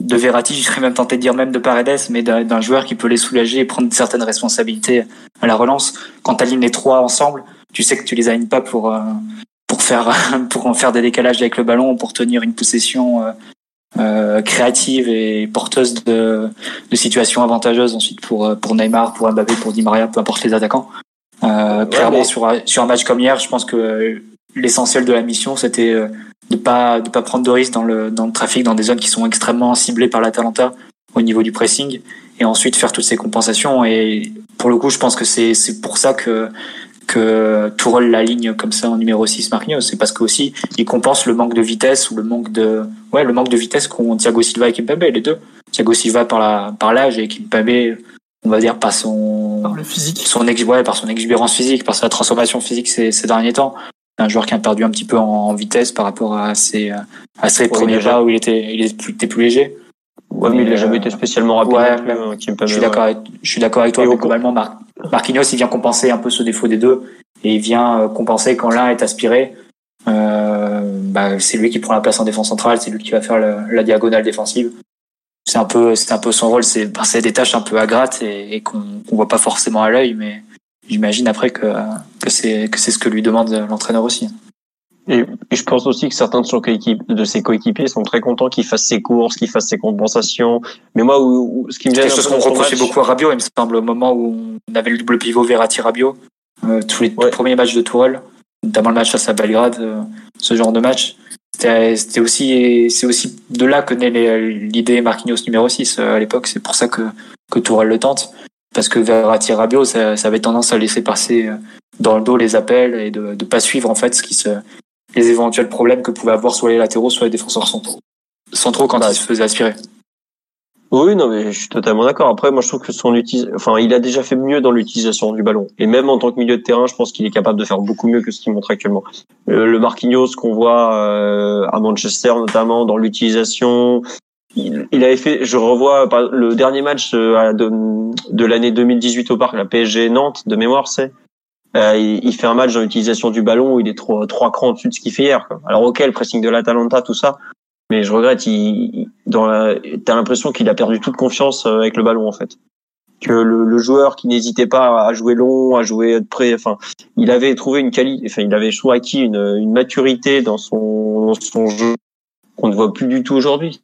Speaker 2: de Verratti, je serais même tenté de dire même de Paredes, mais d'un joueur qui peut les soulager et prendre certaines responsabilités à la relance. Quand tu alignes les trois ensemble, tu sais que tu les alignes pas pour, euh, pour, faire, pour en faire des décalages avec le ballon, pour tenir une possession euh, euh, créative et porteuse de, de situations avantageuses ensuite pour, pour Neymar, pour Mbappé, pour Di Maria, peu importe les attaquants. clairement, sur, sur un match comme hier, je pense que l'essentiel de la mission, c'était de pas de pas prendre de risques dans le dans le trafic dans des zones qui sont extrêmement ciblées par l'Atalanta au niveau du pressing et ensuite faire toutes ces compensations. Et pour le coup je pense que c'est c'est pour ça que que Tourelle la ligne comme ça en numéro 6 Marquinhos. C'est parce que aussi il compense le manque de vitesse ou le manque de ouais le manque de vitesse qu'ont Thiago Silva et Kimpembe les deux. Thiago Silva par la par l'âge et Kimpembe on va dire par son
Speaker 3: par le physique.
Speaker 2: son ex ouais, par son exubérance physique par sa transformation physique ces, ces derniers temps un joueur qui a perdu un petit peu en, vitesse par rapport à ses, à ses premiers pas où il était, il était plus, léger.
Speaker 1: Ouais, mais, il n'a jamais été spécialement rapide. Ouais,
Speaker 2: hein, je suis d'accord avec, je suis d'accord avec toi. Mais globalement, Marquinhos, il vient compenser un peu ce défaut des deux et il vient euh, compenser quand l'un est aspiré. Euh, bah, c'est lui qui prend la place en défense centrale, c'est lui qui va faire la diagonale défensive. C'est un peu, c'est un peu son rôle. C'est, des tâches un peu à gratte et, et qu'on, qu'on voit pas forcément à l'œil, mais j'imagine après que, que c'est c'est ce que lui demande l'entraîneur aussi.
Speaker 1: Et, je pense aussi que certains de, son de ses coéquipiers sont très contents qu'il fasse ses courses, qu'il fasse ses compensations. Mais moi, où, ce qui me gêne,
Speaker 2: chose qu'on reprochait beaucoup à Rabiot, il me semble, au moment où on avait le double pivot Verratti-Rabiot, euh, tous les premiers matchs de Tourelle, notamment le match face à Belgrade, euh, ce genre de match. C'était aussi, c'est aussi de là que naît l'idée Marquinhos numéro 6 euh, à l'époque. C'est pour ça que, que Tourelle le tente. Parce que Verratti Rabiot, ça, ça avait tendance à laisser passer dans le dos les appels et de ne pas suivre en fait ce qui se, les éventuels problèmes que pouvaient avoir soit les latéraux, soit les défenseurs centraux, centraux quand ils se faisaient aspirer.
Speaker 1: Oui, non, mais je suis totalement d'accord. Après, moi, je trouve que son utilisation, enfin, il a déjà fait mieux dans l'utilisation du ballon. Et même en tant que milieu de terrain, je pense qu'il est capable de faire beaucoup mieux que ce qu'il montre actuellement. Euh, le Marquinhos qu'on voit euh, à Manchester, notamment dans l'utilisation, il, avait fait, je revois le dernier match de, de, l'année 2018 au parc, la PSG Nantes, de mémoire, c'est. Euh, il, fait un match dans l'utilisation du ballon où il est trois, trois crans au-dessus de ce qu'il fait hier. Quoi. Alors ok, le pressing de l'Atalanta, tout ça, mais je regrette. Il, dans t'as l'impression qu'il a perdu toute confiance euh, avec le ballon en fait. Que le, joueur qui n'hésitait pas à jouer long, à jouer de près, enfin, il avait trouvé une qualité, enfin, il avait acquis une, maturité dans son jeu qu'on ne voit plus du tout aujourd'hui.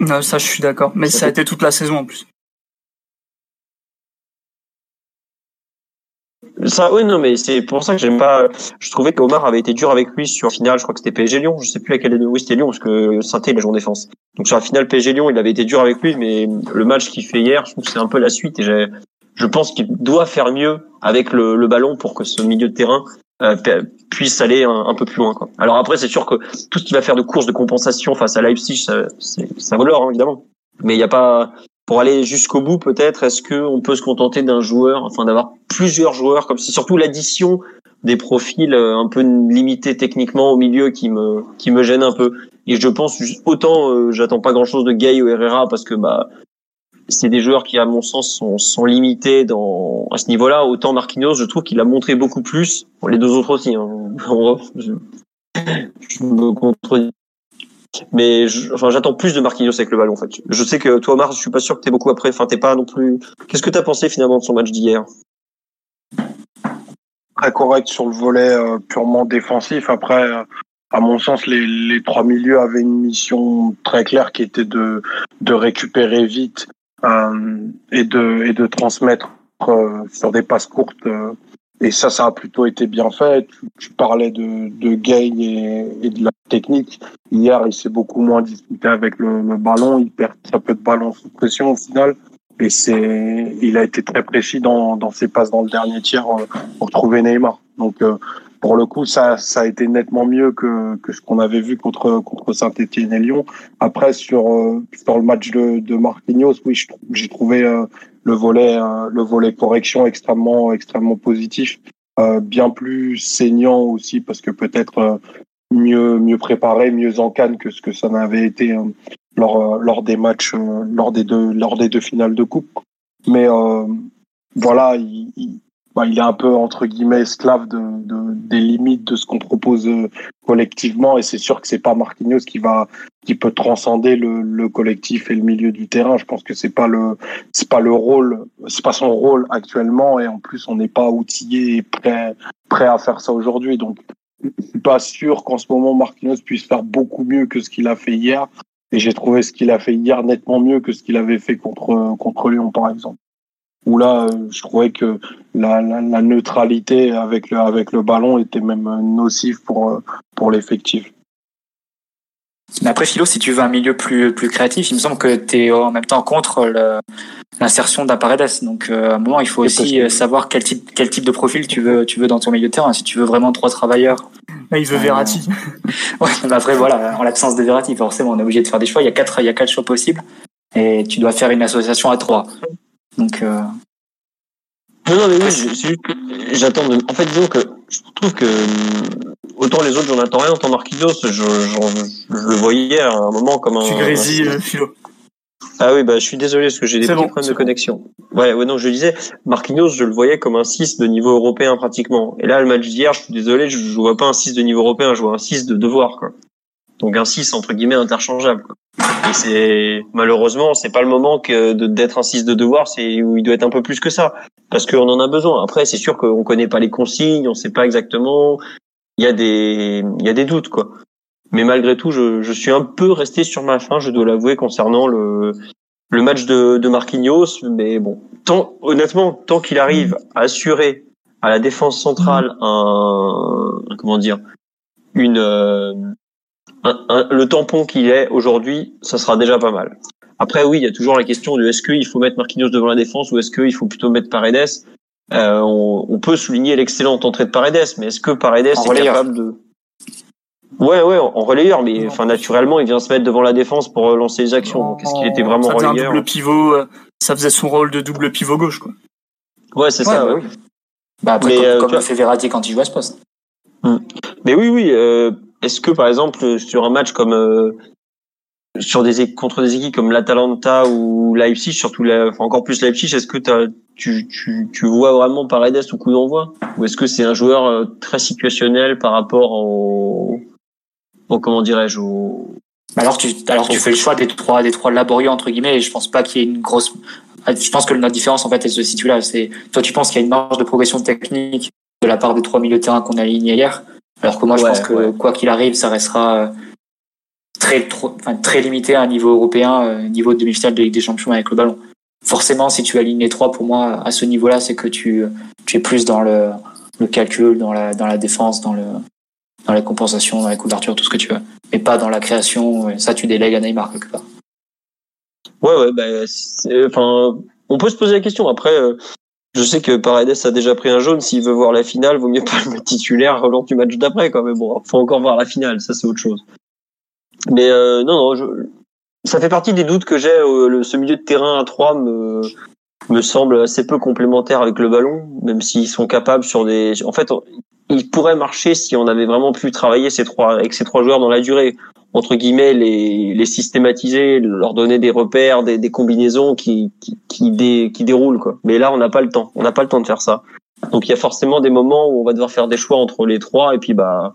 Speaker 3: Non, ça, je suis d'accord. Mais ça a été toute la saison en plus.
Speaker 1: Ça, oui, non, mais c'est pour ça que j'aime pas. Je trouvais qu'Omar avait été dur avec lui sur finale. Je crois que c'était PSG Lyon. Je sais plus laquelle de oui c'était Lyon parce que Sainté il a joué en défense. Donc sur la finale PSG Lyon, il avait été dur avec lui, mais le match qu'il fait hier, je trouve que c'est un peu la suite. Et je pense qu'il doit faire mieux avec le, le, ballon pour que ce milieu de terrain puisse aller un, peu plus loin. Quoi. Alors après, c'est sûr que tout ce qu'il va faire de course de compensation face à Leipzig, ça, ça vaut l'or hein, évidemment. Mais il n'y a pas, pour aller jusqu'au bout, peut-être, est-ce qu'on peut se contenter d'un joueur, enfin d'avoir plusieurs joueurs, comme c'est surtout l'addition des profils euh, un peu limités techniquement au milieu qui me qui me gêne un peu. Et je pense autant, euh, j'attends pas grand-chose de Gay ou Herrera parce que bah c'est des joueurs qui, à mon sens, sont, sont limités dans à ce niveau-là. Autant Marquinhos, je trouve qu'il a montré beaucoup plus. les deux autres aussi. Hein. je, me contredis mais enfin, j'attends plus de Marquinhos avec le ballon, en fait. Je sais que toi, Omar, je suis pas sûr que t'es beaucoup après. Enfin, t'es pas non plus. Qu'est-ce que t'as pensé finalement de son match d'hier?
Speaker 4: Très correct sur le volet euh, purement défensif. Après, euh, à mon sens, les, les trois milieux avaient une mission très claire qui était de, de récupérer vite et, de, et de transmettre euh, sur des passes courtes et ça, ça a plutôt été bien fait. Tu, parlais de, de gain et, et, de la technique. Hier, il s'est beaucoup moins disputé avec le, le, ballon. Il perd très peu de ballon sous pression au final. Et c'est, il a été très précis dans, dans ses passes dans le dernier tiers euh, pour trouver Neymar. Donc, euh, pour le coup, ça, ça a été nettement mieux que, que ce qu'on avait vu contre, contre Saint-Etienne et Lyon. Après, sur, euh, sur le match de, de Marquinhos, oui, j'ai trouvé le volet euh, le volet correction extrêmement extrêmement positif, euh, bien plus saignant aussi parce que peut-être euh, mieux mieux préparé, mieux en canne que ce que ça n'avait été lors lors des matchs lors des deux lors des deux finales de coupe. Mais voilà, il, bah, il est un peu entre guillemets esclave de, de des limites de ce qu'on propose euh, collectivement. Et c'est sûr que c'est pas Marquinhos qui va qui peut transcender le, le, collectif et le milieu du terrain. Je pense que c'est pas le c'est pas le rôle c'est pas son rôle actuellement. Et en plus on n'est pas outillé et prêt prêt à faire ça aujourd'hui. Donc je suis pas sûr qu'en ce moment Marquinhos puisse faire beaucoup mieux que ce qu'il a fait hier. Et j'ai trouvé ce qu'il a fait hier nettement mieux que ce qu'il avait fait contre contre Lyon par exemple où là, je trouvais que la, la, la, neutralité avec le, avec le ballon était même nocive pour, pour l'effectif.
Speaker 2: Mais après, Philo, si tu veux un milieu plus, plus créatif, il me semble que tu es en même temps contre l'insertion d'un Paredes. Donc, euh, à un moment, il faut aussi euh, savoir quel type, quel type de profil tu veux, tu veux dans ton milieu de terrain. Si tu veux vraiment trois travailleurs.
Speaker 3: il veut Verratti.
Speaker 2: ouais, mais après, voilà, en l'absence de Verratti, forcément, on est obligé de faire des choix. Il y a quatre, il y a quatre choix possibles. Et tu dois faire une association à trois. Donc. Euh...
Speaker 1: Non, non, mais oui, j'attends. En fait, disons que je trouve que euh, autant les autres, j'en attends rien. Autant Marquinhos, je, je, je, le voyais à un moment comme un.
Speaker 3: Tu grésilles, euh, philo.
Speaker 1: Ah oui, bah, je suis désolé parce que j'ai des petits problèmes de connexion. Ouais, ouais, non, je disais, Marquinhos, je le voyais comme un 6 de niveau européen pratiquement. Et là, le match d'hier, je suis désolé, je, je vois pas un 6 de niveau européen, je vois un 6 de devoir, quoi. Donc un 6 entre guillemets interchangeable. Quoi. Et c'est malheureusement c'est pas le moment que d'être un 6 de devoir, c'est où il doit être un peu plus que ça parce qu'on en a besoin. Après c'est sûr qu'on connaît pas les consignes, on sait pas exactement. Il y a des il y a des doutes quoi. Mais malgré tout, je, je suis un peu resté sur ma faim, je dois l'avouer concernant le le match de, de Marquinhos. Mais bon, tant honnêtement tant qu'il arrive à assurer à la défense centrale un, comment dire une le tampon qu'il est aujourd'hui, ça sera déjà pas mal. Après, oui, il y a toujours la question de est-ce qu'il faut mettre Marquinhos devant la défense ou est-ce qu'il faut plutôt mettre Paredes? Euh, on, on, peut souligner l'excellente entrée de Paredes, mais est-ce que Paredes
Speaker 2: En
Speaker 1: est
Speaker 2: relayeur.
Speaker 1: capable de Ouais, ouais, en relayeur, mais enfin naturellement, il vient se mettre devant la défense pour lancer les actions. Donc, est-ce qu'il était vraiment
Speaker 3: ça faisait un
Speaker 1: relayeur
Speaker 3: double pivot, euh, ça faisait son rôle de double pivot gauche, quoi.
Speaker 1: Ouais, c'est ça.
Speaker 2: Ouais. bah oui. Bah après,
Speaker 1: Mais,
Speaker 2: comme,
Speaker 1: euh,
Speaker 2: comme
Speaker 1: tu
Speaker 2: le fait Verratti quand il joue à ce poste.
Speaker 1: Mais oui, oui. euh, Est-ce que par exemple sur un match comme euh, sur des contre des équipes comme l'Atalanta ou Leipzig, surtout la, encore plus Leipzig, est-ce que tu, tu, tu vois vraiment Paredes au coup d'envoi? Ou est-ce que c'est un joueur euh, très situationnel par rapport au, au comment dirais-je au
Speaker 2: Bah Alors tu, alors tu fais le choix des trois, des trois laborieux entre guillemets. Et je pense pas qu'il y ait une grosse. Je pense que notre différence en fait, elle se situe là. C'est toi, tu penses qu'il y a une marge de progression technique de la part des trois milieux de terrain qu'on a alignés hier, alors que moi, je pense que
Speaker 1: ouais.
Speaker 2: quoi qu'il arrive, ça restera euh, très, trop, enfin, très limité à un niveau européen, euh, niveau de demi-finale de Ligue des Champions avec le ballon. Forcément, si tu alignes les trois, pour moi, à ce niveau-là, c'est que tu, tu es plus dans le, le calcul, dans la, dans la défense, dans le, dans les compensations, dans les couvertures, tout ce que tu veux mais pas dans la création. et Ça, tu délègues à Neymar quelque part.
Speaker 1: Ouais, ouais, bah, enfin, on peut se poser la question. Après, euh, je sais que Paredes a déjà pris un jaune. S'il veut voir la finale, vaut mieux pas le titulaire lors du match d'après, quoi. Mais bon, faut encore voir la finale. Ça, c'est autre chose. Mais euh, non, non, ça fait partie des doutes que j'ai. euh, ce milieu de terrain à 3 me me semble assez peu complémentaire avec le ballon, même s'ils sont capables sur des. En fait, il pourrait marcher si on avait vraiment pu travailler ces trois avec ces trois joueurs dans la durée entre guillemets les, les systématiser, leur donner des repères, des, des combinaisons qui qui qui, dé- qui déroulent quoi. Mais là on n'a pas le temps, on n'a pas le temps de faire ça. Donc il y a forcément des moments où on va devoir faire des choix entre les trois et puis bah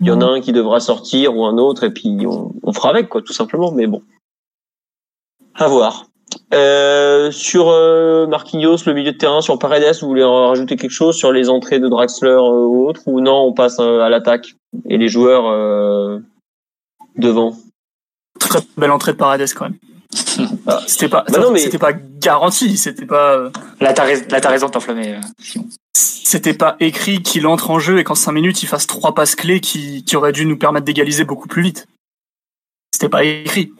Speaker 1: il y en a un qui devra sortir ou un autre et puis on, on fera avec quoi tout simplement. Mais bon, à voir. Euh, sur euh, Marquinhos, le milieu de terrain, sur Paredes, vous voulez en rajouter quelque chose sur les entrées de Draxler euh, ou autre ou non on passe euh, à l'attaque et les joueurs euh, devant?
Speaker 3: Très belle entrée de Paredes quand même.
Speaker 1: Ah.
Speaker 3: C'était pas,
Speaker 1: Bah non, mais-
Speaker 3: c'était pas garanti, c'était pas,
Speaker 2: Là, t'as t'as raison de t'enflammer. euh, Simon.
Speaker 3: c'était pas écrit qu'il entre en jeu et qu'en 5 minutes il fasse trois passes clés qui, qui auraient dû nous permettre d'égaliser beaucoup plus vite. C'était pas écrit.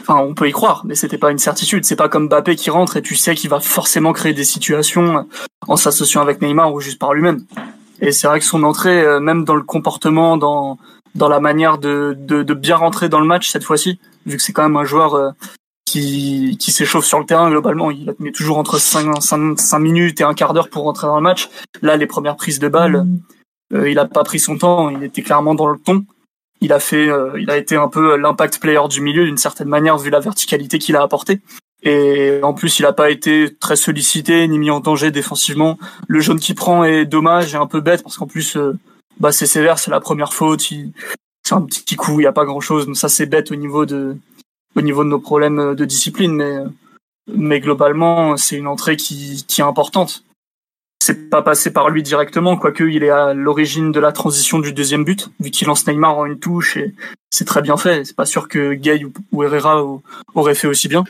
Speaker 3: Enfin, on peut y croire, mais c'était pas une certitude. C'est pas comme Mbappé qui rentre et tu sais qu'il va forcément créer des situations en s'associant avec Neymar ou juste par lui-même. Et c'est vrai que son entrée, euh, même dans le comportement, dans dans la manière de, de, de bien rentrer dans le match cette fois-ci, vu que c'est quand même un joueur euh, qui, qui s'échauffe sur le terrain globalement, il met toujours entre 5, 5, minutes et un quart d'heure pour rentrer dans le match. Là, les premières prises de balles, euh, il a pas pris son temps, il était clairement dans le ton. Il a fait, euh, il a été un peu l'impact player du milieu d'une certaine manière vu la verticalité qu'il a apporté. Et en plus, il a pas été très sollicité ni mis en danger défensivement. Le jaune qu'il prend est dommage et un peu bête parce qu'en plus, euh, bah c'est sévère, c'est la première faute. C'est un petit coup, il y a pas grand chose. Donc ça, c'est bête au niveau de, au niveau de nos problèmes de discipline, mais mais globalement, c'est une entrée qui, qui est importante. C'est pas passé par lui directement, quoique il est à l'origine de la transition du deuxième but, vu qu'il lance Neymar en une touche et c'est très bien fait. C'est pas sûr que Gay ou, Herrera au- auraient fait aussi bien.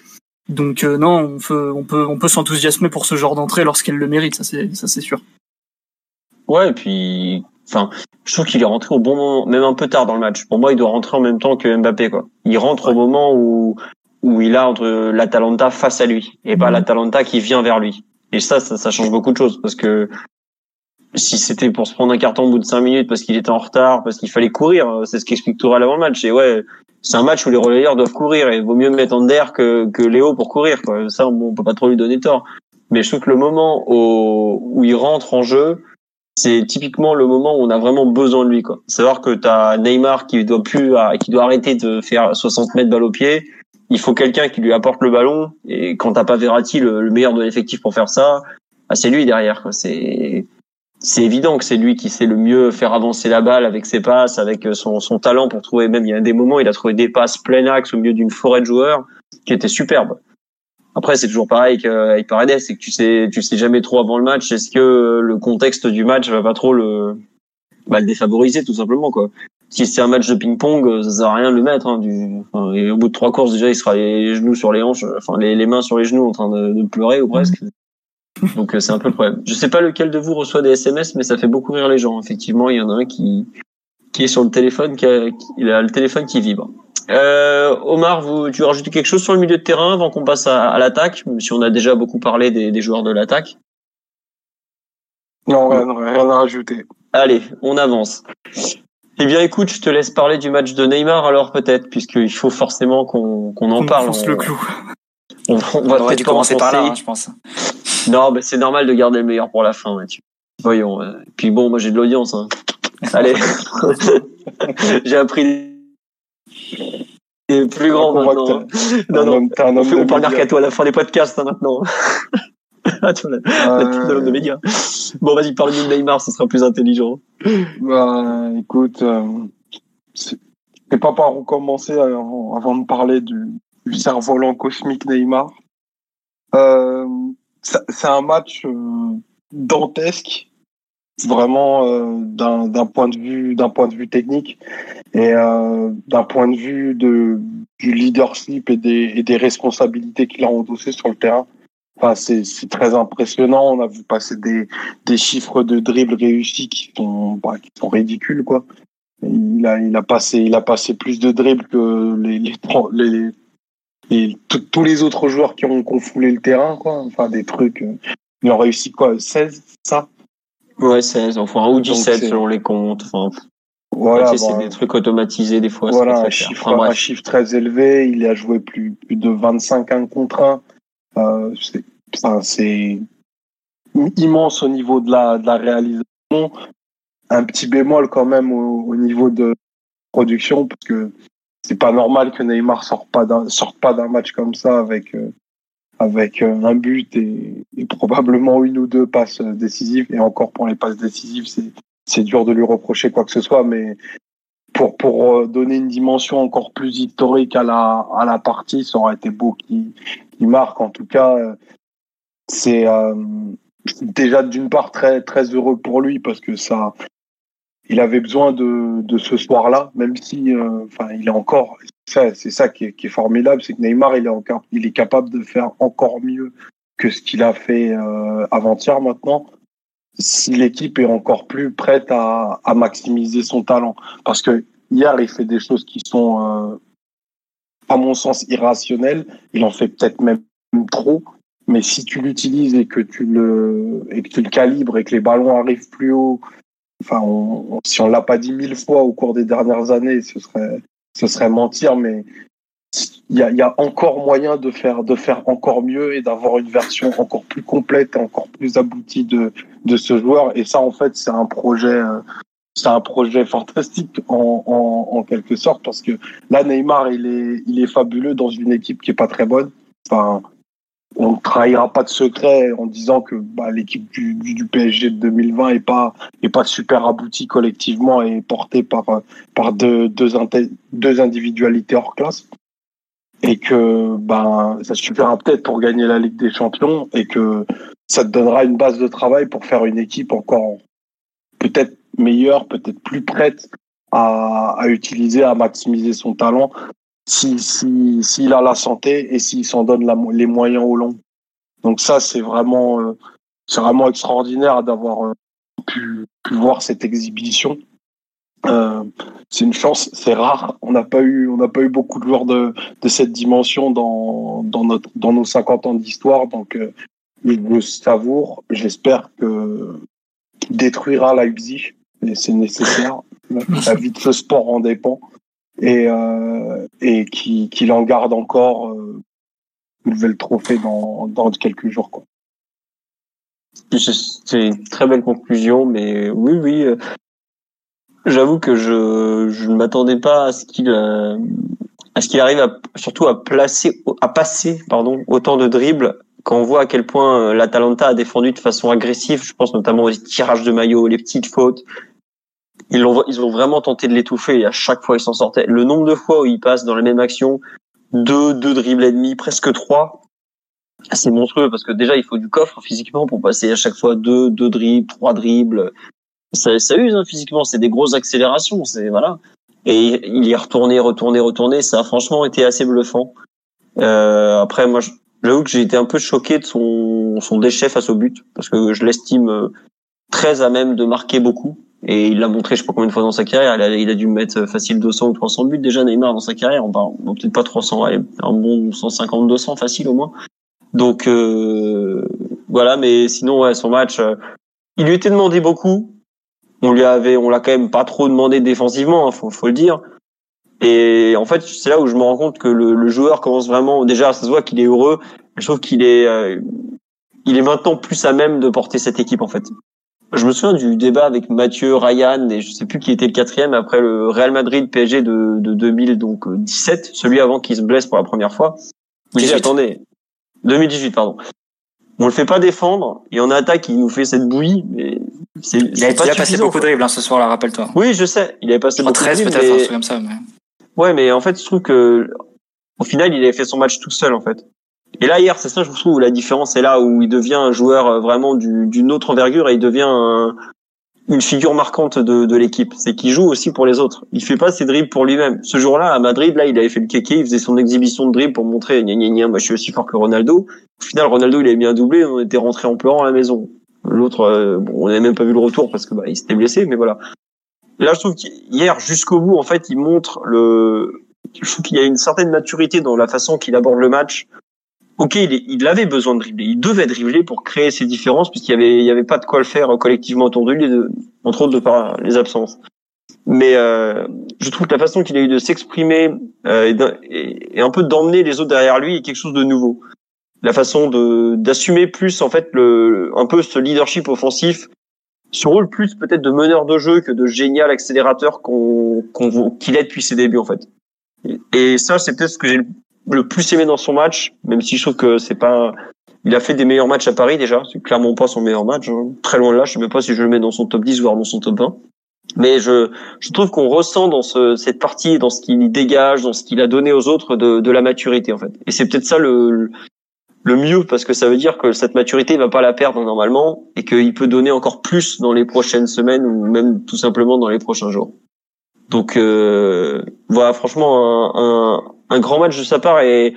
Speaker 3: Donc euh, non, on peut on peut on peut s'enthousiasmer pour ce genre d'entrée lorsqu'elle le mérite, ça c'est ça c'est sûr.
Speaker 1: Ouais, et puis, enfin, je trouve qu'il est rentré au bon moment, même un peu tard dans le match. Pour moi, il doit rentrer en même temps que Mbappé, quoi. Il rentre au moment où où il a entre l'Atalanta face à lui et pas l'Atalanta qui vient vers lui. Et ça, ça, ça change beaucoup de choses parce que si c'était pour se prendre un carton au bout de cinq minutes parce qu'il était en retard, parce qu'il fallait courir, c'est ce qu'explique Tourelle avant le match. Et ouais, c'est un match où les relayeurs doivent courir et il vaut mieux mettre Ander que, que Léo pour courir, quoi. Ça, on, on peut pas trop lui donner tort. Mais je trouve que le moment au, où il rentre en jeu, c'est typiquement le moment où on a vraiment besoin de lui, quoi. Savoir que t'as Neymar qui doit plus, qui doit arrêter de faire 60 mètres balle au pied. Il faut quelqu'un qui lui apporte le ballon. Et quand t'as pas Verratti, le, le meilleur de l'effectif pour faire ça, bah, c'est lui derrière. C'est, c'est évident que c'est lui qui sait le mieux faire avancer la balle avec ses passes, avec son, son talent pour trouver même, il y a des moments, il a trouvé des passes plein axe au milieu d'une forêt de joueurs qui était superbe. Après, c'est toujours pareil qu'avec Paredes, c'est que tu sais, tu sais jamais trop avant le match. Est-ce que le contexte du match va pas trop le, bah, défavoriser tout simplement quoi. Si c'est un match de ping-pong, ça sert à rien de le mettre. Hein, du, enfin, et au bout de trois courses déjà, il sera les genoux sur les hanches, enfin les, les mains sur les genoux en train de, de pleurer ou presque. Donc euh, c'est un peu le problème. Je sais pas lequel de vous reçoit des SMS, mais ça fait beaucoup rire les gens. Effectivement, il y en a un qui qui est sur le téléphone, qui a, qui- il a le téléphone qui vibre. Euh, Omar, vous, tu veux rajouter quelque chose sur le milieu de terrain avant qu'on passe à, à l'attaque, même si on a déjà beaucoup parlé des, des joueurs de l'attaque?
Speaker 4: Non, rien, rien à rajouter.
Speaker 1: Allez, on avance. Eh bien, écoute, je te laisse parler du match de Neymar alors peut-être, puisqu'il faut forcément qu'on qu'on en
Speaker 3: On
Speaker 1: parle. On-
Speaker 3: le clou.
Speaker 1: On, on
Speaker 2: On
Speaker 1: va
Speaker 2: aurait
Speaker 1: peut-être
Speaker 2: commencer par là, hein, je pense.
Speaker 1: Non, mais c'est normal de garder le meilleur pour la fin, Mathieu. Voyons. euh, Puis bon, moi j'ai de l'audience. Hein. Allez, j'ai appris des plus grands
Speaker 4: On voit que
Speaker 1: maintenant. hein. Non,
Speaker 4: un
Speaker 1: non, on, parle mercato à la fin des podcasts hein, maintenant. La, pub de de médias. Bon, vas-y, parle-nous de Neymar, ce sera plus intelligent.
Speaker 4: Bah, écoute, euh, c'est pas par où commencer avant, avant de parler du, du cerf-volant cosmique Neymar. Euh, c'est un match euh, dantesque, vraiment euh, d'un d'un point de vue d'un point de vue technique et euh, d'un point de vue de du leadership et des, et des responsabilités qu'il a endossées sur le terrain. Enfin, c'est c'est très impressionnant. On a vu passer des, des chiffres de dribble réussis qui sont, bah, qui sont ridicules, quoi. Il a, il a passé, il a passé plus de dribbles que les, les, les, les- tous- les autres joueurs qui ont, qui ont foulé le terrain, quoi. Enfin, des trucs. euh, il en réussi quoi, 16, ça?
Speaker 1: Ouais, 16, enfin, ou
Speaker 4: Donc,
Speaker 1: 17
Speaker 4: c'est-
Speaker 1: selon les comptes. Enfin,
Speaker 4: Voilà.
Speaker 1: c'est
Speaker 4: bah,
Speaker 1: des trucs automatisés des fois.
Speaker 4: voilà, un chiffre,
Speaker 1: Enfin,
Speaker 4: un chiffre très élevé. Il a joué plus, plus de 25 1 contre 1. Euh, c'est, immense au niveau de la, réalisation. Un petit bémol quand même au, au niveau de production parce que c'est pas normal que Neymar sorte pas d'un, pas d'un match comme ça avec, euh, euh, un but et, probablement une ou deux passes décisives. Et encore pour les passes décisives, c'est, c'est dur de lui reprocher quoi que ce soit, mais pour pour euh, donner une dimension encore plus historique à la à la partie, ça aurait été beau qu'il qu'il marque. En tout cas, euh, c'est euh, déjà d'une part très très heureux pour lui parce que ça, il avait besoin de de ce soir-là, même si, euh, enfin, il est encore. C'est ça qui est, qui est formidable, c'est que Neymar, il est encore, il est capable de faire encore mieux que ce qu'il a fait euh, avant-hier maintenant si l'équipe est encore plus prête à, à maximiser son talent. Parce que hier, il fait des choses qui sont, euh, à mon sens, irrationnelles. Il en fait peut-être même trop. Mais si tu l'utilises et que tu le et que tu le calibres et que les ballons arrivent plus haut, enfin, on, on- si on l'a pas dit mille fois au cours des dernières années, ce serait ce serait mentir. Mais il y a, encore moyen de faire de faire encore mieux et d'avoir une version encore plus complète et encore plus aboutie de de ce joueur. Et ça, en fait, c'est un projet, euh, c'est un projet fantastique en, en, quelque sorte parce que là, Neymar, il est, il est fabuleux dans une équipe qui est pas très bonne. Enfin, on ne trahira pas de secret en disant que bah, l'équipe du, du, du PSG de 2020 est pas est pas super aboutie collectivement et portée par par deux deux, deux individualités hors classe et que ben ça suffira peut-être pour gagner la Ligue des Champions et que ça te donnera une base de travail pour faire une équipe encore peut-être meilleure, peut-être plus prête à, utiliser, à maximiser son talent si si s'il a la santé et s'il s'en donne les moyens au long. Donc ça c'est vraiment euh, c'est vraiment extraordinaire d'avoir euh, pu, pu voir cette exhibition. Euh, c'est une chance, c'est rare. On n'a pas eu, on n'a pas eu beaucoup de joueurs de, de cette dimension dans, dans notre, dans nos 50 ans d'histoire. Donc, euh, je le savoure. J'espère que qu'il détruira Leipzig. Et c'est nécessaire. La vie de ce sport en dépend. Et, euh, et qu'il qu'il en garde encore, euh, soulever le trophée dans, dans quelques jours, quoi.
Speaker 1: C'est une très belle conclusion, mais oui, oui. J'avoue que je, je ne m'attendais pas à ce qu'il euh, à ce qu'il arrive à, surtout à placer, à passer, pardon, autant de dribbles quand on voit à quel point euh, l'Atalanta a défendu de façon agressive. Je pense notamment aux tirages de maillot, les petites fautes. Ils l'ont, ils ont vraiment tenté de l'étouffer et à chaque fois ils s'en sortaient. Le nombre de fois où ils passent dans la même action deux, deux dribbles et demi, presque trois, c'est monstrueux parce que déjà il faut du coffre physiquement pour passer à chaque fois deux, deux dribbles, trois dribbles. Ça, ça use hein, physiquement, c'est des grosses accélérations, c'est voilà. Et il y est retourné, retourné, retourné. Ça a franchement été assez bluffant. Euh, après, moi, j'avoue que j'ai été un peu choqué de son, son déchet face au but parce que je l'estime euh, très à même de marquer beaucoup. Et il l'a montré, je sais pas combien de fois dans sa carrière. Il a, il a dû mettre facile 200 ou 300 buts déjà Neymar dans sa carrière. On parle peut-être pas 300, allez, un bon 150, 200 facile au moins. Donc euh, voilà, mais sinon ouais, son match, euh, il lui était demandé beaucoup. On lui avait, on l'a quand même pas trop demandé défensivement, hein, faut, faut le dire. Et en fait, c'est là où je me rends compte que le, le joueur commence vraiment. Déjà, ça se voit qu'il est heureux. Je trouve qu'il est, euh, il est maintenant plus à même de porter cette équipe en fait. Je me souviens du débat avec Mathieu, Ryan et je sais plus qui était le quatrième après le Real Madrid PSG de, de 2017, celui avant qu'il se blesse pour la première fois. J'ai attendez, 2018 pardon. On le fait pas défendre et en attaque il nous fait cette bouillie. Mais c'est,
Speaker 2: il a, il a passé beaucoup de dribbles hein, ce soir-là, rappelle-toi.
Speaker 1: Oui, je sais. Il avait passé beaucoup
Speaker 2: 13
Speaker 1: de
Speaker 2: peut-être, un truc comme ça. Mais...
Speaker 1: Ouais, mais en fait, je trouve que au final, il avait fait son match tout seul, en fait. Et là, hier, c'est ça, je trouve, où la différence est là, où il devient un joueur euh, vraiment du- d'une autre envergure et il devient un- une figure marquante de, de l'équipe. C'est qu'il joue aussi pour les autres. Il fait pas ses dribbles pour lui-même. Ce jour-là, à Madrid, là, il avait fait le kéké, il faisait son exhibition de dribble pour montrer, gna gna gna, moi, je suis aussi fort que Ronaldo. Au final, Ronaldo, il avait un doublé, on était rentré en pleurant à la maison. L'autre, euh, bon, on n'avait même pas vu le retour parce que bah, il s'était blessé, mais voilà. Là, je trouve qu'hier, jusqu'au bout, en fait, il montre le. Je trouve qu'il y a une certaine maturité dans la façon qu'il aborde le match. Ok, il, il avait besoin de dribbler, il devait dribbler pour créer ses différences puisqu'il y avait, il y avait pas de quoi le faire euh, collectivement autour de lui, entre autres de par les absences. Mais euh, je trouve que la façon qu'il a eu de s'exprimer euh, et, et- et un peu d'emmener les autres derrière lui est quelque chose de nouveau. La façon de d'assumer plus en fait le un peu ce leadership offensif ce rôle plus peut-être de meneur de jeu que de génial accélérateur qu'on qu'on qu'il est depuis ses débuts en fait. Et ça c'est peut-être ce que j'ai le- plus aimé dans son match, même si je trouve que c'est pas il a fait des meilleurs matchs à Paris déjà, c'est clairement pas son meilleur match, hein. très loin de là, je sais même pas si je le mets dans son top 10 voire dans son top 20. Mais je, je trouve qu'on ressent dans ce, cette partie, dans ce qu'il dégage, dans ce qu'il a donné aux autres, de, de la maturité en fait. Et c'est peut-être ça le, le mieux parce que ça veut dire que cette maturité il va pas la perdre normalement et qu'il peut donner encore plus dans les prochaines semaines ou même tout simplement dans les prochains jours. Donc euh, voilà, franchement un, un, un grand match de sa part et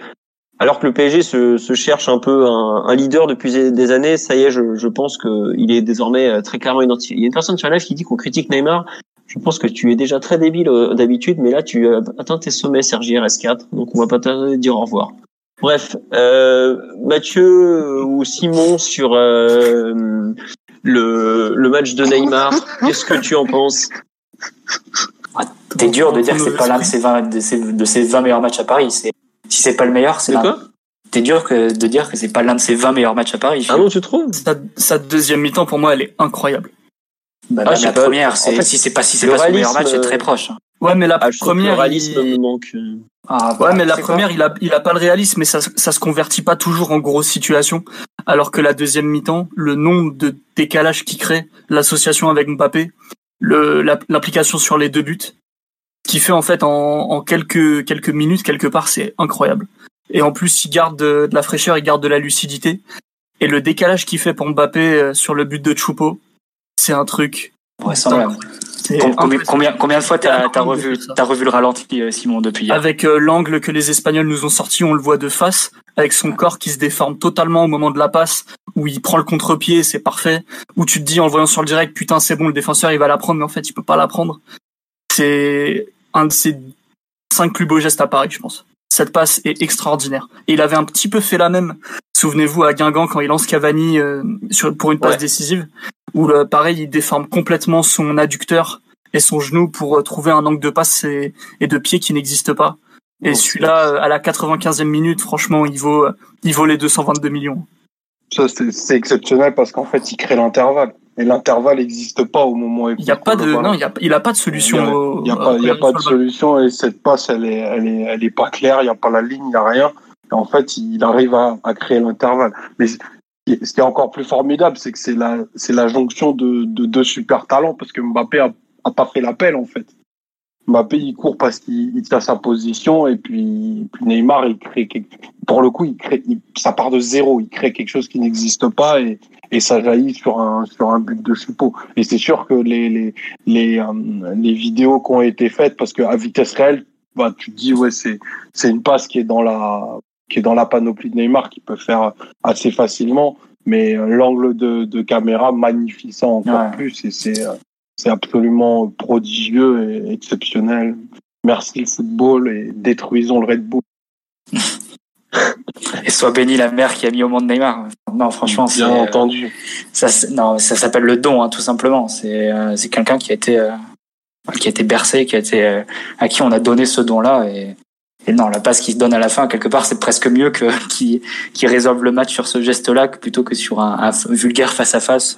Speaker 1: alors que le PSG se, se cherche un peu un, un leader depuis des années, ça y est, je, je pense que il est désormais euh, très clairement identifié. Il y a une personne sur la live qui dit qu'on critique Neymar. Je pense que tu es déjà très débile euh, d'habitude, mais là tu as atteint tes sommets, Sergi RS4, donc on va pas te dire au revoir. Bref, euh, Mathieu ou Simon sur euh, le, le match de Neymar, qu'est-ce que tu en penses?
Speaker 2: T'es dur de dire que c'est pas l'un de ses 20, de ses, de ses 20 meilleurs matchs à Paris. C'est, si c'est pas le meilleur, c'est
Speaker 1: quoi
Speaker 2: T'es dur que, de dire que c'est pas l'un de ses 20 meilleurs matchs à Paris.
Speaker 1: Ah non, tu trouves
Speaker 3: Sa, sa deuxième mi-temps, pour moi, elle est incroyable.
Speaker 2: Bah,
Speaker 1: Ah,
Speaker 2: la
Speaker 1: pas.
Speaker 2: première,
Speaker 1: En
Speaker 2: c'est,
Speaker 1: fait,
Speaker 2: si c'est pas, si c'est
Speaker 1: le
Speaker 2: pas son meilleur match, c'est très proche. hein.
Speaker 3: Ouais, mais la
Speaker 1: ah, que le
Speaker 3: première,
Speaker 1: réalisme
Speaker 3: il-
Speaker 1: me manque.
Speaker 2: Ah,
Speaker 3: Ouais,
Speaker 2: bah,
Speaker 3: mais la première, il a, il a pas le réalisme, mais ça, ça se convertit pas toujours en grosse situation. Alors que la deuxième mi-temps, le nombre de décalages qu'il crée, l'association avec Mbappé, le, l'application sur les deux buts, ce qu'il fait en fait en, en quelques, quelques minutes, quelque part, c'est incroyable. Et en plus, il garde de, de la fraîcheur, il garde de la lucidité. Et le décalage qu'il fait pour Mbappé euh, sur le but de Choupo, c'est un truc.
Speaker 2: Com- Combien, combien, combien de fois t'as, revu, revu le ralenti, euh, Simon, depuis hier?
Speaker 3: Avec euh, l'angle que les Espagnols nous ont sorti, on le voit de face, avec son corps qui se déforme totalement au moment de la passe, où il prend le contre-pied, c'est parfait. Où tu te dis en le voyant sur le direct, putain c'est bon, le défenseur il va la prendre, mais en fait il peut pas la prendre. C'est un de ses cinq plus beaux gestes à Paris, je pense. Cette passe est extraordinaire. Et il avait un petit peu fait la même. Souvenez-vous à Guingamp quand il lance Cavani euh, sur, pour une passe
Speaker 1: Ouais.
Speaker 3: décisive, où le, pareil il déforme complètement son adducteur et son genou pour euh, trouver un angle de passe et, et de pied qui n'existe pas. Et celui-là, euh, à la 95e minute, franchement, il vaut, euh, il vaut les 222 millions.
Speaker 4: Ça, c'est exceptionnel parce qu'en fait, il crée l'intervalle. Et l'intervalle n'existe pas au moment
Speaker 3: Il n'y a pas de, non, il y a, il a pas de solution.
Speaker 4: Il n'y a pas, il y a
Speaker 3: au-
Speaker 4: pas de solution et cette passe, elle est, elle est, elle est pas claire. Il n'y a pas la ligne, il n'y a rien. Et en fait, il arrive à, à créer l'intervalle. Mais ce qui est- ce qui est encore plus formidable, c'est que c'est la, c'est la jonction de, de deux super talents parce que Mbappé a, a pas fait l'appel en fait. Mbappé, il court parce qu'il il tient sa position et puis, puis Neymar, il crée quelque, pour le coup, il crée, il- ça part de zéro. Il crée quelque chose qui n'existe pas et, et ça jaillit sur un, sur un but de Choupeau. Et c'est sûr que les, les, les, euh, les vidéos qui ont été faites, parce qu'à vitesse réelle, bah, tu te dis, ouais, c'est, c'est une passe qui est dans la, qui est dans la panoplie de Neymar, qui peut faire assez facilement. Mais euh, l'angle de, de caméra magnifie ça encore
Speaker 2: Ouais.
Speaker 4: plus et c'est, euh, c'est absolument prodigieux et exceptionnel. Merci le football et détruisons le Red Bull.
Speaker 2: et soit béni la mère qui a mis au monde Neymar. Non, franchement, c'est
Speaker 4: bien entendu.
Speaker 2: Ça, non, ça s'appelle le don, hein, tout simplement. C'est c'est quelqu'un qui a été qui a été bercé, qui a été à qui on a donné ce don-là et et non, la passe qui se donne à la fin, quelque part, c'est presque mieux que qui qui résolve le match sur ce geste-là plutôt que sur un, vulgaire face à face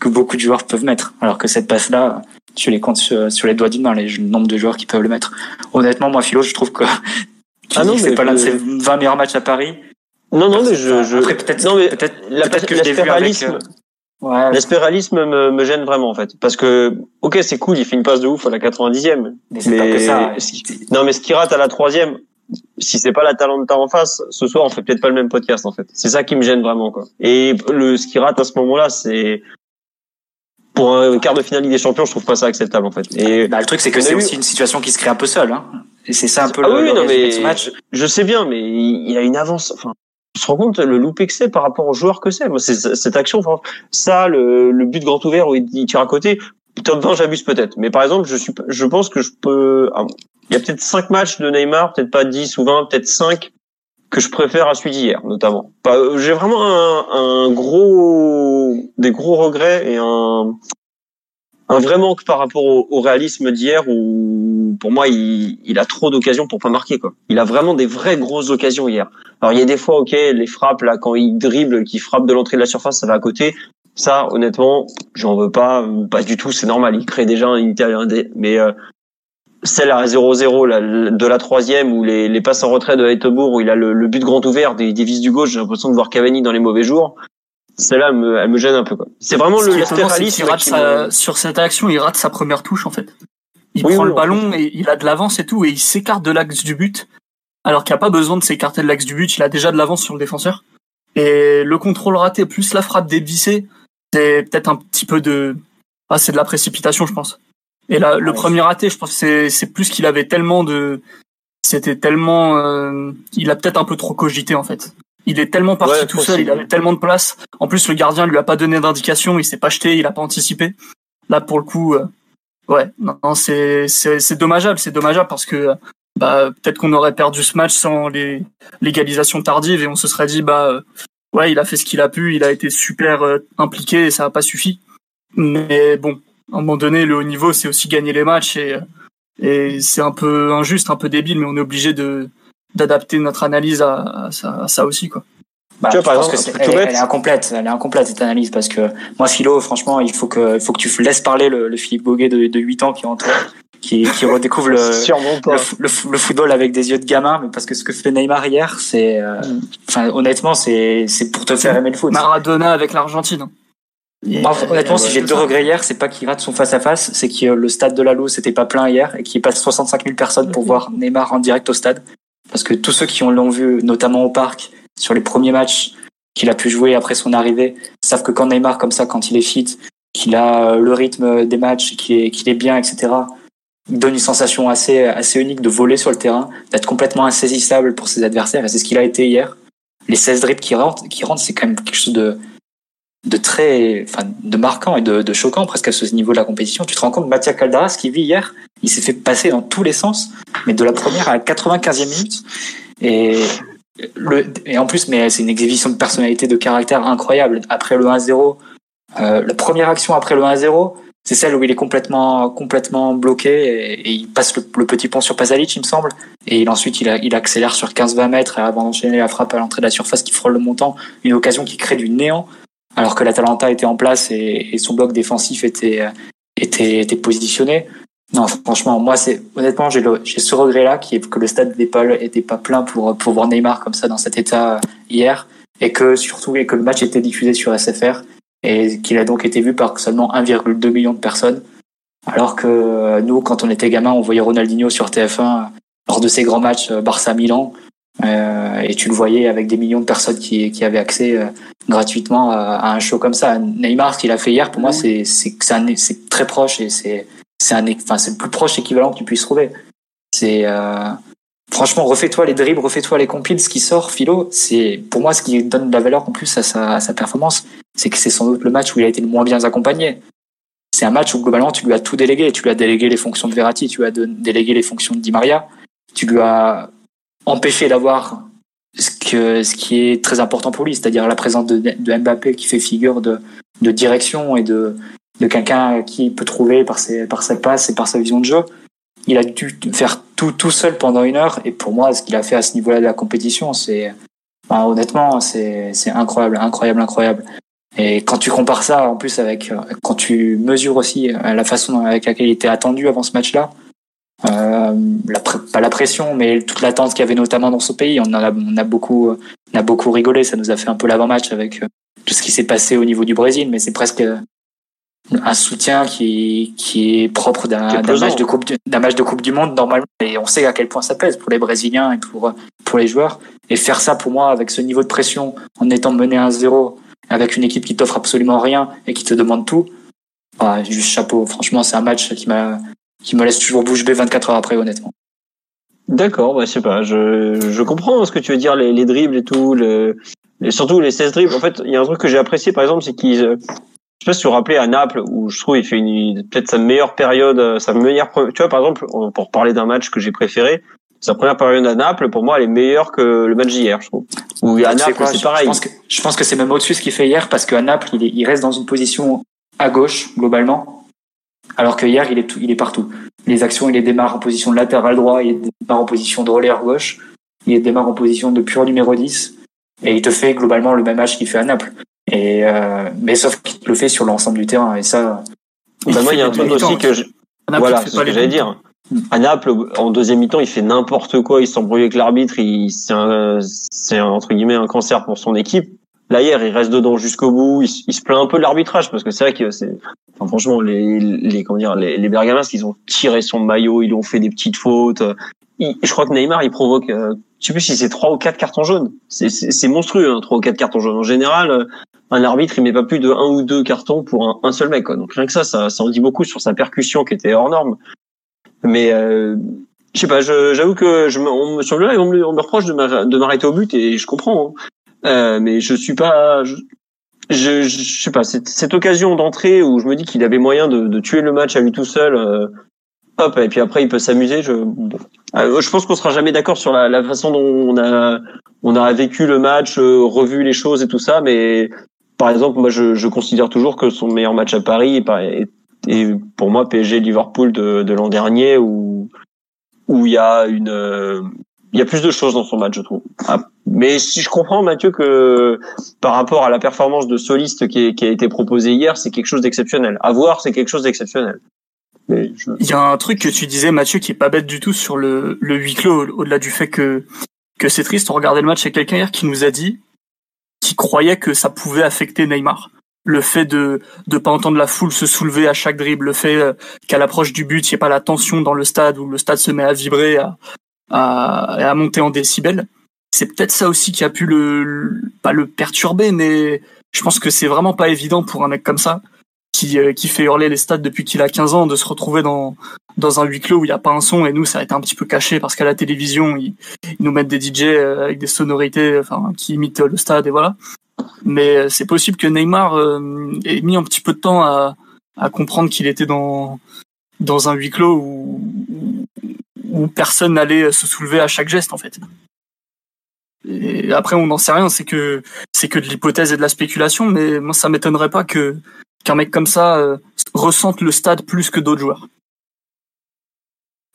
Speaker 2: que beaucoup de joueurs peuvent mettre. Alors que cette passe-là, tu les comptes sur, les doigts d'une main, le nombre de joueurs qui peuvent le mettre. Honnêtement, moi, Philo, je trouve que ah non, c'est pas l'un de ses 20 meilleurs matchs à Paris.
Speaker 1: Non, non, mais je, je...
Speaker 2: peut-être, non, mais peut-être, peut-être que je l'ai vu avec.
Speaker 1: Ouais. L'espéralisme me, me, gêne vraiment en fait, parce que ok c'est cool, il fait une passe de ouf à la 90e,
Speaker 2: mais, c'est pas que ça.
Speaker 1: Non mais ce qui rate à la troisième, si c'est pas la Talenta en face, ce soir on fait peut-être pas le même podcast en fait. C'est ça qui me gêne vraiment quoi. Et le ce qui rate à ce moment-là, c'est pour un quart de finale des Champions, je trouve pas ça acceptable en fait.
Speaker 2: Et bah, le truc c'est que c'est aussi une situation qui se crée un peu seule. Hein. Et c'est ça un peu
Speaker 1: ah
Speaker 2: le,
Speaker 1: oui, non, mais match. Je sais bien, mais il y a une avance. Enfin, tu te rends compte le loupé que c'est par rapport aux joueurs que c'est? Cette action, ça, le, le but grand ouvert où il, tire à côté. Top 20, j'abuse peut-être. Mais par exemple, je suis, je pense que je peux. Ah, il y a peut-être 5 matchs de Neymar, peut-être pas 10 ou 20, peut-être 5 que je préfère à celui d'hier, notamment. J'ai vraiment un, un, gros, des gros regrets et un, un vrai manque par rapport au, réalisme d'hier où pour moi il, il a trop d'occasions pour pas marquer quoi. Il a vraiment des vraies grosses occasions hier. Alors il y a des fois ok les frappes là quand il dribble, qu'il frappe de l'entrée de la surface ça va à côté. Ça honnêtement j'en veux pas pas du tout c'est normal il crée déjà un intérieur mais euh, celle à 0-0 de la troisième ou les, les passes en retrait de Heitebourg où il a le, le but grand ouvert des, des vis du gauche j'ai l'impression de voir Cavani dans les mauvais jours celle-là, elle me, elle me gêne un peu. Quoi. C'est vraiment le
Speaker 3: rate Sur cette action, il rate sa première touche en fait. Il prend le ballon et il a de l'avance et tout, et il s'écarte de l'axe du but, alors qu'il n'y a pas besoin de s'écarter de l'axe du but, il a déjà de l'avance sur le défenseur. Et le contrôle raté plus la frappe dévissée, c'est peut-être un petit peu de... Ah, c'est de la précipitation, je pense. Et là, le premier raté, je pense que c'est plus qu'il avait tellement de... C'était tellement... Euh... Il a peut-être un peu trop cogité, en fait. Il est tellement parti tout seul, il avait tellement de place. En plus, le gardien lui a pas donné d'indication, il s'est pas jeté, il a pas anticipé. Là, pour le coup, euh, ouais, non, c'est c'est dommageable, c'est dommageable parce que bah peut-être qu'on aurait perdu ce match sans les l'égalisation tardive et on se serait dit bah euh, ouais, il a fait ce qu'il a pu, il a été super euh, impliqué et ça a pas suffi. Mais bon, à un moment donné, le haut niveau, c'est aussi gagner les matchs et et c'est un peu injuste, un peu débile, mais on est obligé de d'adapter notre analyse à, à, ça, aussi quoi.
Speaker 2: Bah, tu vois, par exemple, que elle, elle, est incomplète, elle est incomplète cette analyse parce que moi philo, franchement, il faut que il faut que tu laisses parler le, le Philippe Boguet de, de 8 ans qui est en toi, qui, qui redécouvre le, le, le, football avec des yeux de gamin, mais parce que ce que fait Neymar hier, c'est, euh, mm. enfin, honnêtement, c'est c'est pour te faire aimer le foot.
Speaker 3: Maradona avec l'Argentine.
Speaker 2: Moi, honnêtement, si j'ai deux regrets hier, c'est pas qu'il rate son face à face, c'est que le stade de la Lalo c'était pas plein hier et qu'il passe 65 000 personnes pour voir Neymar en direct au stade. Parce que tous ceux qui l'ont vu, notamment au parc, sur les premiers matchs qu'il a pu jouer après son arrivée, savent que quand Neymar, comme ça, quand il est fit, qu'il a euh, le rythme des matchs, qu'il est, bien, etc., donne une sensation assez, assez unique de voler sur le terrain, d'être complètement insaisissable pour ses adversaires. Et c'est ce qu'il a été hier. Les 16 dribbles qui rentrent, qui rentrent, c'est quand même quelque chose de, de très, enfin, de marquant et de, de, choquant presque à ce niveau de la compétition. Tu te rends compte, Mathia Caldaras qui vit hier, il s'est fait passer dans tous les sens, mais de la première à la 95e minute. Et le, et en plus, mais c'est une exhibition de personnalité, de caractère incroyable. Après le 1-0, euh, la première action après le 1-0, c'est celle où il est complètement, complètement bloqué et, il passe le, petit pont sur Pasalic, il me semble. Et il, ensuite, il, il accélère sur 15-20 mètres avant d'enchaîner la frappe à l'entrée de la surface qui frôle le montant. Une occasion qui crée du néant alors que l'Atalanta était en place et, et, son bloc défensif était, était, était positionné. Non, franchement, moi, c'est honnêtement, j'ai ce regret-là qui est que le stade des Pôles était pas plein pour pour voir Neymar comme ça dans cet état hier, et que surtout et que le match était diffusé sur SFR et qu'il a donc été vu par seulement 1,2 million de personnes, alors que nous, quand on était gamin, on voyait Ronaldinho sur TF1 lors de ses grands matchs euh, Barça-Milan, euh, et tu le voyais avec des millions de personnes qui, qui avaient accès euh, gratuitement à, un show comme ça. Neymar, ce qu'il a fait hier, pour moi, c'est c'est très proche et c'est c'est un enfin c'est le plus proche équivalent que tu puisses trouver. C'est euh, franchement refais-toi les dribbles, refais-toi les compiles, ce qui sort Philo, c'est pour moi ce qui donne de la valeur en plus à sa, à sa performance, c'est que c'est sans doute le match où il a été le moins bien accompagné. c'est un match où globalement tu lui as tout délégué. Tu lui as délégué les fonctions de Verratti, tu lui as délégué les fonctions de Di Maria, tu lui as empêché d'avoir ce, que, ce qui est très important pour lui, c'est-à-dire la présence de, Mbappé qui fait figure de, de direction et de, de quelqu'un qui peut trouver par ses, par sa passe et par sa vision de jeu. Il a dû faire tout tout seul pendant une heure et pour moi, ce qu'il a fait à ce niveau-là de la compétition, c'est honnêtement, c'est incroyable, incroyable, incroyable. Et quand tu compares ça en plus avec quand tu mesures aussi la façon avec laquelle il était attendu avant ce match-là, la, pas la pression, mais toute l'attente qu'il y avait notamment dans ce pays. On, a, on a beaucoup, on a beaucoup rigolé. Ça nous a fait un peu l'avant-match avec euh, tout ce qui s'est passé au niveau du Brésil, mais c'est presque un soutien qui, qui est propre d'un match de coupe d'un match de coupe du monde normalement et on sait à quel point ça pèse pour les brésiliens et pour pour les joueurs et faire ça pour moi avec ce niveau de pression en étant mené 1-0 avec une équipe qui t'offre absolument rien et qui te demande tout bah, juste chapeau franchement c'est un match qui m'a qui me laisse toujours bouche bée 24 heures après, honnêtement.
Speaker 1: D'accord, bah, je sais pas, je, je comprends ce que tu veux dire, les, les dribbles et tout, le, surtout les 16 dribbles. En fait, il y a un truc que j'ai apprécié, par exemple, c'est qu'ils, je sais pas si tu vous rappelez à Naples, où je trouve il fait une, peut-être sa meilleure période, sa meilleure, tu vois, par exemple, pour parler d'un match que j'ai préféré, sa première période à Naples, pour moi, elle est meilleure que le match d'hier, je trouve. Ou à Naples, c'est pareil.
Speaker 2: Je pense que, je pense que c'est même au-dessus ce qu'il fait hier, parce qu'à Naples, il, est, il reste dans une position à gauche, globalement, alors que hier, il est, tout, il est partout. Les actions, il les démarre en position de latéral droit, il les démarre en position de relais gauche, il les démarre en position de pur numéro 10, et il te fait globalement le même match qu'il fait à Naples. Et euh, mais sauf qu'il le fait sur l'ensemble du terrain, et ça.
Speaker 1: Bah moi, il y a un truc aussi que je... voilà, c'est ce que j'allais dire. À Naples, en deuxième mi-temps, il fait n'importe quoi, il s'embrouille avec l'arbitre, il c'est entre guillemets un cancer pour son équipe. Là hier, il reste dedans jusqu'au bout. Il, se plaint un peu de l'arbitrage parce que c'est vrai que c'est, enfin, franchement, les, les comment dire, les, les Bergamasques, ils ont tiré son maillot, ils ont fait des petites fautes. je crois que Neymar, il provoque, euh, je sais plus si c'est trois ou quatre cartons jaunes. C'est monstrueux, hein, trois ou quatre cartons jaunes. En général, euh, un arbitre, il met pas plus de un ou deux cartons pour un, un seul mec. Quoi. Donc rien que ça, ça, ça en dit beaucoup sur sa percussion qui était hors norme. Mais euh, je sais pas, j'avoue que je on, sur le live, on me, on me reproche de m'arrêter au but et je comprends. Hein. Euh, mais je suis pas, je, je, je sais pas, cette, cette occasion d'entrée où je me dis qu'il avait moyen de, de, tuer le match à lui tout seul, euh, hop, et puis après il peut s'amuser. Je, euh, je pense qu'on sera jamais d'accord sur la, la, façon dont on a, on a vécu le match, euh, revu les choses et tout ça, mais par exemple, moi je, je considère toujours que son meilleur match à Paris est, est, pour moi PSG Liverpool de, de l'an dernier où où il y a une il y a plus de choses dans son match, je trouve. Ah, mais si je comprends, Mathieu, que par rapport à la performance de soliste qui, a été proposée hier, c'est quelque chose d'exceptionnel. À voir, c'est quelque chose d'exceptionnel.
Speaker 3: Il y a un truc que tu disais, Mathieu, qui est pas bête du tout sur le, huis clos, au-delà du fait que, que c'est triste. On regardait le match avec quelqu'un hier qui nous a dit qu'il croyait que ça pouvait affecter Neymar. Le fait de de pas entendre la foule se soulever à chaque dribble, le fait euh, qu'à l'approche du but, il n'y ait pas la tension dans le stade où le stade se met à vibrer, à, à, à monter en décibels. C'est peut-être ça aussi qui a pu le, pas le perturber, mais je pense que c'est vraiment pas évident pour un mec comme ça qui, euh, qui fait hurler les stades depuis qu'il a 15 ans de se retrouver dans dans un huis clos où il n'y a pas un son et nous ça a été un petit peu caché parce qu'à la télévision ils, nous mettent des DJ euh, avec des sonorités enfin qui imitent le stade et voilà mais euh, c'est possible que Neymar ait mis un petit peu de temps à, à comprendre qu'il était dans dans un huis clos où, où personne n'allait se soulever à chaque geste en fait. Et après, on n'en sait rien, c'est que c'est que de l'hypothèse et de la spéculation, mais moi, ça m'étonnerait pas que qu'un mec comme ça euh, ressente le stade plus que d'autres joueurs.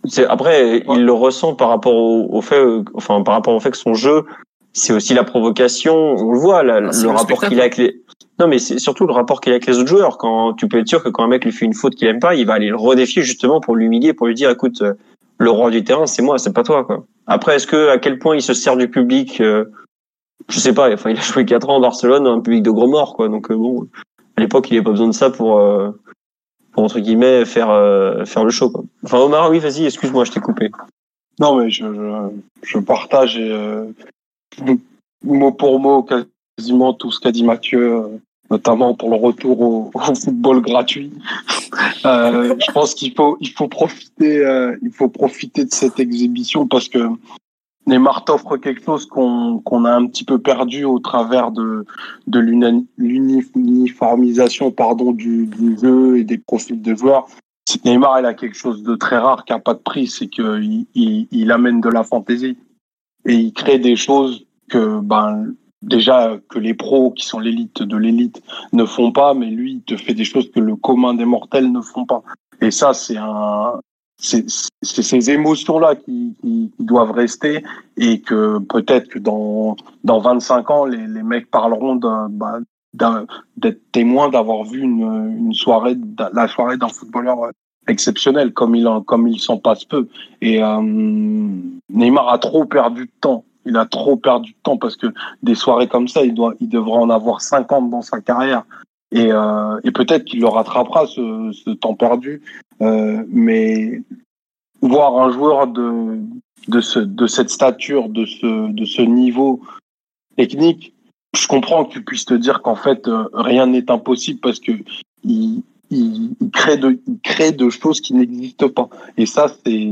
Speaker 1: C'est après, il le ressent par rapport au, fait, enfin par rapport au fait que son jeu, c'est aussi la provocation. On le voit, ah, le, rapport qu'il a avec les. Non, mais c'est surtout le rapport qu'il a avec les autres joueurs. Quand tu peux être sûr que quand un mec lui fait une faute qu'il aime pas, il va aller le redéfier justement pour l'humilier, pour lui dire, écoute, le roi du terrain, c'est moi, c'est pas toi, quoi. Après, est-ce que à quel point il se sert du public euh, Je sais pas. Enfin, il a joué quatre ans à Barcelone un public de gros morts, quoi. Donc euh, bon, à l'époque, il avait pas besoin de ça pour, euh, pour entre guillemets faire faire le show. Quoi. Enfin, Omar, oui, vas-y. Excuse-moi, je t'ai coupé.
Speaker 4: Non, mais je je, je partage mot pour mot quasiment tout ce qu'a dit Mathieu notamment pour le retour au, football gratuit. Euh, je pense qu'il faut il faut profiter euh, il faut profiter de cette exhibition parce que Neymar t'offre quelque chose qu'on qu'on a un petit peu perdu au travers de de l'uniformisation pardon du, du jeu et des profils de joueurs. Neymar il a quelque chose de très rare qui a pas de prix, c'est que il, il, il amène de la fantaisie et il crée des choses que ben déjà que les pros qui sont l'élite de l'élite ne font pas, mais lui il te fait des choses que le commun des mortels ne font pas. Et ça c'est un c'est ces émotions-là qui, qui, doivent rester et que peut-être que dans, dans 25 ans, les, les mecs parleront bah, d'être témoins d'avoir vu une, une soirée, la soirée d'un footballeur exceptionnel, comme il, en, comme il s'en passe peu. Et euh, Neymar a trop perdu de temps. Il a trop perdu de temps parce que des soirées comme ça, il, doit, il devrait en avoir 50 dans sa carrière. Et, euh, et peut-être qu'il le rattrapera ce, temps perdu. Euh, mais voir un joueur de de ce de cette stature, de ce de ce niveau technique, je comprends que tu puisses te dire qu'en fait euh, rien n'est impossible parce que il, il, il, crée de il crée de choses qui n'existent pas. Et ça c'est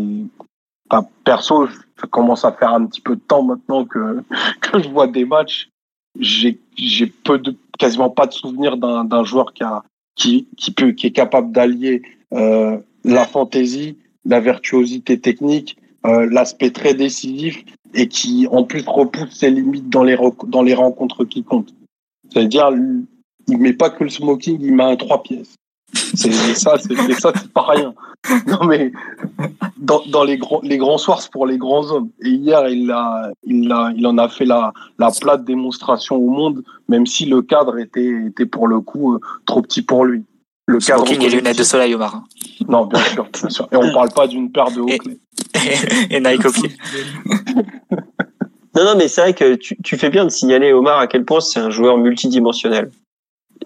Speaker 4: enfin, perso, je commence à faire un petit peu de temps maintenant que que je vois des matchs j'ai j'ai peu de quasiment pas de souvenir d'un d'un joueur qui a qui qui peut qui est capable d'allier euh, la fantaisie, la virtuosité technique, euh, l'aspect très décisif et qui en plus repousse ses limites dans les dans les rencontres qui comptent. C'est-à-dire il met pas que le smoking, il met un trois pièces. C'est ça, c'est ça, c'est pas rien. Non mais dans, dans les grands les grands soirs c'est pour les grands hommes. Et hier il a il a il en a fait la la plate démonstration au monde, même si le cadre était était pour le coup euh, trop petit pour lui.
Speaker 2: Le cadre et lunettes de soleil Omar.
Speaker 4: Non bien sûr bien sûr. Et on parle pas d'une paire de hauts
Speaker 2: et, et, et Nike au pied.
Speaker 1: Non, non, mais c'est vrai que tu, tu fais bien de signaler, Omar, à quel point c'est un joueur multidimensionnel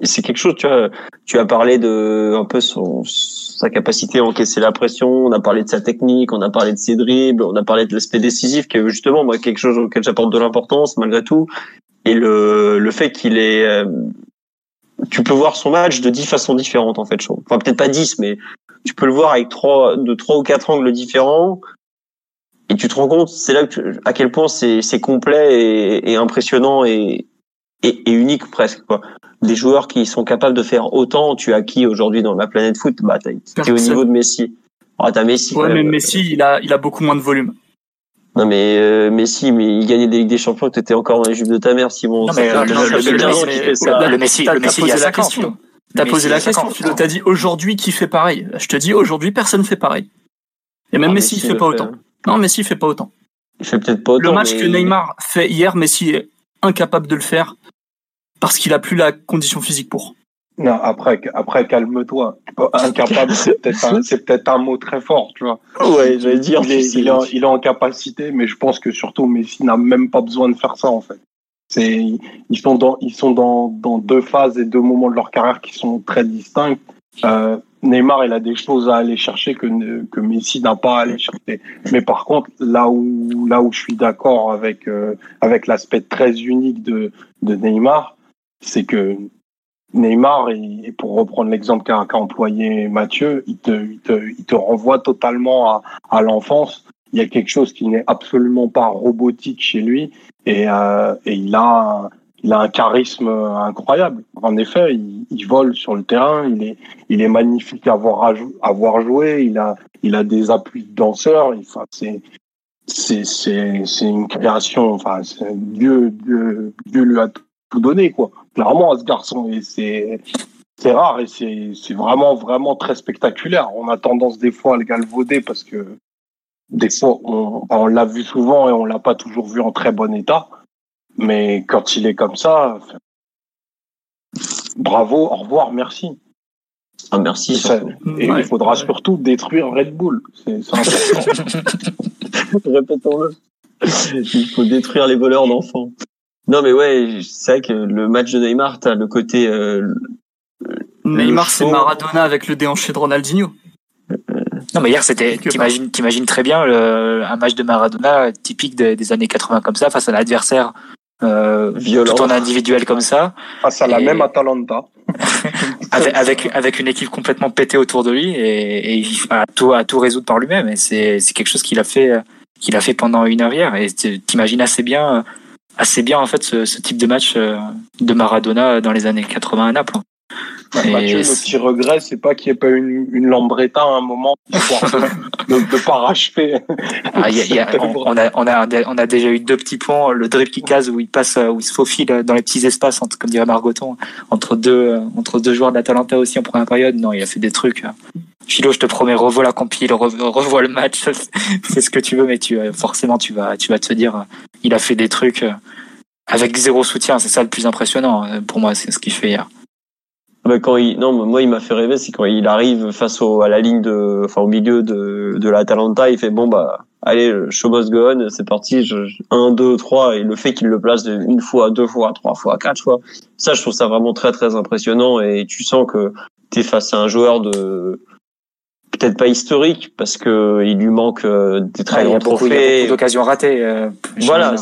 Speaker 1: c'est quelque chose, tu vois, tu as parlé de un peu son, sa capacité à encaisser la pression, on a parlé de sa technique, on a parlé de ses dribbles, on a parlé de l'aspect décisif qui est justement moi quelque chose auquel j'apporte de l'importance malgré tout. Et le le fait qu'il est euh, tu peux voir son match de dix façons différentes en fait, enfin peut-être pas dix mais tu peux le voir avec trois de trois ou quatre angles différents. Et tu te rends compte c'est là à quel point c'est c'est complet et, et impressionnant et, et, et unique presque quoi des joueurs qui sont capables de faire autant. Tu as qui aujourd'hui dans la planète foot? Bah, t'es au niveau de Messi. Ah, t'as Messi.
Speaker 3: Ouais, mais Messi, il a, il a beaucoup moins de volume.
Speaker 1: Non mais euh, Messi, mais il gagnait des ligues des champions. T'étais encore dans les jupes de ta mère, Simon.
Speaker 2: Non, mais, le, le, Messi, le Messi, il y a
Speaker 3: la question. T'as posé la question. Tu t'as dit aujourd'hui qui fait pareil? Je te dis aujourd'hui personne fait pareil. Et même ah, Messi, il fait pas autant. Non, Messi fait pas autant.
Speaker 1: Il fait peut-être pas autant.
Speaker 3: Le match que Neymar fait hier, Messi est incapable de le faire parce qu'il a plus la condition physique pour.
Speaker 4: Non, après, après, calme-toi. Incapable, c'est peut-être un, c'est peut-être un mot très fort, tu vois.
Speaker 1: Ouais, j'allais dire.
Speaker 4: Il est, il, est en, il est en capacité, mais je pense que surtout Messi n'a même pas besoin de faire ça, en fait. C'est, ils sont dans, ils sont dans, dans deux phases et deux moments de leur carrière qui sont très distincts. Euh, Neymar, il a des choses à aller chercher que, que Messi n'a pas à aller chercher. Mais par contre, là où, là où je suis d'accord avec, euh, avec l'aspect très unique de, de Neymar, c'est que Neymar, et pour reprendre l'exemple qu'a employé Mathieu, il te, il te, il te renvoie totalement à, à l'enfance. Il y a quelque chose qui n'est absolument pas robotique chez lui et, euh, et il a il a un charisme incroyable. En effet, il, il, vole sur le terrain, il est, il est magnifique à voir, à voir jouer, il a, il a des appuis de danseur. Enfin, c'est, c'est une création. Enfin, Dieu, Dieu, Dieu lui a tout donné, quoi clairement à ce garçon et c'est c'est rare et c'est c'est vraiment vraiment très spectaculaire. On a tendance des fois à le galvauder parce que des fois on, on l'a vu souvent et on l'a pas toujours vu en très bon état. Mais quand il est comme ça, bravo, au revoir, merci.
Speaker 1: Ah, merci.
Speaker 4: Et il faudra surtout détruire Red Bull. C'est
Speaker 1: Répétons-le. Il faut détruire les voleurs d'enfants. Non, mais ouais, c'est vrai que le match de Neymar, t'as le côté. Euh,
Speaker 3: Neymar, c'est Maradona avec le déhanché de Ronaldinho.
Speaker 2: Non, mais hier, c'était. T'imagines, t'imagines très bien le, un match de Maradona typique des, des années 80 comme ça, face à l'adversaire euh, Violent. tout en individuel comme ça.
Speaker 4: Face à la même Atalanta.
Speaker 2: avec, avec, avec une équipe complètement pétée autour de lui et, et il a tout à tout résoudre par lui-même. Et c'est c'est quelque chose qu'il a fait qu'il a fait pendant une heure hier. Et t'imagines assez bien, assez bien en fait ce, type de match de Maradona dans les années 80 à Naples.
Speaker 4: Et Mathieu, le petit regret, c'est pas qu'il n'y ait pas une, une Lambretta à un moment de, de parachever.
Speaker 2: Ah, y a, y a, on, a, on, a, on a déjà eu deux petits ponts, le drip qui case où il passe, où il se faufile dans les petits espaces, entre, comme dirait Margoton, entre deux, entre deux joueurs d'Atalanta aussi en première période. Non, il a fait des trucs. Philo, je te promets, revois la compile, revois le match, c'est ce que tu veux, mais tu, forcément, tu vas, tu vas te dire, il a fait des trucs avec zéro soutien. C'est ça le plus impressionnant pour moi, c'est ce qu'il fait hier.
Speaker 1: Bah, quand il, non, moi, il m'a fait rêver, c'est quand il arrive face au, à la ligne de, enfin, au milieu de, de la Talenta, il fait bon, bah, allez, show must go on, c'est parti, je, 1, 2, 3, et le fait qu'il le place une fois, deux fois, trois fois, quatre fois, ça, je trouve ça vraiment très, très impressionnant, et tu sens que t'es face à un joueur de, peut-être pas historique, parce que il lui manque euh, des très grands trophées. Il
Speaker 2: y a beaucoup d'occasions ratées. Euh,
Speaker 1: voilà,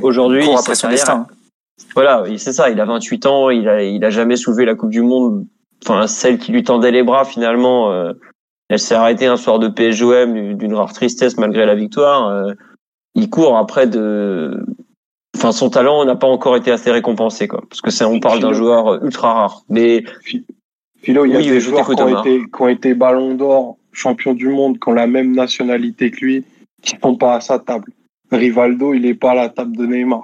Speaker 1: aujourd'hui, après son destin. Voilà, c'est ça. Il a 28 ans, il a, il a jamais soulevé la Coupe du Monde. Enfin, celle qui lui tendait les bras, finalement, euh, elle s'est arrêtée un soir de PSGOM d'une rare tristesse malgré la victoire. Euh, il court après de. Enfin, son talent n'a pas encore été assez récompensé, quoi. Parce que c'est, on parle d'un joueur ultra rare. Mais
Speaker 4: Philo, il y a des joueurs qui ont, été, qui ont été Ballon d'Or, champion du monde, qui ont la même nationalité que lui, qui sont pas à sa table. Rivaldo, il est pas à la table de Neymar.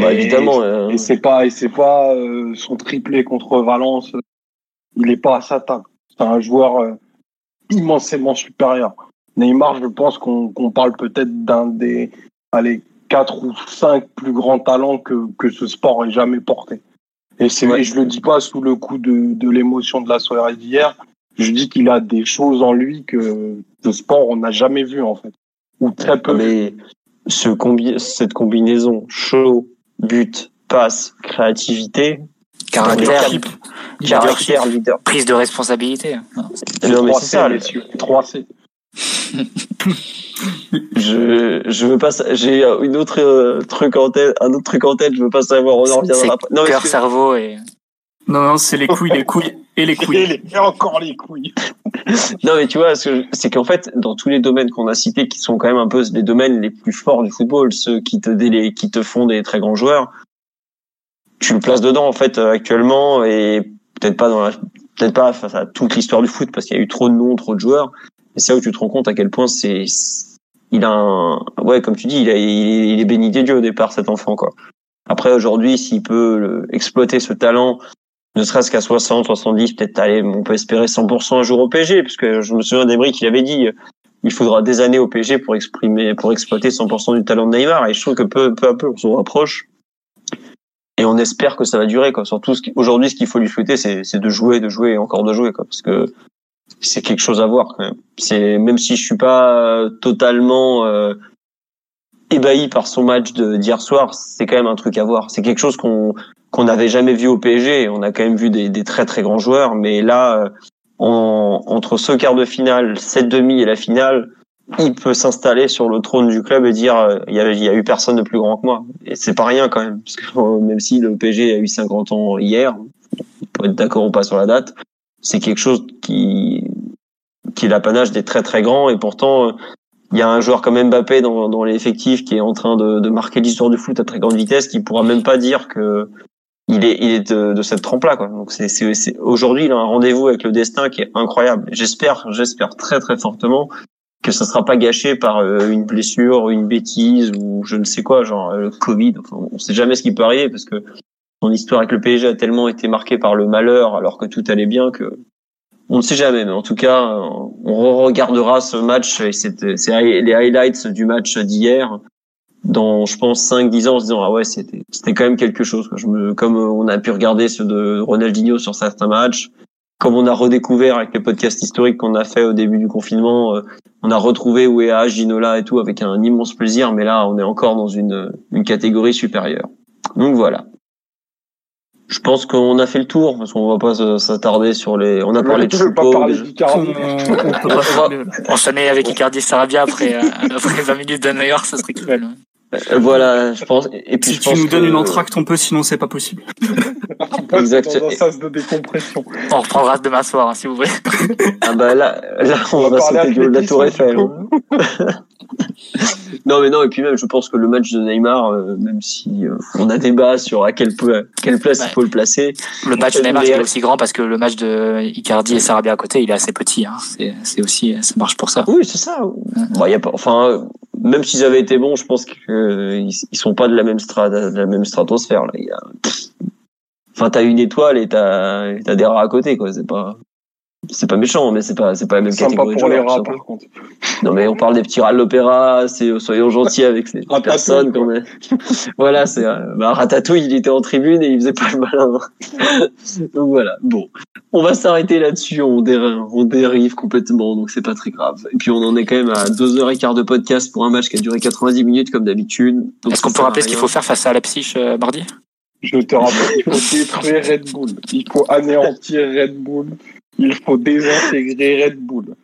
Speaker 1: Bah, évidemment.
Speaker 4: Euh, et, c'est pas, et c'est pas euh, son triplé contre Valence. Il est pas à sa table. C'est un joueur euh, immensément supérieur. Neymar, je pense qu'on parle peut-être d'un des, allez, quatre ou cinq plus grands talents que, que ce sport ait jamais porté. Et c'est, ouais. je le dis pas sous le coup de, de l'émotion de la soirée d'hier. Je dis qu'il a des choses en lui que le sport on n'a jamais vu en fait, ou très peu.
Speaker 1: Mais ce combi cette combinaison chaud, but, passe, créativité,
Speaker 2: caractère, caractère, leader, prise de responsabilité.
Speaker 1: Non, mais c'est ça, les 3C. je je veux pas j'ai une autre euh, truc en tête un autre truc en tête je veux pas savoir on en reviendra
Speaker 2: pas non cœur cerveau et
Speaker 3: non non c'est les couilles les couilles et les couilles.
Speaker 4: Et, et encore les couilles.
Speaker 1: Non mais tu vois c'est qu'en fait dans tous les domaines qu'on a cités qui sont quand même un peu les domaines les plus forts du football ceux qui te délai, qui te font des très grands joueurs tu le places dedans en fait actuellement et peut-être pas dans la peut-être pas face à toute l'histoire du foot parce qu'il y a eu trop de noms trop de joueurs et c'est là où tu te rends compte à quel point c'est il a un ouais comme tu dis il, a, il, est béni des dieux au départ cet enfant quoi. Après aujourd'hui s'il peut le, exploiter ce talent ne serait-ce qu'à 60 70 peut-être aller on peut espérer 100% un jour au PSG parce que je me souviens d'Emery qui avait dit il faudra des années au PSG pour exprimer pour exploiter 100% du talent de Neymar et je trouve que peu peu à peu on se rapproche et on espère que ça va durer quoi surtout aujourd'hui ce qu'il faut lui souhaiter c'est de jouer de jouer et encore de jouer quoi parce que c'est quelque chose à voir quand même. C'est même si je suis pas totalement euh, ébahi par son match d'hier soir, c'est quand même un truc à voir. C'est quelque chose qu'on qu'on n'avait jamais vu au PSG. On a quand même vu des, des très très grands joueurs, mais là, en, entre ce quart de finale, cette demi et la finale, il peut s'installer sur le trône du club et dire euh, il y, a, il y a eu personne de plus grand que moi. Et c'est pas rien quand même, parce que même si le PSG a eu 50 ans hier, on peut être d'accord ou pas sur la date, c'est quelque chose qui qui est l'apanage des très très grands et pourtant il y a un joueur comme Mbappé dans, dans l'effectif qui est en train de, de marquer l'histoire du foot à très grande vitesse qui pourra même pas dire que il est il est de, de cette trempe là quoi. Donc c'est c'est aujourd'hui il a un rendez-vous avec le destin qui est incroyable. J'espère j'espère très très fortement que ça sera pas gâché par euh, une blessure une bêtise ou je ne sais quoi genre le Covid. Enfin, on sait jamais ce qui peut arriver parce que son histoire avec le PSG a tellement été marquée par le malheur alors que tout allait bien que on ne sait jamais, mais en tout cas, on regardera ce match et c'est les highlights du match d'hier dans, je pense, 5-10 ans en se disant, ah ouais, c'était, c'était quand même quelque chose. Je me, comme on a pu regarder ceux de Ronaldinho sur certains matchs, comme on a redécouvert avec les podcasts historiques qu'on a fait au début du confinement, euh, on a retrouvé Ouéa, Ginola et tout avec un immense plaisir, mais là, on est encore dans une, une catégorie supérieure. Donc voilà je pense qu'on a fait le tour parce qu'on va pas s'attarder sur les. On a parlé de Choupo.
Speaker 2: On, on enchaîner avec Icardi Sarabia après, euh, après 20 minutes de New ça serait cool.
Speaker 1: Euh, voilà, je pense. Et puis
Speaker 3: si tu nous donnes une entracte, on peut, sinon c'est pas possible.
Speaker 4: Exactement. Dans un sas de décompression.
Speaker 2: On reprendra demain soir, hein, si vous voulez.
Speaker 1: ah bah là, là on, on va, sauter de la Tour Eiffel. non mais non et puis même je pense que le match de Neymar euh, même si euh, on a débat sur à quelle, quelle place il faut le placer
Speaker 2: le match de Neymar est aussi grand parce que le match de Icardi et Sarabia à côté il est assez petit hein. c'est aussi ça marche pour ça
Speaker 1: oui c'est ça bon, y a pas, enfin même s'ils avaient été bons je pense qu'ils ils sont pas de la même strate de la même stratosphère là. Il y a enfin t'as une étoile et t'as t'as des rats à côté quoi. C'est pas c'est pas méchant, mais c'est pas, c'est pas la même catégorie
Speaker 4: pour de joueurs, les rats, par contre.
Speaker 1: Non, mais on parle des petits rats de l'opéra, c'est, soyons gentils avec ces personnes, quand même. voilà, c'est, euh, bah, Ratatouille, il était en tribune et il faisait pas le malin. donc voilà. Bon. On va s'arrêter là-dessus, on dérive, on dérive complètement, donc c'est pas très grave. Et puis on en est quand même à deux heures et quart de podcast pour un match qui a duré 90 minutes, comme d'habitude.
Speaker 2: Est-ce qu'on peut rappeler ce qu'il faut faire face à la psyche, euh, mardi?
Speaker 4: Je te rappelle qu'il faut détruire Red Bull. Il faut anéantir Red Bull. Il faut désintégrer Red Bull.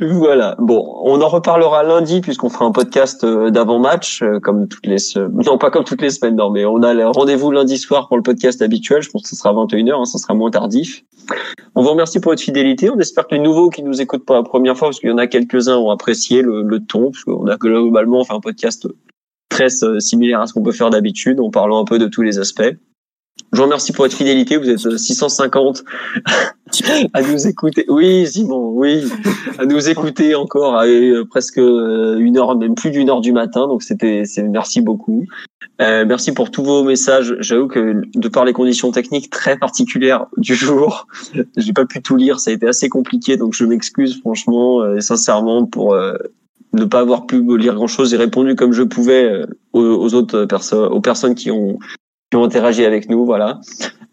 Speaker 1: voilà. Bon, on en reparlera lundi puisqu'on fera un podcast euh, d'avant-match, euh, comme toutes les non pas comme toutes les semaines, non, mais on a rendez-vous lundi soir pour le podcast habituel. Je pense que ce sera 21h, hein, ça sera moins tardif. On vous remercie pour votre fidélité. On espère que les nouveaux qui nous écoutent pour la première fois, parce qu'il y en a quelques-uns, ont apprécié le, le ton, parce qu'on a globalement fait un podcast très euh, similaire à ce qu'on peut faire d'habitude, en parlant un peu de tous les aspects. Je vous remercie pour votre fidélité. Vous êtes 650 à nous écouter. Oui, Simon, oui, à nous écouter encore à euh, presque une heure, même plus d'une heure du matin. Donc c'était, c'est merci beaucoup. Euh, merci pour tous vos messages. J'avoue que de par les conditions techniques très particulières du jour, j'ai pas pu tout lire. Ça a été assez compliqué, donc je m'excuse franchement et sincèrement pour ne pas avoir pu lire grand chose. J'ai répondu comme je pouvais aux autres personnes, aux personnes qui ont qui ont interagi avec nous, voilà.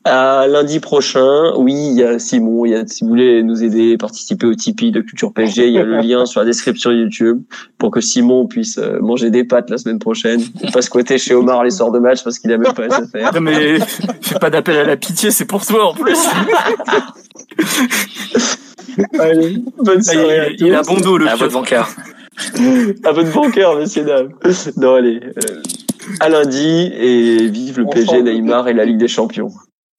Speaker 1: À lundi prochain, oui, il y a Simon, il y a, si vous voulez nous aider, participer au Tipeee de Culture PSG, il y a le lien sur la description YouTube pour que Simon puisse euh, manger des pâtes la semaine prochaine, pas squatter chez Omar les soirs de match parce qu'il a même pas à faire.
Speaker 3: Non mais, fais pas d'appel à la pitié, c'est pour toi en plus.
Speaker 1: Allez, bonne soirée.
Speaker 3: il, a bon dos, le
Speaker 2: à votre bancaire.
Speaker 1: à votre bancaire, messieurs, dames. Non, allez. Euh, à lundi et vive le PSG, Neymar et la Ligue des Champions.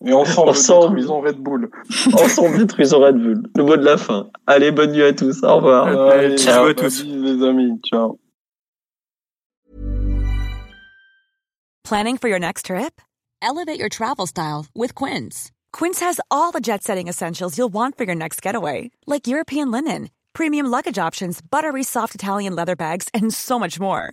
Speaker 4: Et ensemble, ensemble détruisons Red Bull.
Speaker 1: ensemble, détruisons Red Bull. Le mot de la fin. Allez, bonne nuit à tous. Au revoir.
Speaker 4: Allez, ciao à tous. Les amis, ciao.
Speaker 5: Planning for your next trip? Elevate your travel style with Quince. Quince has all the jet-setting essentials you'll want for your next getaway, like European linen, premium luggage options, buttery soft Italian leather bags, and so much more.